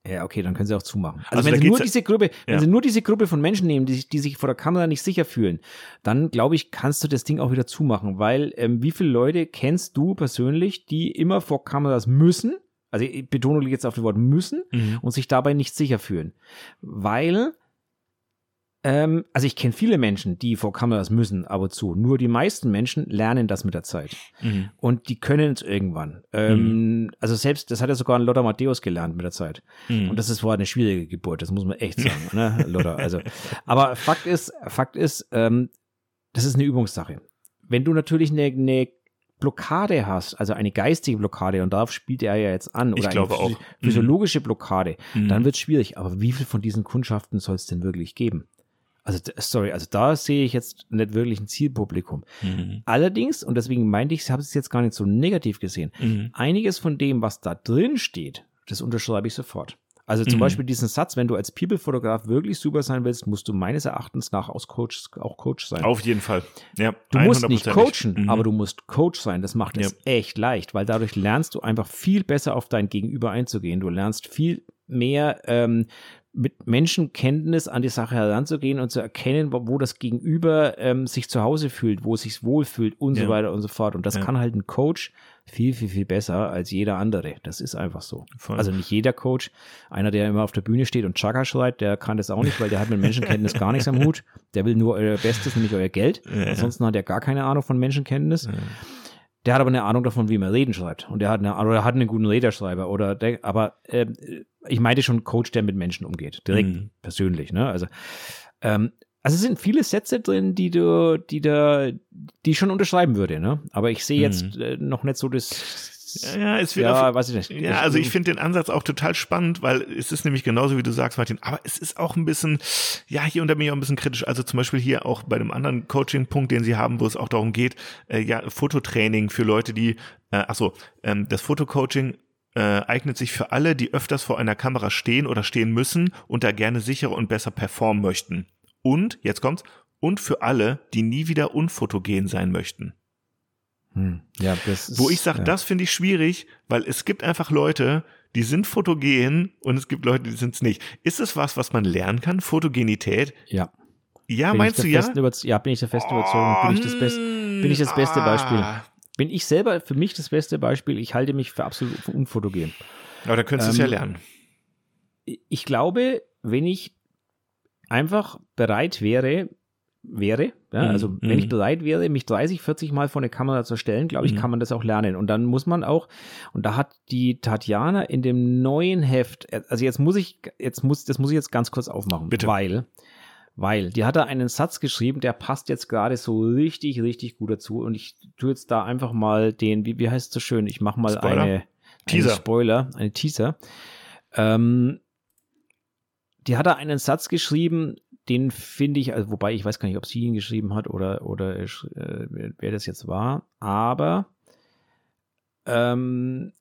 Ja, okay, dann können sie auch zumachen. Also, also wenn sie nur diese Gruppe, wenn sie nur diese Gruppe von Menschen nehmen, die, die sich vor der Kamera nicht sicher fühlen, dann glaube ich, kannst du das Ding auch wieder zumachen, weil ähm, wie viele Leute kennst du persönlich, die immer vor Kameras müssen? Also ich betone jetzt auf das Wort müssen mhm. und sich dabei nicht sicher fühlen, weil ähm, also ich kenne viele Menschen, die vor Kameras müssen, aber zu. Nur die meisten Menschen lernen das mit der Zeit. Mhm. Und die können es irgendwann. Ähm, mhm. Also selbst, das hat ja sogar ein Lothar Matthäus gelernt mit der Zeit. Mhm. Und das ist war eine schwierige Geburt, das muss man echt (laughs) sagen, ne, Lothar. Also, aber Fakt ist, Fakt ist, ähm, das ist eine Übungssache. Wenn du natürlich eine, eine Blockade hast, also eine geistige Blockade, und darauf spielt er ja jetzt an, oder eine auch. physiologische Blockade, mhm. dann wird es schwierig. Aber wie viel von diesen Kundschaften soll es denn wirklich geben? Also, sorry, also da sehe ich jetzt nicht wirklich ein Zielpublikum. Mhm. Allerdings, und deswegen meinte ich, ich habe es jetzt gar nicht so negativ gesehen, mhm. einiges von dem, was da drin steht, das unterschreibe ich sofort. Also zum mhm. Beispiel diesen Satz, wenn du als People-Fotograf wirklich super sein willst, musst du meines Erachtens nach aus Coach, auch Coach sein. Auf jeden Fall. Ja, du musst nicht coachen, mhm. aber du musst Coach sein. Das macht es ja. echt leicht, weil dadurch lernst du einfach viel besser auf dein Gegenüber einzugehen. Du lernst viel mehr ähm, mit Menschenkenntnis an die Sache heranzugehen und zu erkennen, wo, wo das Gegenüber ähm, sich zu Hause fühlt, wo es sich wohlfühlt und ja. so weiter und so fort. Und das ja. kann halt ein Coach viel, viel, viel besser als jeder andere. Das ist einfach so. Voll. Also nicht jeder Coach. Einer, der immer auf der Bühne steht und Chaka schreit, der kann das auch nicht, weil der hat mit Menschenkenntnis gar nichts am Hut. Der will nur euer Bestes, nämlich euer Geld. Ja. Ansonsten hat er gar keine Ahnung von Menschenkenntnis. Der hat aber eine Ahnung davon, wie man Reden schreibt. Und der hat, eine, oder hat einen guten Redeschreiber. Oder der, aber äh, ich meinte schon Coach, der mit Menschen umgeht. Direkt mhm. persönlich. Ne? Also, ähm, also es sind viele Sätze drin, die du, die da, die ich schon unterschreiben würde. Ne? Aber ich sehe jetzt mhm. äh, noch nicht so das ja, es wird ja, auf, weiß ich nicht. Ja, also ich finde den Ansatz auch total spannend, weil es ist nämlich genauso, wie du sagst, Martin, aber es ist auch ein bisschen, ja, hier und da bin ich auch ein bisschen kritisch. Also zum Beispiel hier auch bei dem anderen Coaching-Punkt, den sie haben, wo es auch darum geht, äh, ja, Fototraining für Leute, die, äh, achso, ähm, das Fotocoaching äh, eignet sich für alle, die öfters vor einer Kamera stehen oder stehen müssen und da gerne sicherer und besser performen möchten. Und, jetzt kommt's, und für alle, die nie wieder unfotogen sein möchten. Hm. Ja, das ist, Wo ich sage, ja. das finde ich schwierig, weil es gibt einfach Leute, die sind fotogen und es gibt Leute, die sind es nicht. Ist es was, was man lernen kann? Fotogenität? Ja. Ja, bin meinst du ja? ja, bin ich der festen Überzeugung. Bin ich das, Best, bin ich das beste ah. Beispiel. Bin ich selber für mich das beste Beispiel. Ich halte mich für absolut unfotogen. Aber da könntest du ähm, es ja lernen. Ich glaube, wenn ich einfach bereit wäre, wäre. Ja, also mhm. wenn ich bereit wäre, mich 30, 40 Mal vor eine Kamera zu stellen, glaube ich, mhm. kann man das auch lernen. Und dann muss man auch, und da hat die Tatjana in dem neuen Heft, also jetzt muss ich, jetzt muss, das muss ich jetzt ganz kurz aufmachen, Bitte. weil Weil die hat da einen Satz geschrieben, der passt jetzt gerade so richtig, richtig gut dazu. Und ich tue jetzt da einfach mal den, wie, wie heißt es so schön? Ich mache mal Spoiler? eine, Teaser. eine Spoiler, eine Teaser. Ähm, die hat da einen Satz geschrieben, den finde ich, also wobei ich weiß gar nicht, ob sie ihn geschrieben hat oder, oder äh, wer- wer das jetzt war, aber ähm,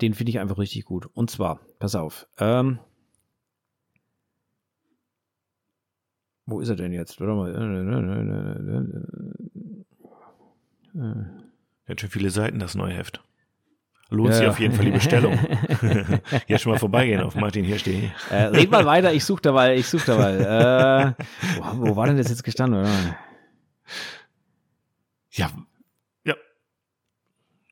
den finde ich einfach richtig gut. Und zwar, pass auf, ähm, wo ist er denn jetzt? Warte mal. Hat schon viele Seiten, das neue Heft. Lohnt Ja, sich ja. auf jeden Fall die Bestellung. (laughs) Jetzt schon mal vorbeigehen auf martinhirsch.de. Äh, red mal weiter, ich suche dabei, ich suche dabei. Äh, wo, wo war denn das jetzt gestanden? Warte mal. Ja,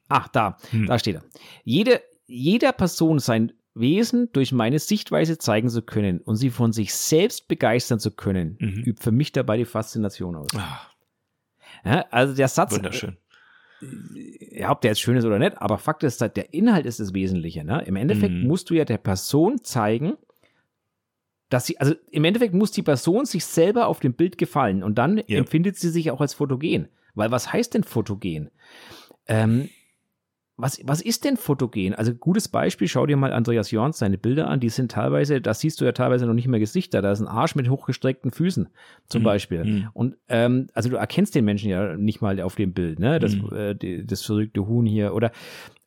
Ach, da, Hm. da steht er. Jede, jeder Person sein Wesen durch meine Sichtweise zeigen zu können und sie von sich selbst begeistern zu können, Mhm. übt für mich dabei die Faszination aus. ah, Ja, also der Satz, wunderschön. Ja, ob der jetzt schön ist oder nicht, aber Fakt ist, der Inhalt ist das Wesentliche. Ne? Im Endeffekt Mhm. musst du ja der Person zeigen, dass sie, also im Endeffekt muss die Person sich selber auf dem Bild gefallen und dann Ja. empfindet sie sich auch als fotogen. Weil was heißt denn fotogen? Ähm, was, was ist denn fotogen? Also gutes Beispiel, schau dir mal Andreas Jorns seine Bilder an, die sind teilweise, da siehst du ja teilweise noch nicht mehr Gesichter, da ist ein Arsch mit hochgestreckten Füßen zum Mhm. Beispiel. Mhm. Und ähm, also du erkennst den Menschen ja nicht mal auf dem Bild, ne? Das, Mhm. äh, die, das verrückte Huhn hier oder,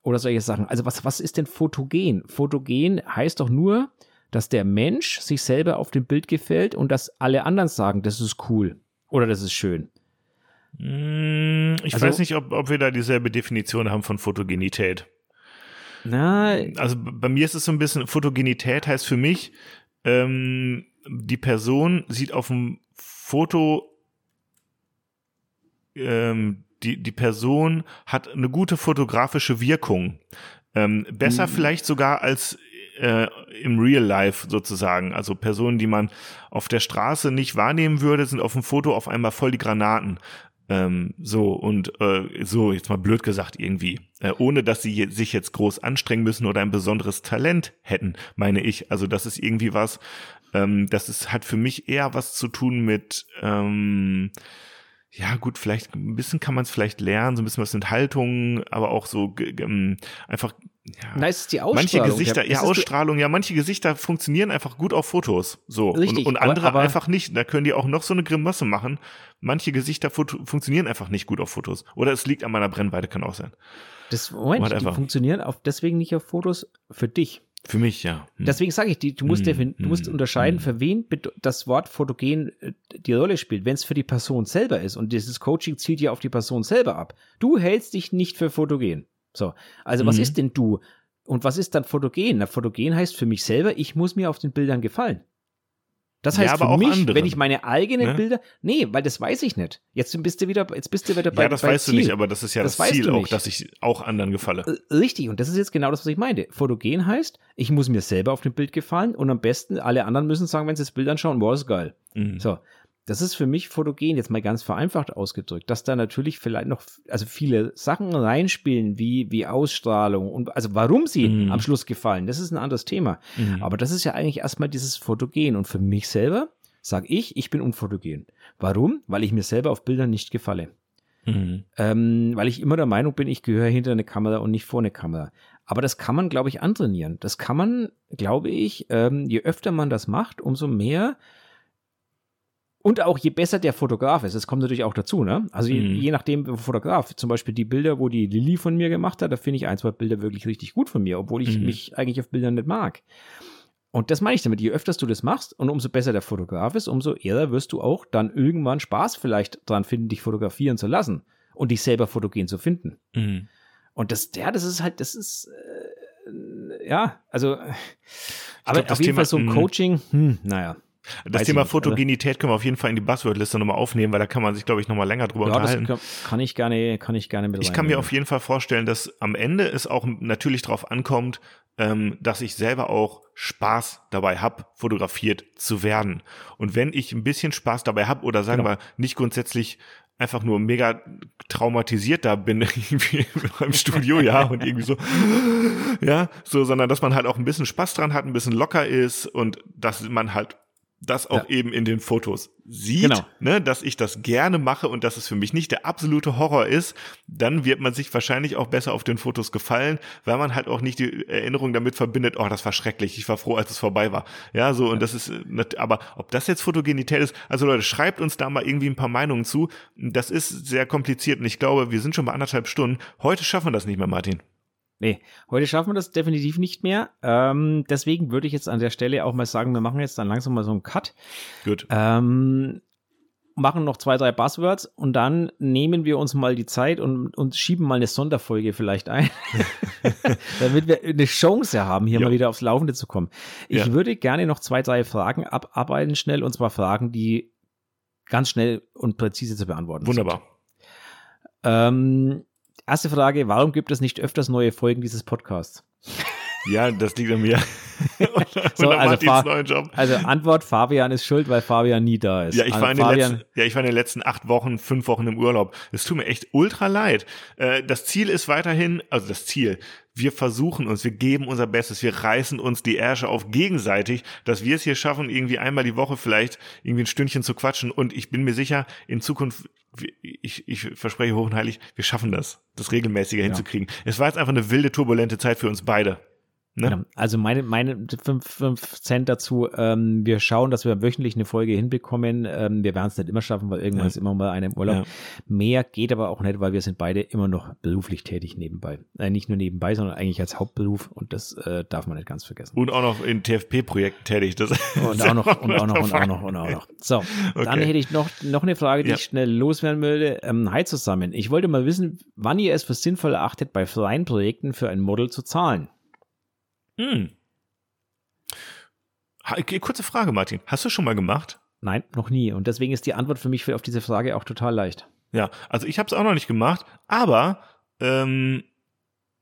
oder solche Sachen. Also was, was ist denn fotogen? Fotogen heißt doch nur, dass der Mensch sich selber auf dem Bild gefällt und dass alle anderen sagen, das ist cool oder das ist schön. Mm, Ich Also- weiß nicht, ob, ob wir da dieselbe Definition haben von Fotogenität. Na, Also bei mir ist es so ein bisschen, Fotogenität heißt für mich, ähm, die Person sieht auf dem Foto, ähm, die, die Person hat eine gute fotografische Wirkung. Ähm, besser Mhm. vielleicht sogar als äh, im Real Life sozusagen. Also Personen, die man auf der Straße nicht wahrnehmen würde, sind auf dem Foto auf einmal voll die Granaten. Ähm, so und äh, so, jetzt mal blöd gesagt irgendwie. Äh, ohne dass sie je, sich jetzt groß anstrengen müssen oder ein besonderes Talent hätten, meine ich. Also das ist irgendwie was, ähm, das ist, hat für mich eher was zu tun mit, ähm, ja gut, vielleicht ein bisschen kann man es vielleicht lernen, so ein bisschen was mit Haltung, aber auch so ähm, einfach, ja. es ist die Manche Ausstrahlung. Gesichter, Der- ja, die- Ausstrahlung, ja, manche Gesichter funktionieren einfach gut auf Fotos. So. Richtig, und, und andere aber- einfach nicht. Da können die auch noch so eine Grimasse machen. Manche Gesichter funktionieren einfach nicht gut auf Fotos. Oder es liegt an meiner Brennweite, kann auch sein. Das, Moment, die Whatever. funktionieren auf, deswegen nicht auf Fotos für dich. Für mich, ja. Hm. Deswegen sage ich, die, du musst, Hm, du musst hm, unterscheiden, hm. für wen das Wort fotogen äh, die Rolle spielt. Wenn es für die Person selber ist und dieses Coaching zielt ja auf die Person selber ab. Du hältst dich nicht für fotogen. So, also was Mhm. ist denn du? Und was ist dann fotogen? Na, fotogen heißt für mich selber, ich muss mir auf den Bildern gefallen. Das Ja, heißt aber für auch mich, anderen, wenn ich meine eigenen ne? Bilder, nee, weil das weiß ich nicht. Jetzt bist du wieder, jetzt bist du wieder bei ja, das bei weißt du Ziel. nicht, aber das ist ja Das das, Ziel du auch, dass ich auch anderen gefalle. Äh, Richtig, und das ist jetzt genau das, was ich meinte. Fotogen heißt, ich muss mir selber auf dem Bild gefallen und am besten alle anderen müssen sagen, wenn sie das Bild anschauen, wow, ist geil. Mhm. So, das ist für mich Fotogen, jetzt mal ganz vereinfacht ausgedrückt, dass da natürlich vielleicht noch, also viele Sachen reinspielen, wie, wie Ausstrahlung und also warum sie Mhm. am Schluss gefallen, das ist ein anderes Thema. Mhm. Aber das ist ja eigentlich erstmal dieses Fotogen und für mich selber sage ich, ich bin unfotogen. Warum? Weil ich mir selber auf Bildern nicht gefalle. Mhm. Ähm, weil ich immer der Meinung bin, ich gehöre hinter eine Kamera und nicht vor eine Kamera. Aber das kann man, glaube ich, antrainieren. Das kann man, glaube ich, ähm, je öfter man das macht, umso mehr und auch je besser der Fotograf ist. Das kommt natürlich auch dazu, ne? Also je, Mhm. je nachdem, Fotograf. Zum Beispiel die Bilder, wo die Lilly von mir gemacht hat, da finde ich ein, zwei Bilder wirklich richtig gut von mir, obwohl ich Mhm. mich eigentlich auf Bildern nicht mag. Und das meine ich damit. Je öfter du das machst und umso besser der Fotograf ist, umso eher wirst du auch dann irgendwann Spaß vielleicht dran finden, dich fotografieren zu lassen und dich selber fotogen zu finden. Mhm. Und das, ja, das ist halt, das ist, äh, ja, also, aber glaub, auf jeden Thema- Fall so ein mh. Coaching, hm, naja. Das Weiß Thema nicht, Fotogenität können wir auf jeden Fall in die Buzzword-Liste nochmal aufnehmen, weil da kann man sich, glaube ich, nochmal länger drüber Ja, unterhalten. kann, kann ich gerne, kann ich gerne mit Ich kann mir auf jeden Fall vorstellen, dass am Ende es auch natürlich darauf ankommt, ähm, dass ich selber auch Spaß dabei hab, fotografiert zu werden. Und wenn ich ein bisschen Spaß dabei hab oder sagen Genau. wir nicht grundsätzlich einfach nur mega traumatisiert da bin (laughs) irgendwie im Studio, ja, und irgendwie so, ja, so, sondern dass man halt auch ein bisschen Spaß dran hat, ein bisschen locker ist und dass man halt das auch ja. eben in den Fotos sieht, genau. ne, dass ich das gerne mache und dass es für mich nicht der absolute Horror ist, dann wird man sich wahrscheinlich auch besser auf den Fotos gefallen, weil man halt auch nicht die Erinnerung damit verbindet, oh, das war schrecklich, ich war froh, als es vorbei war. Ja, so, und ja. das ist, aber ob das jetzt Fotogenität ist, also Leute, schreibt uns da mal irgendwie ein paar Meinungen zu. Das ist sehr kompliziert und ich glaube, wir sind schon bei anderthalb Stunden. Heute schaffen wir das nicht mehr, Martin. Nee, heute schaffen wir das definitiv nicht mehr. Ähm, deswegen würde ich jetzt an der Stelle auch mal sagen, wir machen jetzt dann langsam mal so einen Cut. Gut. Ähm, machen noch zwei, drei Buzzwords und dann nehmen wir uns mal die Zeit und, und schieben mal eine Sonderfolge vielleicht ein, (laughs) (laughs) damit wir eine Chance haben, hier jo. mal wieder aufs Laufende zu kommen. Ich ja. würde gerne noch zwei, drei Fragen abarbeiten schnell und zwar Fragen, die ganz schnell und präzise zu beantworten Wunderbar. sind. Wunderbar. Ähm, Erste Frage, warum gibt es nicht öfters neue Folgen dieses Podcasts? Ja, das liegt an mir. So, also, also, Antwort, Fabian ist schuld, weil Fabian nie da ist. Ja, ich war, in den letzten, ja, ich war in den letzten acht Wochen, fünf Wochen im Urlaub. Es tut mir echt ultra leid. Äh, das Ziel ist weiterhin, also das Ziel, wir versuchen uns, wir geben unser Bestes, wir reißen uns die Ärsche auf gegenseitig, dass wir es hier schaffen, irgendwie einmal die Woche vielleicht irgendwie ein Stündchen zu quatschen. Und ich bin mir sicher, in Zukunft, ich, ich verspreche hoch und heilig, wir schaffen das, das regelmäßiger ja. hinzukriegen. Es war jetzt einfach eine wilde, turbulente Zeit für uns beide. Ne? Genau. Also meine, meine fünf, fünf Cent dazu, ähm, wir schauen, dass wir wöchentlich eine Folge hinbekommen. Ähm, wir werden es nicht immer schaffen, weil irgendwann ja. ist immer mal einer im Urlaub. Ja. Mehr geht aber auch nicht, weil wir sind beide immer noch beruflich tätig nebenbei. Äh, nicht nur nebenbei, sondern eigentlich als Hauptberuf und das äh, darf man nicht ganz vergessen. Und auch noch in TFP-Projekten tätig. Das und auch noch, (laughs) und auch noch, und auch noch, und auch noch. So, okay. dann hätte ich noch, noch eine Frage, die ja. ich schnell loswerden würde. Ähm, hi zusammen. Ich wollte mal wissen, wann ihr es für sinnvoll erachtet, bei freien Projekten für ein Model zu zahlen. Hm. Kurze Frage, Martin. Hast du schon mal gemacht? Nein, noch nie. Und deswegen ist die Antwort für mich für, auf diese Frage auch total leicht. Ja, also ich habe es auch noch nicht gemacht, aber ähm,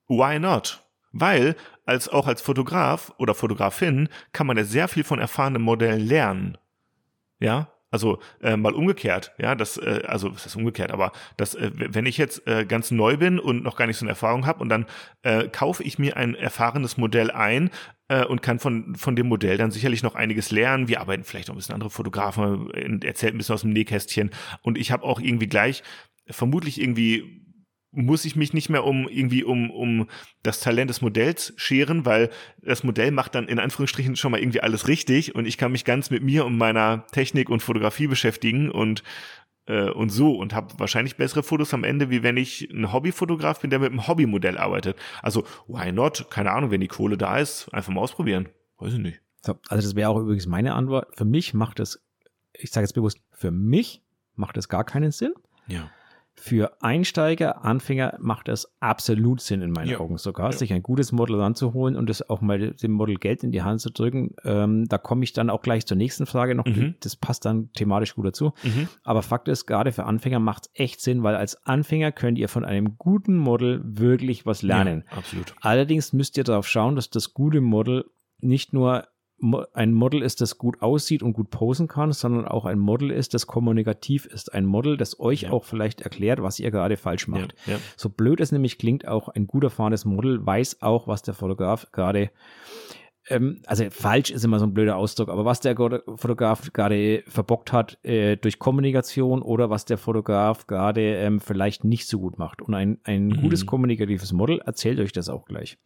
why not? Weil als auch als Fotograf oder Fotografin kann man ja sehr viel von erfahrenen Modellen lernen. Ja, also äh, mal umgekehrt, ja, das, äh, also was ist umgekehrt, aber das, äh, wenn ich jetzt äh, ganz neu bin und noch gar nicht so eine Erfahrung habe und dann äh, kaufe ich mir ein erfahrenes Modell ein äh, und kann von, von dem Modell dann sicherlich noch einiges lernen. Wir arbeiten vielleicht noch ein bisschen andere Fotografen, erzählt ein bisschen aus dem Nähkästchen und ich habe auch irgendwie gleich vermutlich irgendwie muss ich mich nicht mehr um irgendwie um, um das Talent des Modells scheren, weil das Modell macht dann in Anführungsstrichen schon mal irgendwie alles richtig und ich kann mich ganz mit mir und meiner Technik und Fotografie beschäftigen und äh, und so und habe wahrscheinlich bessere Fotos am Ende, wie wenn ich ein Hobbyfotograf bin, der mit einem Hobbymodell arbeitet. Also why not? Keine Ahnung, wenn die Kohle da ist, einfach mal ausprobieren. Weiß ich nicht. So, also das wäre auch übrigens meine Antwort. Für mich macht es, ich sage jetzt bewusst, für mich macht es gar keinen Sinn. Ja. Für Einsteiger, Anfänger macht es absolut Sinn in meinen ja. Augen sogar, ja. sich ein gutes Model ranzuholen und das auch mal dem Model Geld in die Hand zu drücken. Ähm, da komme ich dann auch gleich zur nächsten Frage noch. Mhm. Das passt dann thematisch gut dazu. Mhm. Aber Fakt ist, gerade für Anfänger macht es echt Sinn, weil als Anfänger könnt ihr von einem guten Model wirklich was lernen. Ja, absolut. Allerdings müsst ihr darauf schauen, dass das gute Model nicht nur ein Model ist, das gut aussieht und gut posen kann, sondern auch ein Model ist, das kommunikativ ist. Ein Model, das euch ja. auch vielleicht erklärt, was ihr gerade falsch macht. Ja, ja. So blöd es nämlich klingt, auch ein gut erfahrenes Model weiß auch, was der Fotograf gerade ähm, also falsch ist immer so ein blöder Ausdruck, aber was der Fotograf gerade verbockt hat äh, durch Kommunikation oder was der Fotograf gerade ähm, vielleicht nicht so gut macht. Und ein, ein mhm. gutes kommunikatives Model erzählt euch das auch gleich.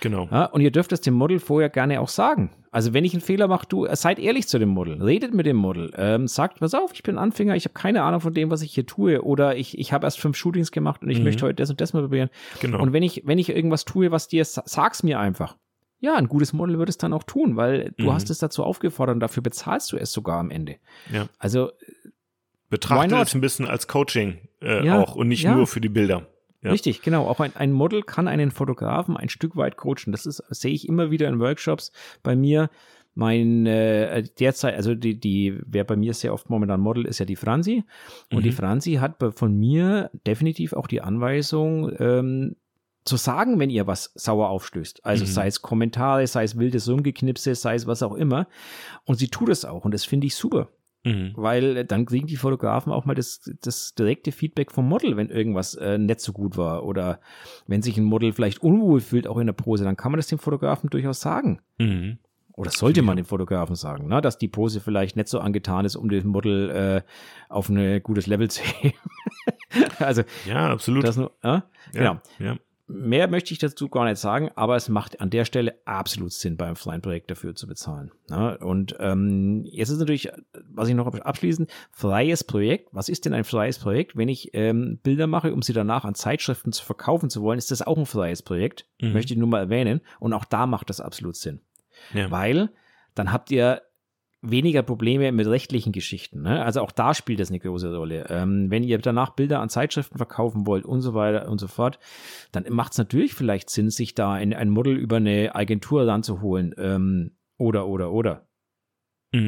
Genau. Ja, und ihr dürft es dem Model vorher gerne auch sagen. Also wenn ich einen Fehler mache, du seid ehrlich zu dem Model, redet mit dem Model, ähm, sagt, pass auf, ich bin Anfänger, ich habe keine Ahnung von dem, was ich hier tue, oder ich, ich habe erst fünf Shootings gemacht und ich mhm. möchte heute das und das mal probieren. Genau. Und wenn ich, wenn ich irgendwas tue, was dir, sag's mir einfach. Ja, ein gutes Model wird es dann auch tun, weil du mhm. hast es dazu aufgefordert und dafür bezahlst du es sogar am Ende. Ja. Also betrachte es ein bisschen als Coaching äh, ja, auch und nicht ja. nur für die Bilder. Ja. Richtig, genau. Auch ein, ein Model kann einen Fotografen ein Stück weit coachen. Das ist, sehe ich immer wieder in Workshops bei mir. Mein äh, derzeit, also die, die, wer bei mir sehr oft momentan Model ist ja die Franzi. Und mhm. die Franzi hat von mir definitiv auch die Anweisung, ähm, zu sagen, wenn ihr was sauer aufstößt. Also mhm. sei es Kommentare, sei es wildes Rumgeknipse, sei es was auch immer. Und sie tut es auch und das finde ich super. Mhm. Weil dann kriegen die Fotografen auch mal das, das direkte Feedback vom Model, wenn irgendwas äh, nicht so gut war. Oder wenn sich ein Model vielleicht unwohl fühlt, auch in der Pose, dann kann man das dem Fotografen durchaus sagen. Mhm. Oder sollte man dem Fotografen sagen, ne? dass die Pose vielleicht nicht so angetan ist, um den Model äh, auf ein gutes Level zu heben. (laughs) also, ja, absolut. Das nur, äh? Ja, genau. Ja. Mehr möchte ich dazu gar nicht sagen, aber es macht an der Stelle absolut Sinn, beim Flying-Projekt dafür zu bezahlen. Ne? Und ähm, jetzt ist natürlich, was ich noch abschließend, freies Projekt. Was ist denn ein freies Projekt? Wenn ich ähm, Bilder mache, um sie danach an Zeitschriften zu verkaufen zu wollen, ist das auch ein freies Projekt. Mhm. Möchte ich nur mal erwähnen. Und auch da macht das absolut Sinn. Ja. Weil dann habt ihr weniger Probleme mit rechtlichen Geschichten. Ne? Also auch da spielt das eine große Rolle. Ähm, wenn ihr danach Bilder an Zeitschriften verkaufen wollt und so weiter und so fort, dann macht es natürlich vielleicht Sinn, sich da in ein Model über eine Agentur ranzuholen. Ähm, oder, oder, oder.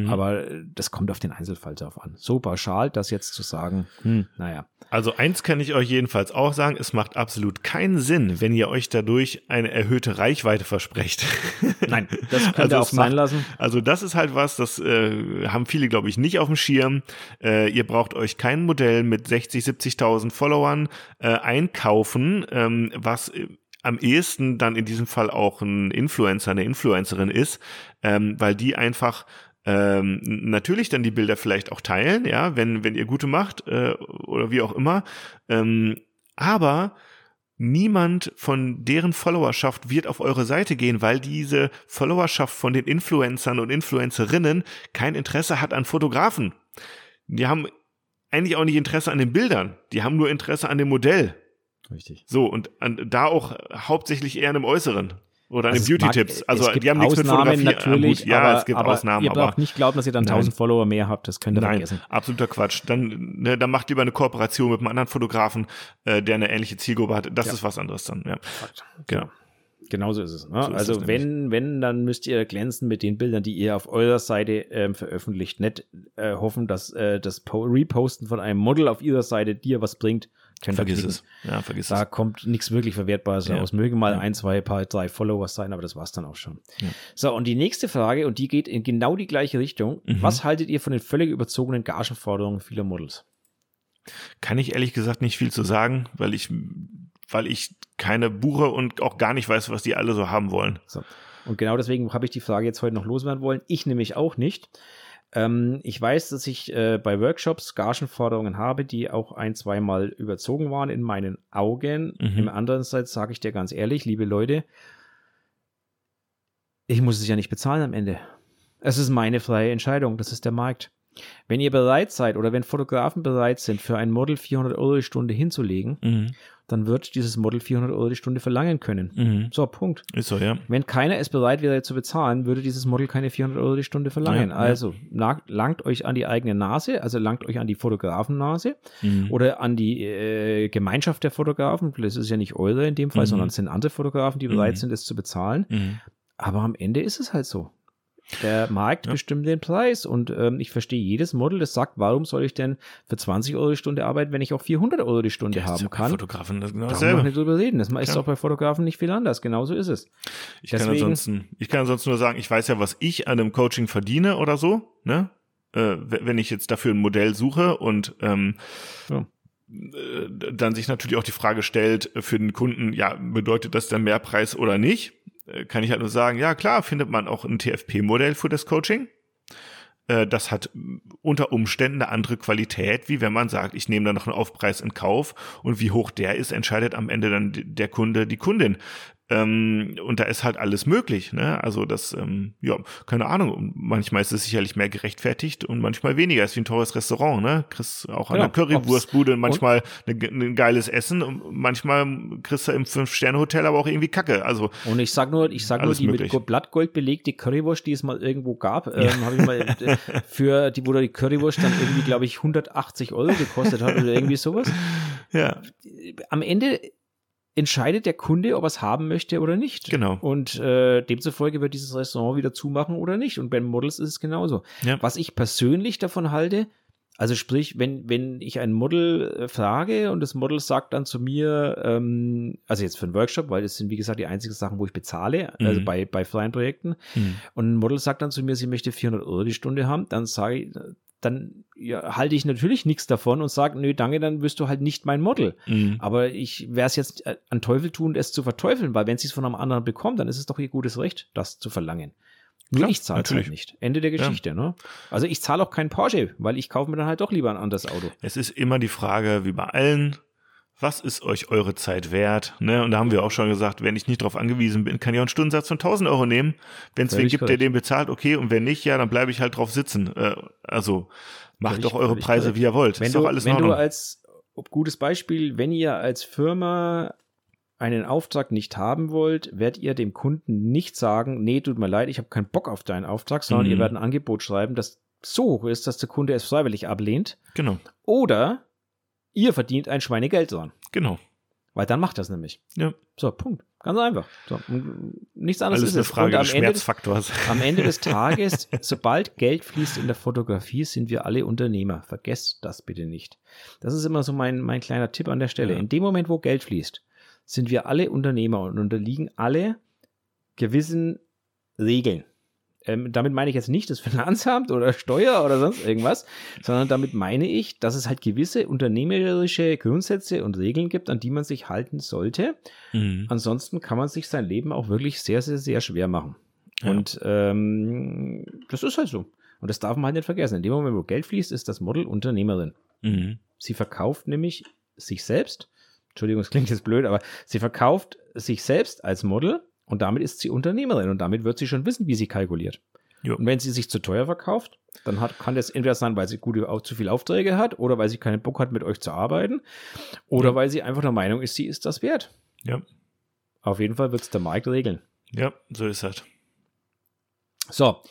Mhm. Aber das kommt auf den Einzelfall drauf an. So pauschal, das jetzt zu sagen, hm, naja. Also eins kann ich euch jedenfalls auch sagen, es macht absolut keinen Sinn, wenn ihr euch dadurch eine erhöhte Reichweite versprecht. (laughs) Nein, das könnt Also ihr auch macht- sein lassen. Also das ist halt was, das äh, haben viele, glaube ich, nicht auf dem Schirm. Äh, ihr braucht euch kein Modell mit 60, 70.000 Followern äh, einkaufen, ähm, was äh, am ehesten dann in diesem Fall auch ein Influencer, eine Influencerin ist, ähm, weil die einfach ähm, natürlich dann die Bilder vielleicht auch teilen, ja, wenn, wenn ihr gute macht äh, oder wie auch immer. Ähm, aber niemand von deren Followerschaft wird auf eure Seite gehen, weil diese Followerschaft von den Influencern und Influencerinnen kein Interesse hat an Fotografen. Die haben eigentlich auch nicht Interesse an den Bildern. Die haben nur Interesse an dem Modell. Richtig. So, und an, da auch hauptsächlich eher an dem Äußeren. Oder Also Beauty-Tipps. Also die haben nichts mit Ausnahmen Fotografie am natürlich. Ja, aber, es gibt aber Ausnahmen, ihr aber braucht nicht glauben, dass ihr dann Nein. 1000 Follower mehr habt. Das könnt ihr Nein, vergessen. absoluter Quatsch. Dann, ne, dann macht lieber eine Kooperation mit einem anderen Fotografen, äh, der eine ähnliche Zielgruppe hat. Das Ja. ist was anderes dann. Ja. Genau. Genauso ist es. Ne? So ist also es wenn, wenn, dann müsst ihr glänzen mit den Bildern, die ihr auf eurer Seite ähm, veröffentlicht. Nicht äh, hoffen, dass äh, das po Reposten von einem Model auf ihrer Seite dir was bringt. Vergiss es. Ja, vergiss Da es. kommt nichts wirklich Verwertbares Ja. raus. Mögen mal Ja. ein, zwei, paar, drei Followers sein, aber das war's dann auch schon. Ja. So, und die nächste Frage, und die geht in genau die gleiche Richtung. Mhm. Was haltet ihr von den völlig überzogenen Gagenforderungen vieler Models? Kann ich ehrlich gesagt nicht viel zu sagen, weil ich, weil ich keine buche und auch gar nicht weiß, was die alle so haben wollen. So. Und genau deswegen habe ich die Frage jetzt heute noch loswerden wollen. Ich nämlich auch nicht. Ähm, ich weiß, dass ich äh, bei Workshops Gagenforderungen habe, die auch ein, zweimal überzogen waren in meinen Augen. Mhm. Im anderen Seite sage ich dir ganz ehrlich, liebe Leute, ich muss es ja nicht bezahlen am Ende. Es ist meine freie Entscheidung, das ist der Markt. Wenn ihr bereit seid oder wenn Fotografen bereit sind, für ein Model 400 Euro die Stunde hinzulegen, Mhm. dann wird dieses Model 400 Euro die Stunde verlangen können. Mhm. So, Punkt. Ist so, ja. Wenn keiner es bereit wäre zu bezahlen, würde dieses Model keine 400 Euro die Stunde verlangen. Ja, ja. Also na, langt euch an die eigene Nase, also langt euch an die Fotografennase Mhm. oder an die äh, Gemeinschaft der Fotografen. Das ist ja nicht eure in dem Fall, Mhm. sondern es sind andere Fotografen, die bereit Mhm. sind, es zu bezahlen. Mhm. Aber am Ende ist es halt so. Der Markt Ja. bestimmt den Preis und ähm, ich verstehe jedes Model, das sagt, warum soll ich denn für 20 Euro die Stunde arbeiten, wenn ich auch 400 Euro die Stunde Ja, ist haben ja kann? Fotografen das genau noch dasselbe. nicht drüber reden. Das ist Klar. doch bei Fotografen nicht viel anders. Genauso ist es. Ich kann, ansonsten, ich kann ansonsten nur sagen, ich weiß ja, was ich an einem Coaching verdiene oder so, ne? Äh, wenn ich jetzt dafür ein Modell suche und ähm, Ja. äh, dann sich natürlich auch die Frage stellt äh, für den Kunden, ja, bedeutet das dann Mehrpreis oder nicht? Äh, Kann ich halt nur sagen, ja klar, findet man auch ein TFP-Modell für das Coaching. Äh, Das hat unter Umständen eine andere Qualität, wie wenn man sagt, ich nehme da noch einen Aufpreis in Kauf und wie hoch der ist, entscheidet am Ende dann der Kunde, die Kundin. Ähm, und da ist halt alles möglich, ne? Also das, ähm, ja, keine Ahnung. Manchmal ist es sicherlich mehr gerechtfertigt und manchmal weniger. Ist wie ein teures Restaurant, ne? Kriegst auch an Genau. der Currywurstbude manchmal ein geiles Essen und manchmal kriegst du im Fünf-Sterne-Hotel aber auch irgendwie Kacke. Also Und ich sag nur, ich sag nur, die möglich. mit Blattgold belegte Currywurst, die es mal irgendwo gab, ähm, habe ich mal äh, für die, wo da die Currywurst dann irgendwie, glaube ich, 180 Euro gekostet hat oder irgendwie sowas. (laughs) ja, Am Ende entscheidet der Kunde, ob er es haben möchte oder nicht. Genau. Und äh, demzufolge wird dieses Restaurant wieder zumachen oder nicht. Und bei Models ist es genauso. Ja. Was ich persönlich davon halte, also sprich, wenn, wenn ich ein Model äh, frage und das Model sagt dann zu mir, ähm, also jetzt für einen Workshop, weil das sind wie gesagt die einzigen Sachen, wo ich bezahle, also Mhm. bei, bei freien Projekten, Mhm. und ein Model sagt dann zu mir, sie möchte 400 Euro die Stunde haben, dann sage ich, dann ja, halte ich natürlich nichts davon und sage, nö, danke, dann wirst du halt nicht mein Model. Mhm. Aber ich wäre es jetzt äh, an Teufel tun, es zu verteufeln, weil wenn sie es von einem anderen bekommt, dann ist es doch ihr gutes Recht, das zu verlangen. Nur Klar, ich zahle halt natürlich. nicht. Ende der Geschichte, ne? Also ich zahle auch keinen Porsche, weil ich kaufe mir dann halt doch lieber ein anderes Auto. Es ist immer die Frage, wie bei allen, was ist euch eure Zeit wert? Ne? Und da haben wir auch schon gesagt, wenn ich nicht darauf angewiesen bin, kann ich auch einen Stundensatz von 1000 Euro nehmen. Wenn es wen gibt, der den bezahlt, okay. Und wenn nicht, ja, dann bleibe ich halt drauf sitzen. Äh, also macht doch eure Preise, wie ihr wollt. Wenn ist du, doch alles wenn du als, ob gutes Beispiel, wenn ihr als Firma einen Auftrag nicht haben wollt, werdet ihr dem Kunden nicht sagen, nee, tut mir leid, ich habe keinen Bock auf deinen Auftrag, sondern Mhm. ihr werdet ein Angebot schreiben, das so hoch ist, dass der Kunde es freiwillig ablehnt. Genau, Oder ihr verdient ein Schweinegeld dran. genau. Weil dann macht das nämlich. Ja. So, Punkt. Ganz einfach. So, nichts anderes Alles ist eine es. Frage des am Ende, des, Schmerzfaktors. (laughs) am Ende des Tages, (laughs) sobald Geld fließt in der Fotografie, sind wir alle Unternehmer. Vergesst das bitte nicht. Das ist immer so mein, mein kleiner Tipp an der Stelle. Ja. In dem Moment, wo Geld fließt, sind wir alle Unternehmer und unterliegen alle gewissen Regeln. Ähm, damit meine ich jetzt nicht das Finanzamt oder Steuer oder sonst irgendwas, sondern damit meine ich, dass es halt gewisse unternehmerische Grundsätze und Regeln gibt, an die man sich halten sollte. Mhm. Ansonsten kann man sich sein Leben auch wirklich sehr, sehr, sehr schwer machen. Ja. Und ähm, das ist halt so. Und das darf man halt nicht vergessen. In dem Moment, wo Geld fließt, ist das Model Unternehmerin. Mhm. Sie verkauft nämlich sich selbst. Entschuldigung, es klingt jetzt blöd, aber sie verkauft sich selbst als Model und damit ist sie Unternehmerin und damit wird sie schon wissen, wie sie kalkuliert. Jo. Und wenn sie sich zu teuer verkauft, dann hat, kann das entweder sein, weil sie gute, auch zu viel Aufträge hat oder weil sie keinen Bock hat, mit euch zu arbeiten oder Ja. weil sie einfach der Meinung ist, sie ist das wert. Ja. Auf jeden Fall wird es der Markt regeln. ja, so ist das. So.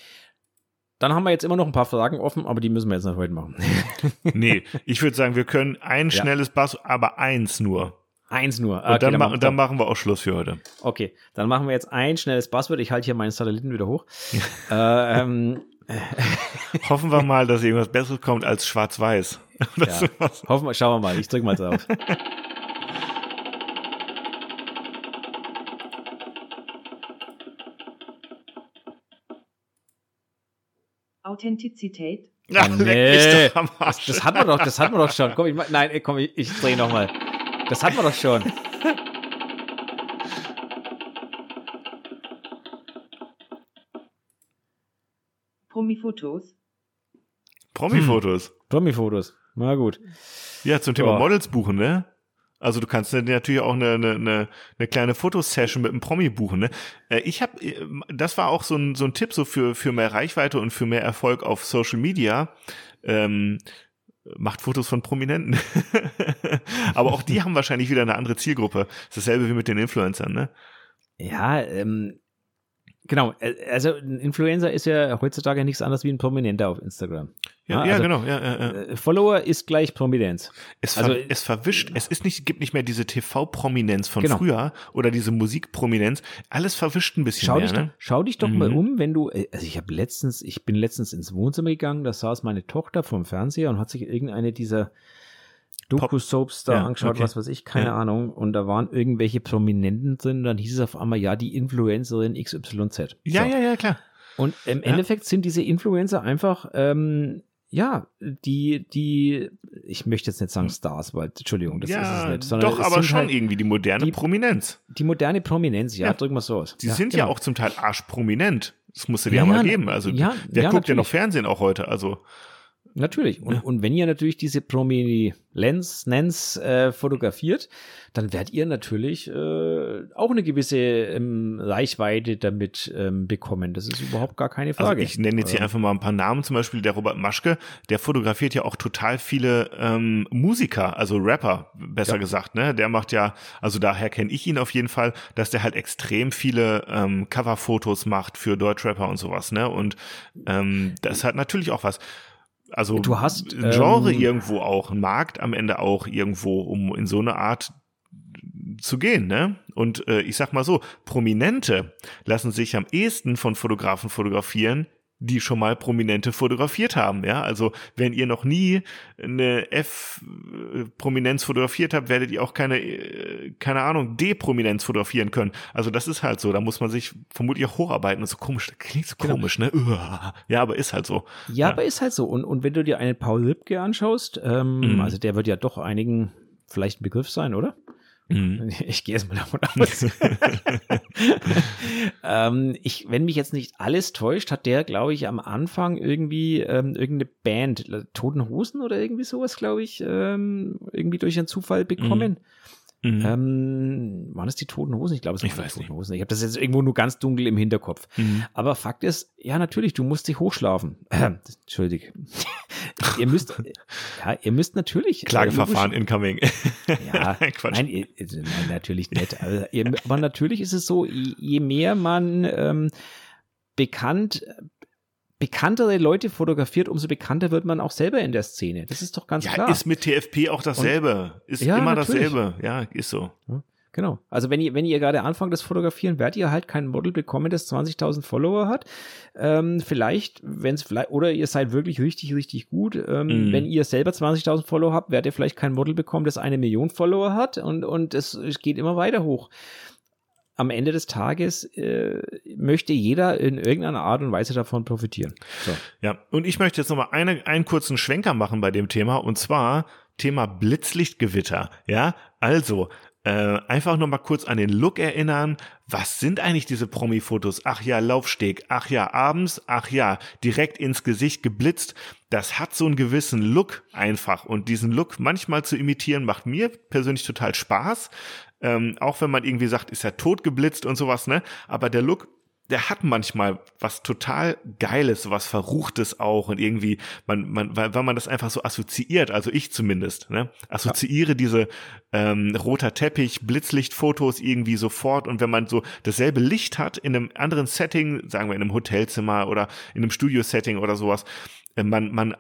Dann haben wir jetzt immer noch ein paar Fragen offen, aber die müssen wir jetzt noch heute machen. (laughs) Nee, ich würde sagen, wir können ein Ja. schnelles Bass, aber eins nur. Eins nur. Und Okay, dann, ma machen- und dann machen wir auch Schluss für heute. okay, dann machen wir jetzt ein schnelles Passwort. Ich halte hier meinen Satelliten wieder hoch. (laughs) äh, ähm, (laughs) Hoffen wir mal, dass irgendwas Besseres kommt als Schwarz-Weiß. (laughs) Ja. hoffen wir, schauen wir mal. Ich drücke mal drauf. Authentizität, Ja, nee. Arsch. Das hatten wir doch, das hatten wir doch schon. Komm, ich, nein, komm, ich, ich drehe nochmal. Das hatten wir doch schon. Promi-Fotos, Promi-Fotos. Promi-Fotos. Na gut. Ja, zum Thema Ja. Models buchen, ne? Also du kannst natürlich auch eine, eine, eine, eine kleine Fotosession mit einem Promi buchen, ne? Äh, Ich habe, das war auch so ein, so ein Tipp so für, für mehr Reichweite und für mehr Erfolg auf Social Media. Ähm, macht Fotos von Prominenten. (laughs) Aber auch die haben wahrscheinlich wieder eine andere Zielgruppe. Das ist dasselbe wie mit den Influencern, ne? Ja, ähm, genau. äh, Also ein Influencer ist ja heutzutage nichts anderes wie ein Prominenter auf Instagram. Ja, ja also, genau. Ja, ja, ja. Äh, Follower ist gleich Prominenz. Es, ver also- es verwischt, es ist nicht, gibt nicht mehr diese TV-Prominenz von Genau. früher oder diese Musikprominenz. Alles verwischt ein bisschen Schau mehr, dich, ne? doch, schau dich doch mal Mhm. um, wenn du, äh, also ich habe letztens, ich bin letztens ins Wohnzimmer gegangen, da saß meine Tochter vom Fernseher und hat sich irgendeine dieser Doku-Soaps da Ja, angeschaut, okay. was weiß ich, keine Ja. Ahnung, und da waren irgendwelche Prominenten drin, dann hieß es auf einmal, ja, die Influencerin XYZ. Ja, So. ja, ja, klar. Und im Ja. Endeffekt sind diese Influencer einfach, ähm, ja, die, die, ich möchte jetzt nicht sagen Stars, weil, Entschuldigung, das ist es ja, nicht. sondern doch, es aber schon halt irgendwie die moderne die- Prominenz. Die moderne Prominenz, ja, Ja. drücken wir so aus. Die sind ja genau. auch zum Teil arschprominent. Das musst du dir Ja, ja, mal ja, geben. Also, ja, wer ja, guckt ja noch natürlich. Fernsehen auch heute? Also, Natürlich. Und, Ja. und wenn ihr natürlich diese Prominenz Nens, äh, fotografiert, dann werdet ihr natürlich äh, auch eine gewisse ähm, Reichweite damit ähm, bekommen. Das ist überhaupt gar keine also Frage. ich nenne jetzt hier Ähm, einfach mal ein paar Namen, zum Beispiel der Robert Maschke, der fotografiert ja auch total viele ähm, Musiker, also Rapper, besser Ja. gesagt, ne? Der macht ja, also daher kenne ich ihn auf jeden Fall, dass der halt extrem viele ähm, Coverfotos macht für Deutschrapper und sowas, ne? Und ähm, das hat natürlich auch was. Also Du hast, ein Genre ähm, irgendwo auch, ein Markt am Ende auch irgendwo, um in so eine Art zu gehen, ne? Und äh, ich sag mal so, Prominente lassen sich am ehesten von Fotografen fotografieren, die schon mal Prominente fotografiert haben, ja? Also, wenn ihr noch nie eine F-Prominenz fotografiert habt, werdet ihr auch keine, äh, keine Ahnung, D-Prominenz fotografieren können. Also, das ist halt so, da muss man sich vermutlich auch hocharbeiten. Und so komisch, das klingt so Genau. komisch, ne? Ja, aber ist halt so. Ja, Ja. aber ist halt so. Und, und wenn du dir einen Paul Lipke anschaust, ähm, Mhm. also der wird ja doch einigen vielleicht ein Begriff sein, oder? Mhm. (laughs) Ich gehe erstmal davon aus. (laughs) ähm, ich, wenn mich jetzt nicht alles täuscht, hat der, glaube ich, am Anfang irgendwie ähm, irgendeine Band, Toten Hosen oder irgendwie sowas, glaube ich, ähm, irgendwie durch einen Zufall bekommen. Mhm. Mhm. Ähm, waren es die Toten Hosen? Ich glaube, es waren ich weiß die Toten Hosen. Ich habe das jetzt irgendwo nur ganz dunkel im Hinterkopf. Mhm. Aber Fakt ist, ja, natürlich, du musst dich hochschlafen. (clears throat) Äh, Entschuldige. Ihr müsst, ja, ihr müsst natürlich. Äh, Klageverfahren äh, incoming. ja, (laughs) Quatsch. Nein, ihr, nein, natürlich nicht. Also, ihr, aber natürlich ist es so, je mehr man ähm, bekannt bekanntere Leute fotografiert, umso bekannter wird man auch selber in der Szene. Das ist doch ganz ja, klar. Ist mit TFP auch dasselbe. Und, ist ja, immer natürlich. dasselbe. Ja, ist so. Ja, genau. Also wenn ihr, wenn ihr gerade anfangt, das Fotografieren, werdet ihr halt kein Model bekommen, das 20.000 Follower hat. Ähm, vielleicht, wenn es vielleicht, oder ihr seid wirklich richtig, richtig gut. Ähm, mm. Wenn ihr selber 20.000 Follower habt, werdet ihr vielleicht kein Model bekommen, das eine Million Follower hat und, und es, es geht immer weiter hoch am Ende des Tages äh, möchte jeder in irgendeiner Art und Weise davon profitieren. So. Ja, und ich möchte jetzt nochmal eine, einen kurzen Schwenker machen bei dem Thema und zwar Thema Blitzlichtgewitter. Ja, also äh, einfach nochmal kurz an den Look erinnern. Was sind eigentlich diese Promi-Fotos? Ach ja, Laufsteg. Ach ja, abends. Ach ja, direkt ins Gesicht geblitzt. Das hat so einen gewissen Look einfach. Und diesen Look manchmal zu imitieren macht mir persönlich total Spaß. Ähm, auch wenn man irgendwie sagt, ist er tot geblitzt und sowas, ne? Aber der Look, der hat manchmal was total Geiles, was Verruchtes auch und irgendwie, man, man, weil, weil man das einfach so assoziiert, also ich zumindest, ne? Assoziiere ja. diese ähm, roter Teppich, Blitzlichtfotos irgendwie sofort und wenn man so dasselbe Licht hat in einem anderen Setting, sagen wir in einem Hotelzimmer oder in einem Studio-Setting oder sowas, äh, man, man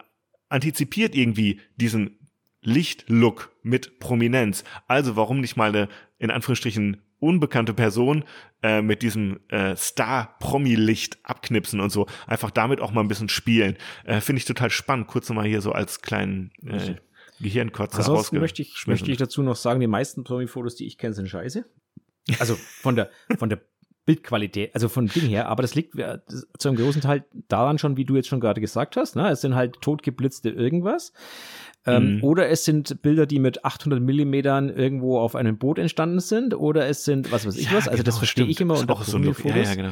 antizipiert irgendwie diesen Lichtlook mit Prominenz. Also warum nicht mal eine in Anführungsstrichen unbekannte Person äh, mit diesem äh, Star-Promi-Licht abknipsen und so. Einfach damit auch mal ein bisschen spielen. Äh, Finde ich total spannend. Kurz nochmal hier so als kleinen äh, Gehirnkotzer Ansonsten möchte ich, möchte ich dazu noch sagen, die meisten Promi-Fotos, die ich kenne, sind scheiße. Also von der, von der Bildqualität, also von Ding her, aber das liegt äh, zu einem großen Teil daran schon, wie du jetzt schon gerade gesagt hast, ne? Es sind halt totgeblitzte irgendwas. Ähm, mhm. Oder es sind Bilder, die mit 800 Millimetern irgendwo auf einem Boot entstanden sind. Oder es sind, was weiß ich ja, was. Also genau, das verstehe ich immer unter so Fotos. Ja, ja, genau.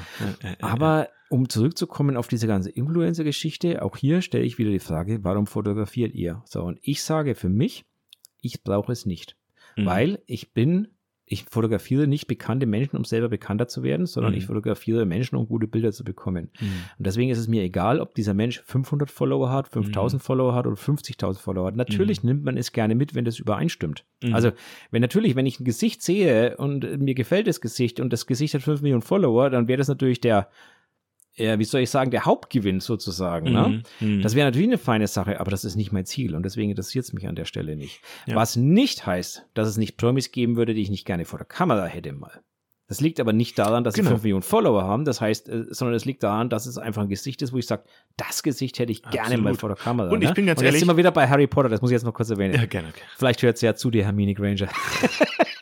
Aber um zurückzukommen auf diese ganze Influencer-Geschichte, auch hier stelle ich wieder die Frage, warum fotografiert ihr? So, und ich sage für mich, ich brauche es nicht. Mhm. Weil ich bin ich fotografiere nicht bekannte Menschen, um selber bekannter zu werden, sondern mhm. ich fotografiere Menschen, um gute Bilder zu bekommen. Mhm. Und deswegen ist es mir egal, ob dieser Mensch 500 Follower hat, 5000 mhm. Follower hat oder 50.000 Follower hat. Natürlich mhm. nimmt man es gerne mit, wenn das übereinstimmt. Mhm. Also, wenn natürlich, wenn ich ein Gesicht sehe und mir gefällt das Gesicht und das Gesicht hat 5 Millionen Follower, dann wäre das natürlich der äh, wie soll ich sagen, der Hauptgewinn sozusagen. Ne? Mhm. Ne? Das wäre natürlich eine feine Sache, aber das ist nicht mein Ziel und deswegen interessiert es mich an der Stelle nicht. Ja. Was nicht heißt, dass es nicht Promis geben würde, die ich nicht gerne vor der Kamera hätte mal. Das liegt aber nicht daran, dass genau. sie 5 Millionen Follower haben, das heißt, äh, sondern es liegt daran, dass es einfach ein Gesicht ist, wo ich sage, das Gesicht hätte ich gerne Absolut. mal vor der Kamera. Und ich ne? bin ganz und ehrlich. Jetzt sind wir wieder bei Harry Potter, das muss ich jetzt noch kurz erwähnen. Ja, gerne. Okay. Vielleicht hört es ja zu, die Hermine Granger. (laughs)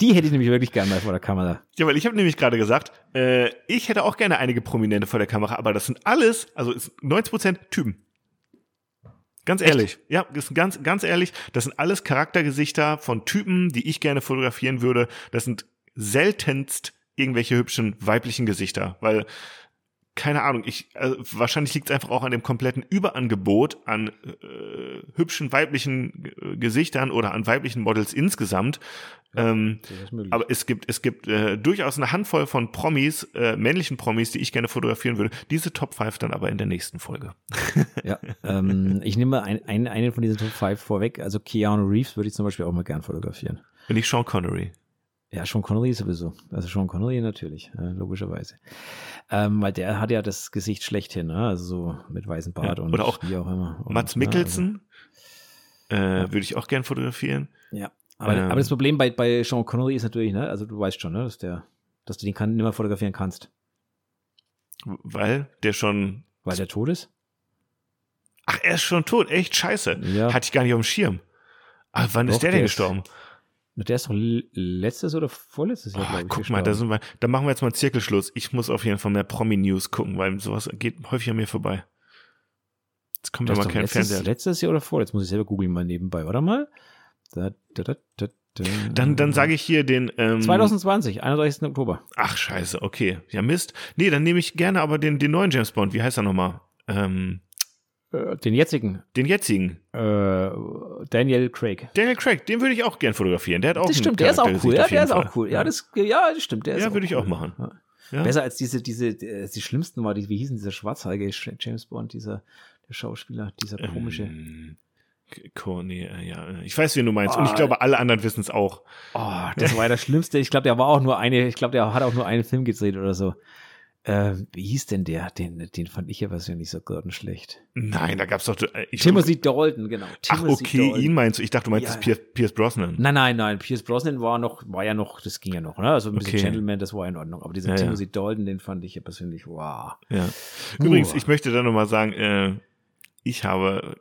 Die hätte ich nämlich wirklich gerne mal vor der Kamera. Ja, weil ich habe nämlich gerade gesagt, äh, ich hätte auch gerne einige Prominente vor der Kamera, aber das sind alles, also 90% Typen. Ganz ehrlich, Echt? ja, das ist ganz, ganz ehrlich, das sind alles Charaktergesichter von Typen, die ich gerne fotografieren würde. Das sind seltenst irgendwelche hübschen weiblichen Gesichter, weil keine Ahnung, ich also wahrscheinlich liegt es einfach auch an dem kompletten Überangebot an äh, hübschen weiblichen äh, Gesichtern oder an weiblichen Models insgesamt. Ja, ähm, aber es gibt es gibt äh, durchaus eine Handvoll von Promis, äh, männlichen Promis, die ich gerne fotografieren würde. Diese Top 5 dann aber in der nächsten Folge. (laughs) ja, ähm, ich nehme ein, ein, einen von diesen Top 5 vorweg. Also Keanu Reeves würde ich zum Beispiel auch mal gern fotografieren. Bin ich Sean Connery. Ja, Sean Connery sowieso. Also Sean Connery natürlich, äh, logischerweise. Ähm, weil der hat ja das Gesicht schlechthin, ne? also so mit weißem Bart ja, und auch, wie auch immer. Und, Mats Mikkelsen ja, also, äh, würde ich auch gern fotografieren. Ja, aber, ähm, aber das Problem bei, bei Sean Connery ist natürlich, ne? also du weißt schon, ne? dass, der, dass du den kann, nicht mehr fotografieren kannst. Weil der schon... Weil der tot ist? Ach, er ist schon tot, echt scheiße. Ja. Hatte ich gar nicht auf dem Schirm. Aber wann Doch, ist der denn gestorben? Ist, der ist doch letztes oder vorletztes Jahr, oh, ich. Guck mal, da sind wir, da machen wir jetzt mal einen Zirkelschluss. Ich muss auf jeden Fall mehr Promi-News gucken, weil sowas geht häufig an mir vorbei. Jetzt kommt aber kein letztes, Fernseher. Letztes Jahr oder vorletztes, muss ich selber googeln mal nebenbei, oder mal? Da, da, Dann, dann sage ich hier den. Ähm, 2020, 31. Oktober. Ach, scheiße, okay. Ja, Mist. Nee, dann nehme ich gerne aber den, den neuen James Bond. Wie heißt er nochmal? Ähm, Äh, Den jetzigen. den jetzigen. Äh, Daniel Craig. Daniel Craig, den würde ich auch gern fotografieren. Der hat auch Das stimmt, der ist auch cool. Ja, der ist auch cool. Ja, das, ja, das stimmt. Der Ja, würde ich cool. auch machen. Ja. Ja. Besser als diese, diese, äh, die schlimmsten war, die, wie hießen dieser schwarzhaarige Sch- James Bond, dieser der Schauspieler, dieser komische. Ähm, Corny, äh, ja. Ich weiß, wen du meinst. Und ich Ah. glaube, alle anderen wissen es auch. Oh, das war der schlimmste. Ich glaube, der war auch nur eine, ich glaube, der hat auch nur einen Film gedreht oder so. Äh, wie hieß denn der? Den, den fand ich ja persönlich so grottenschlecht. Nein, da gab's doch. äh, Ich Timothy Dalton, genau. Ach, Timothy okay, Dalton. ihn meinst du. Ich dachte, du meinst Ja, Pierce, Pierce Brosnan. Nein, nein, nein. Pierce Brosnan war noch, war ja noch, das ging ja noch, ne? Also ein bisschen Okay. Gentleman, das war in Ordnung. Aber dieser Ja, ja. Timothy Dalton, den fand ich ja persönlich, wow. Ja. Übrigens, Uh. ich möchte da nochmal sagen, äh, ich habe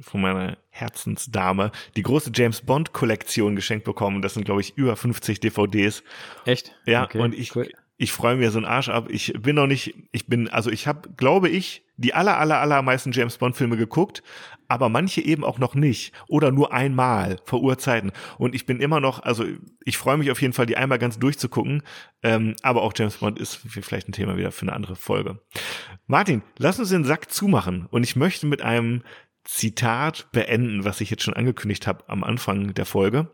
von meiner Herzensdame die große James Bond Kollektion geschenkt bekommen. Das sind, glaube ich, über 50 DVDs. Echt? Ja, Okay, und ich, cool. Ich freue mir so einen Arsch ab. Ich bin noch nicht, ich bin, also ich habe, glaube ich, die aller, aller, allermeisten James Bond Filme geguckt, aber manche eben auch noch nicht oder nur einmal vor Urzeiten. Und ich bin immer noch, also ich freue mich auf jeden Fall, die einmal ganz durchzugucken. Ähm, aber auch James Bond ist vielleicht ein Thema wieder für eine andere Folge. Martin, lass uns den Sack zumachen. Und ich möchte mit einem Zitat beenden, was ich jetzt schon angekündigt habe am Anfang der Folge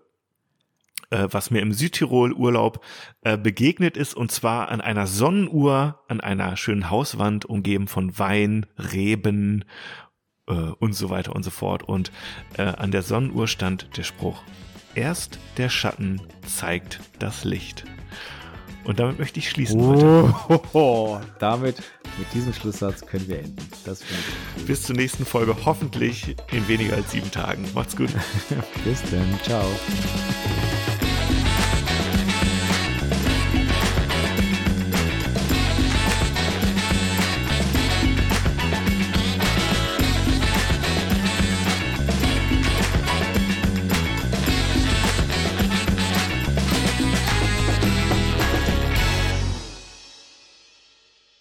äh, was mir im Südtirol-Urlaub äh, begegnet ist, und zwar an einer Sonnenuhr, an einer schönen Hauswand, umgeben von Wein, Reben äh, und so weiter und so fort. Und äh, an der Sonnenuhr stand der Spruch, erst der Schatten zeigt das Licht. Und damit möchte ich schließen heute. Oh, (laughs) damit, mit diesem Schlusssatz können wir enden. Das finde ich Bis zur nächsten Folge, hoffentlich in weniger als sieben Tagen. Macht's gut. gut. (laughs) Bis dann. Ciao.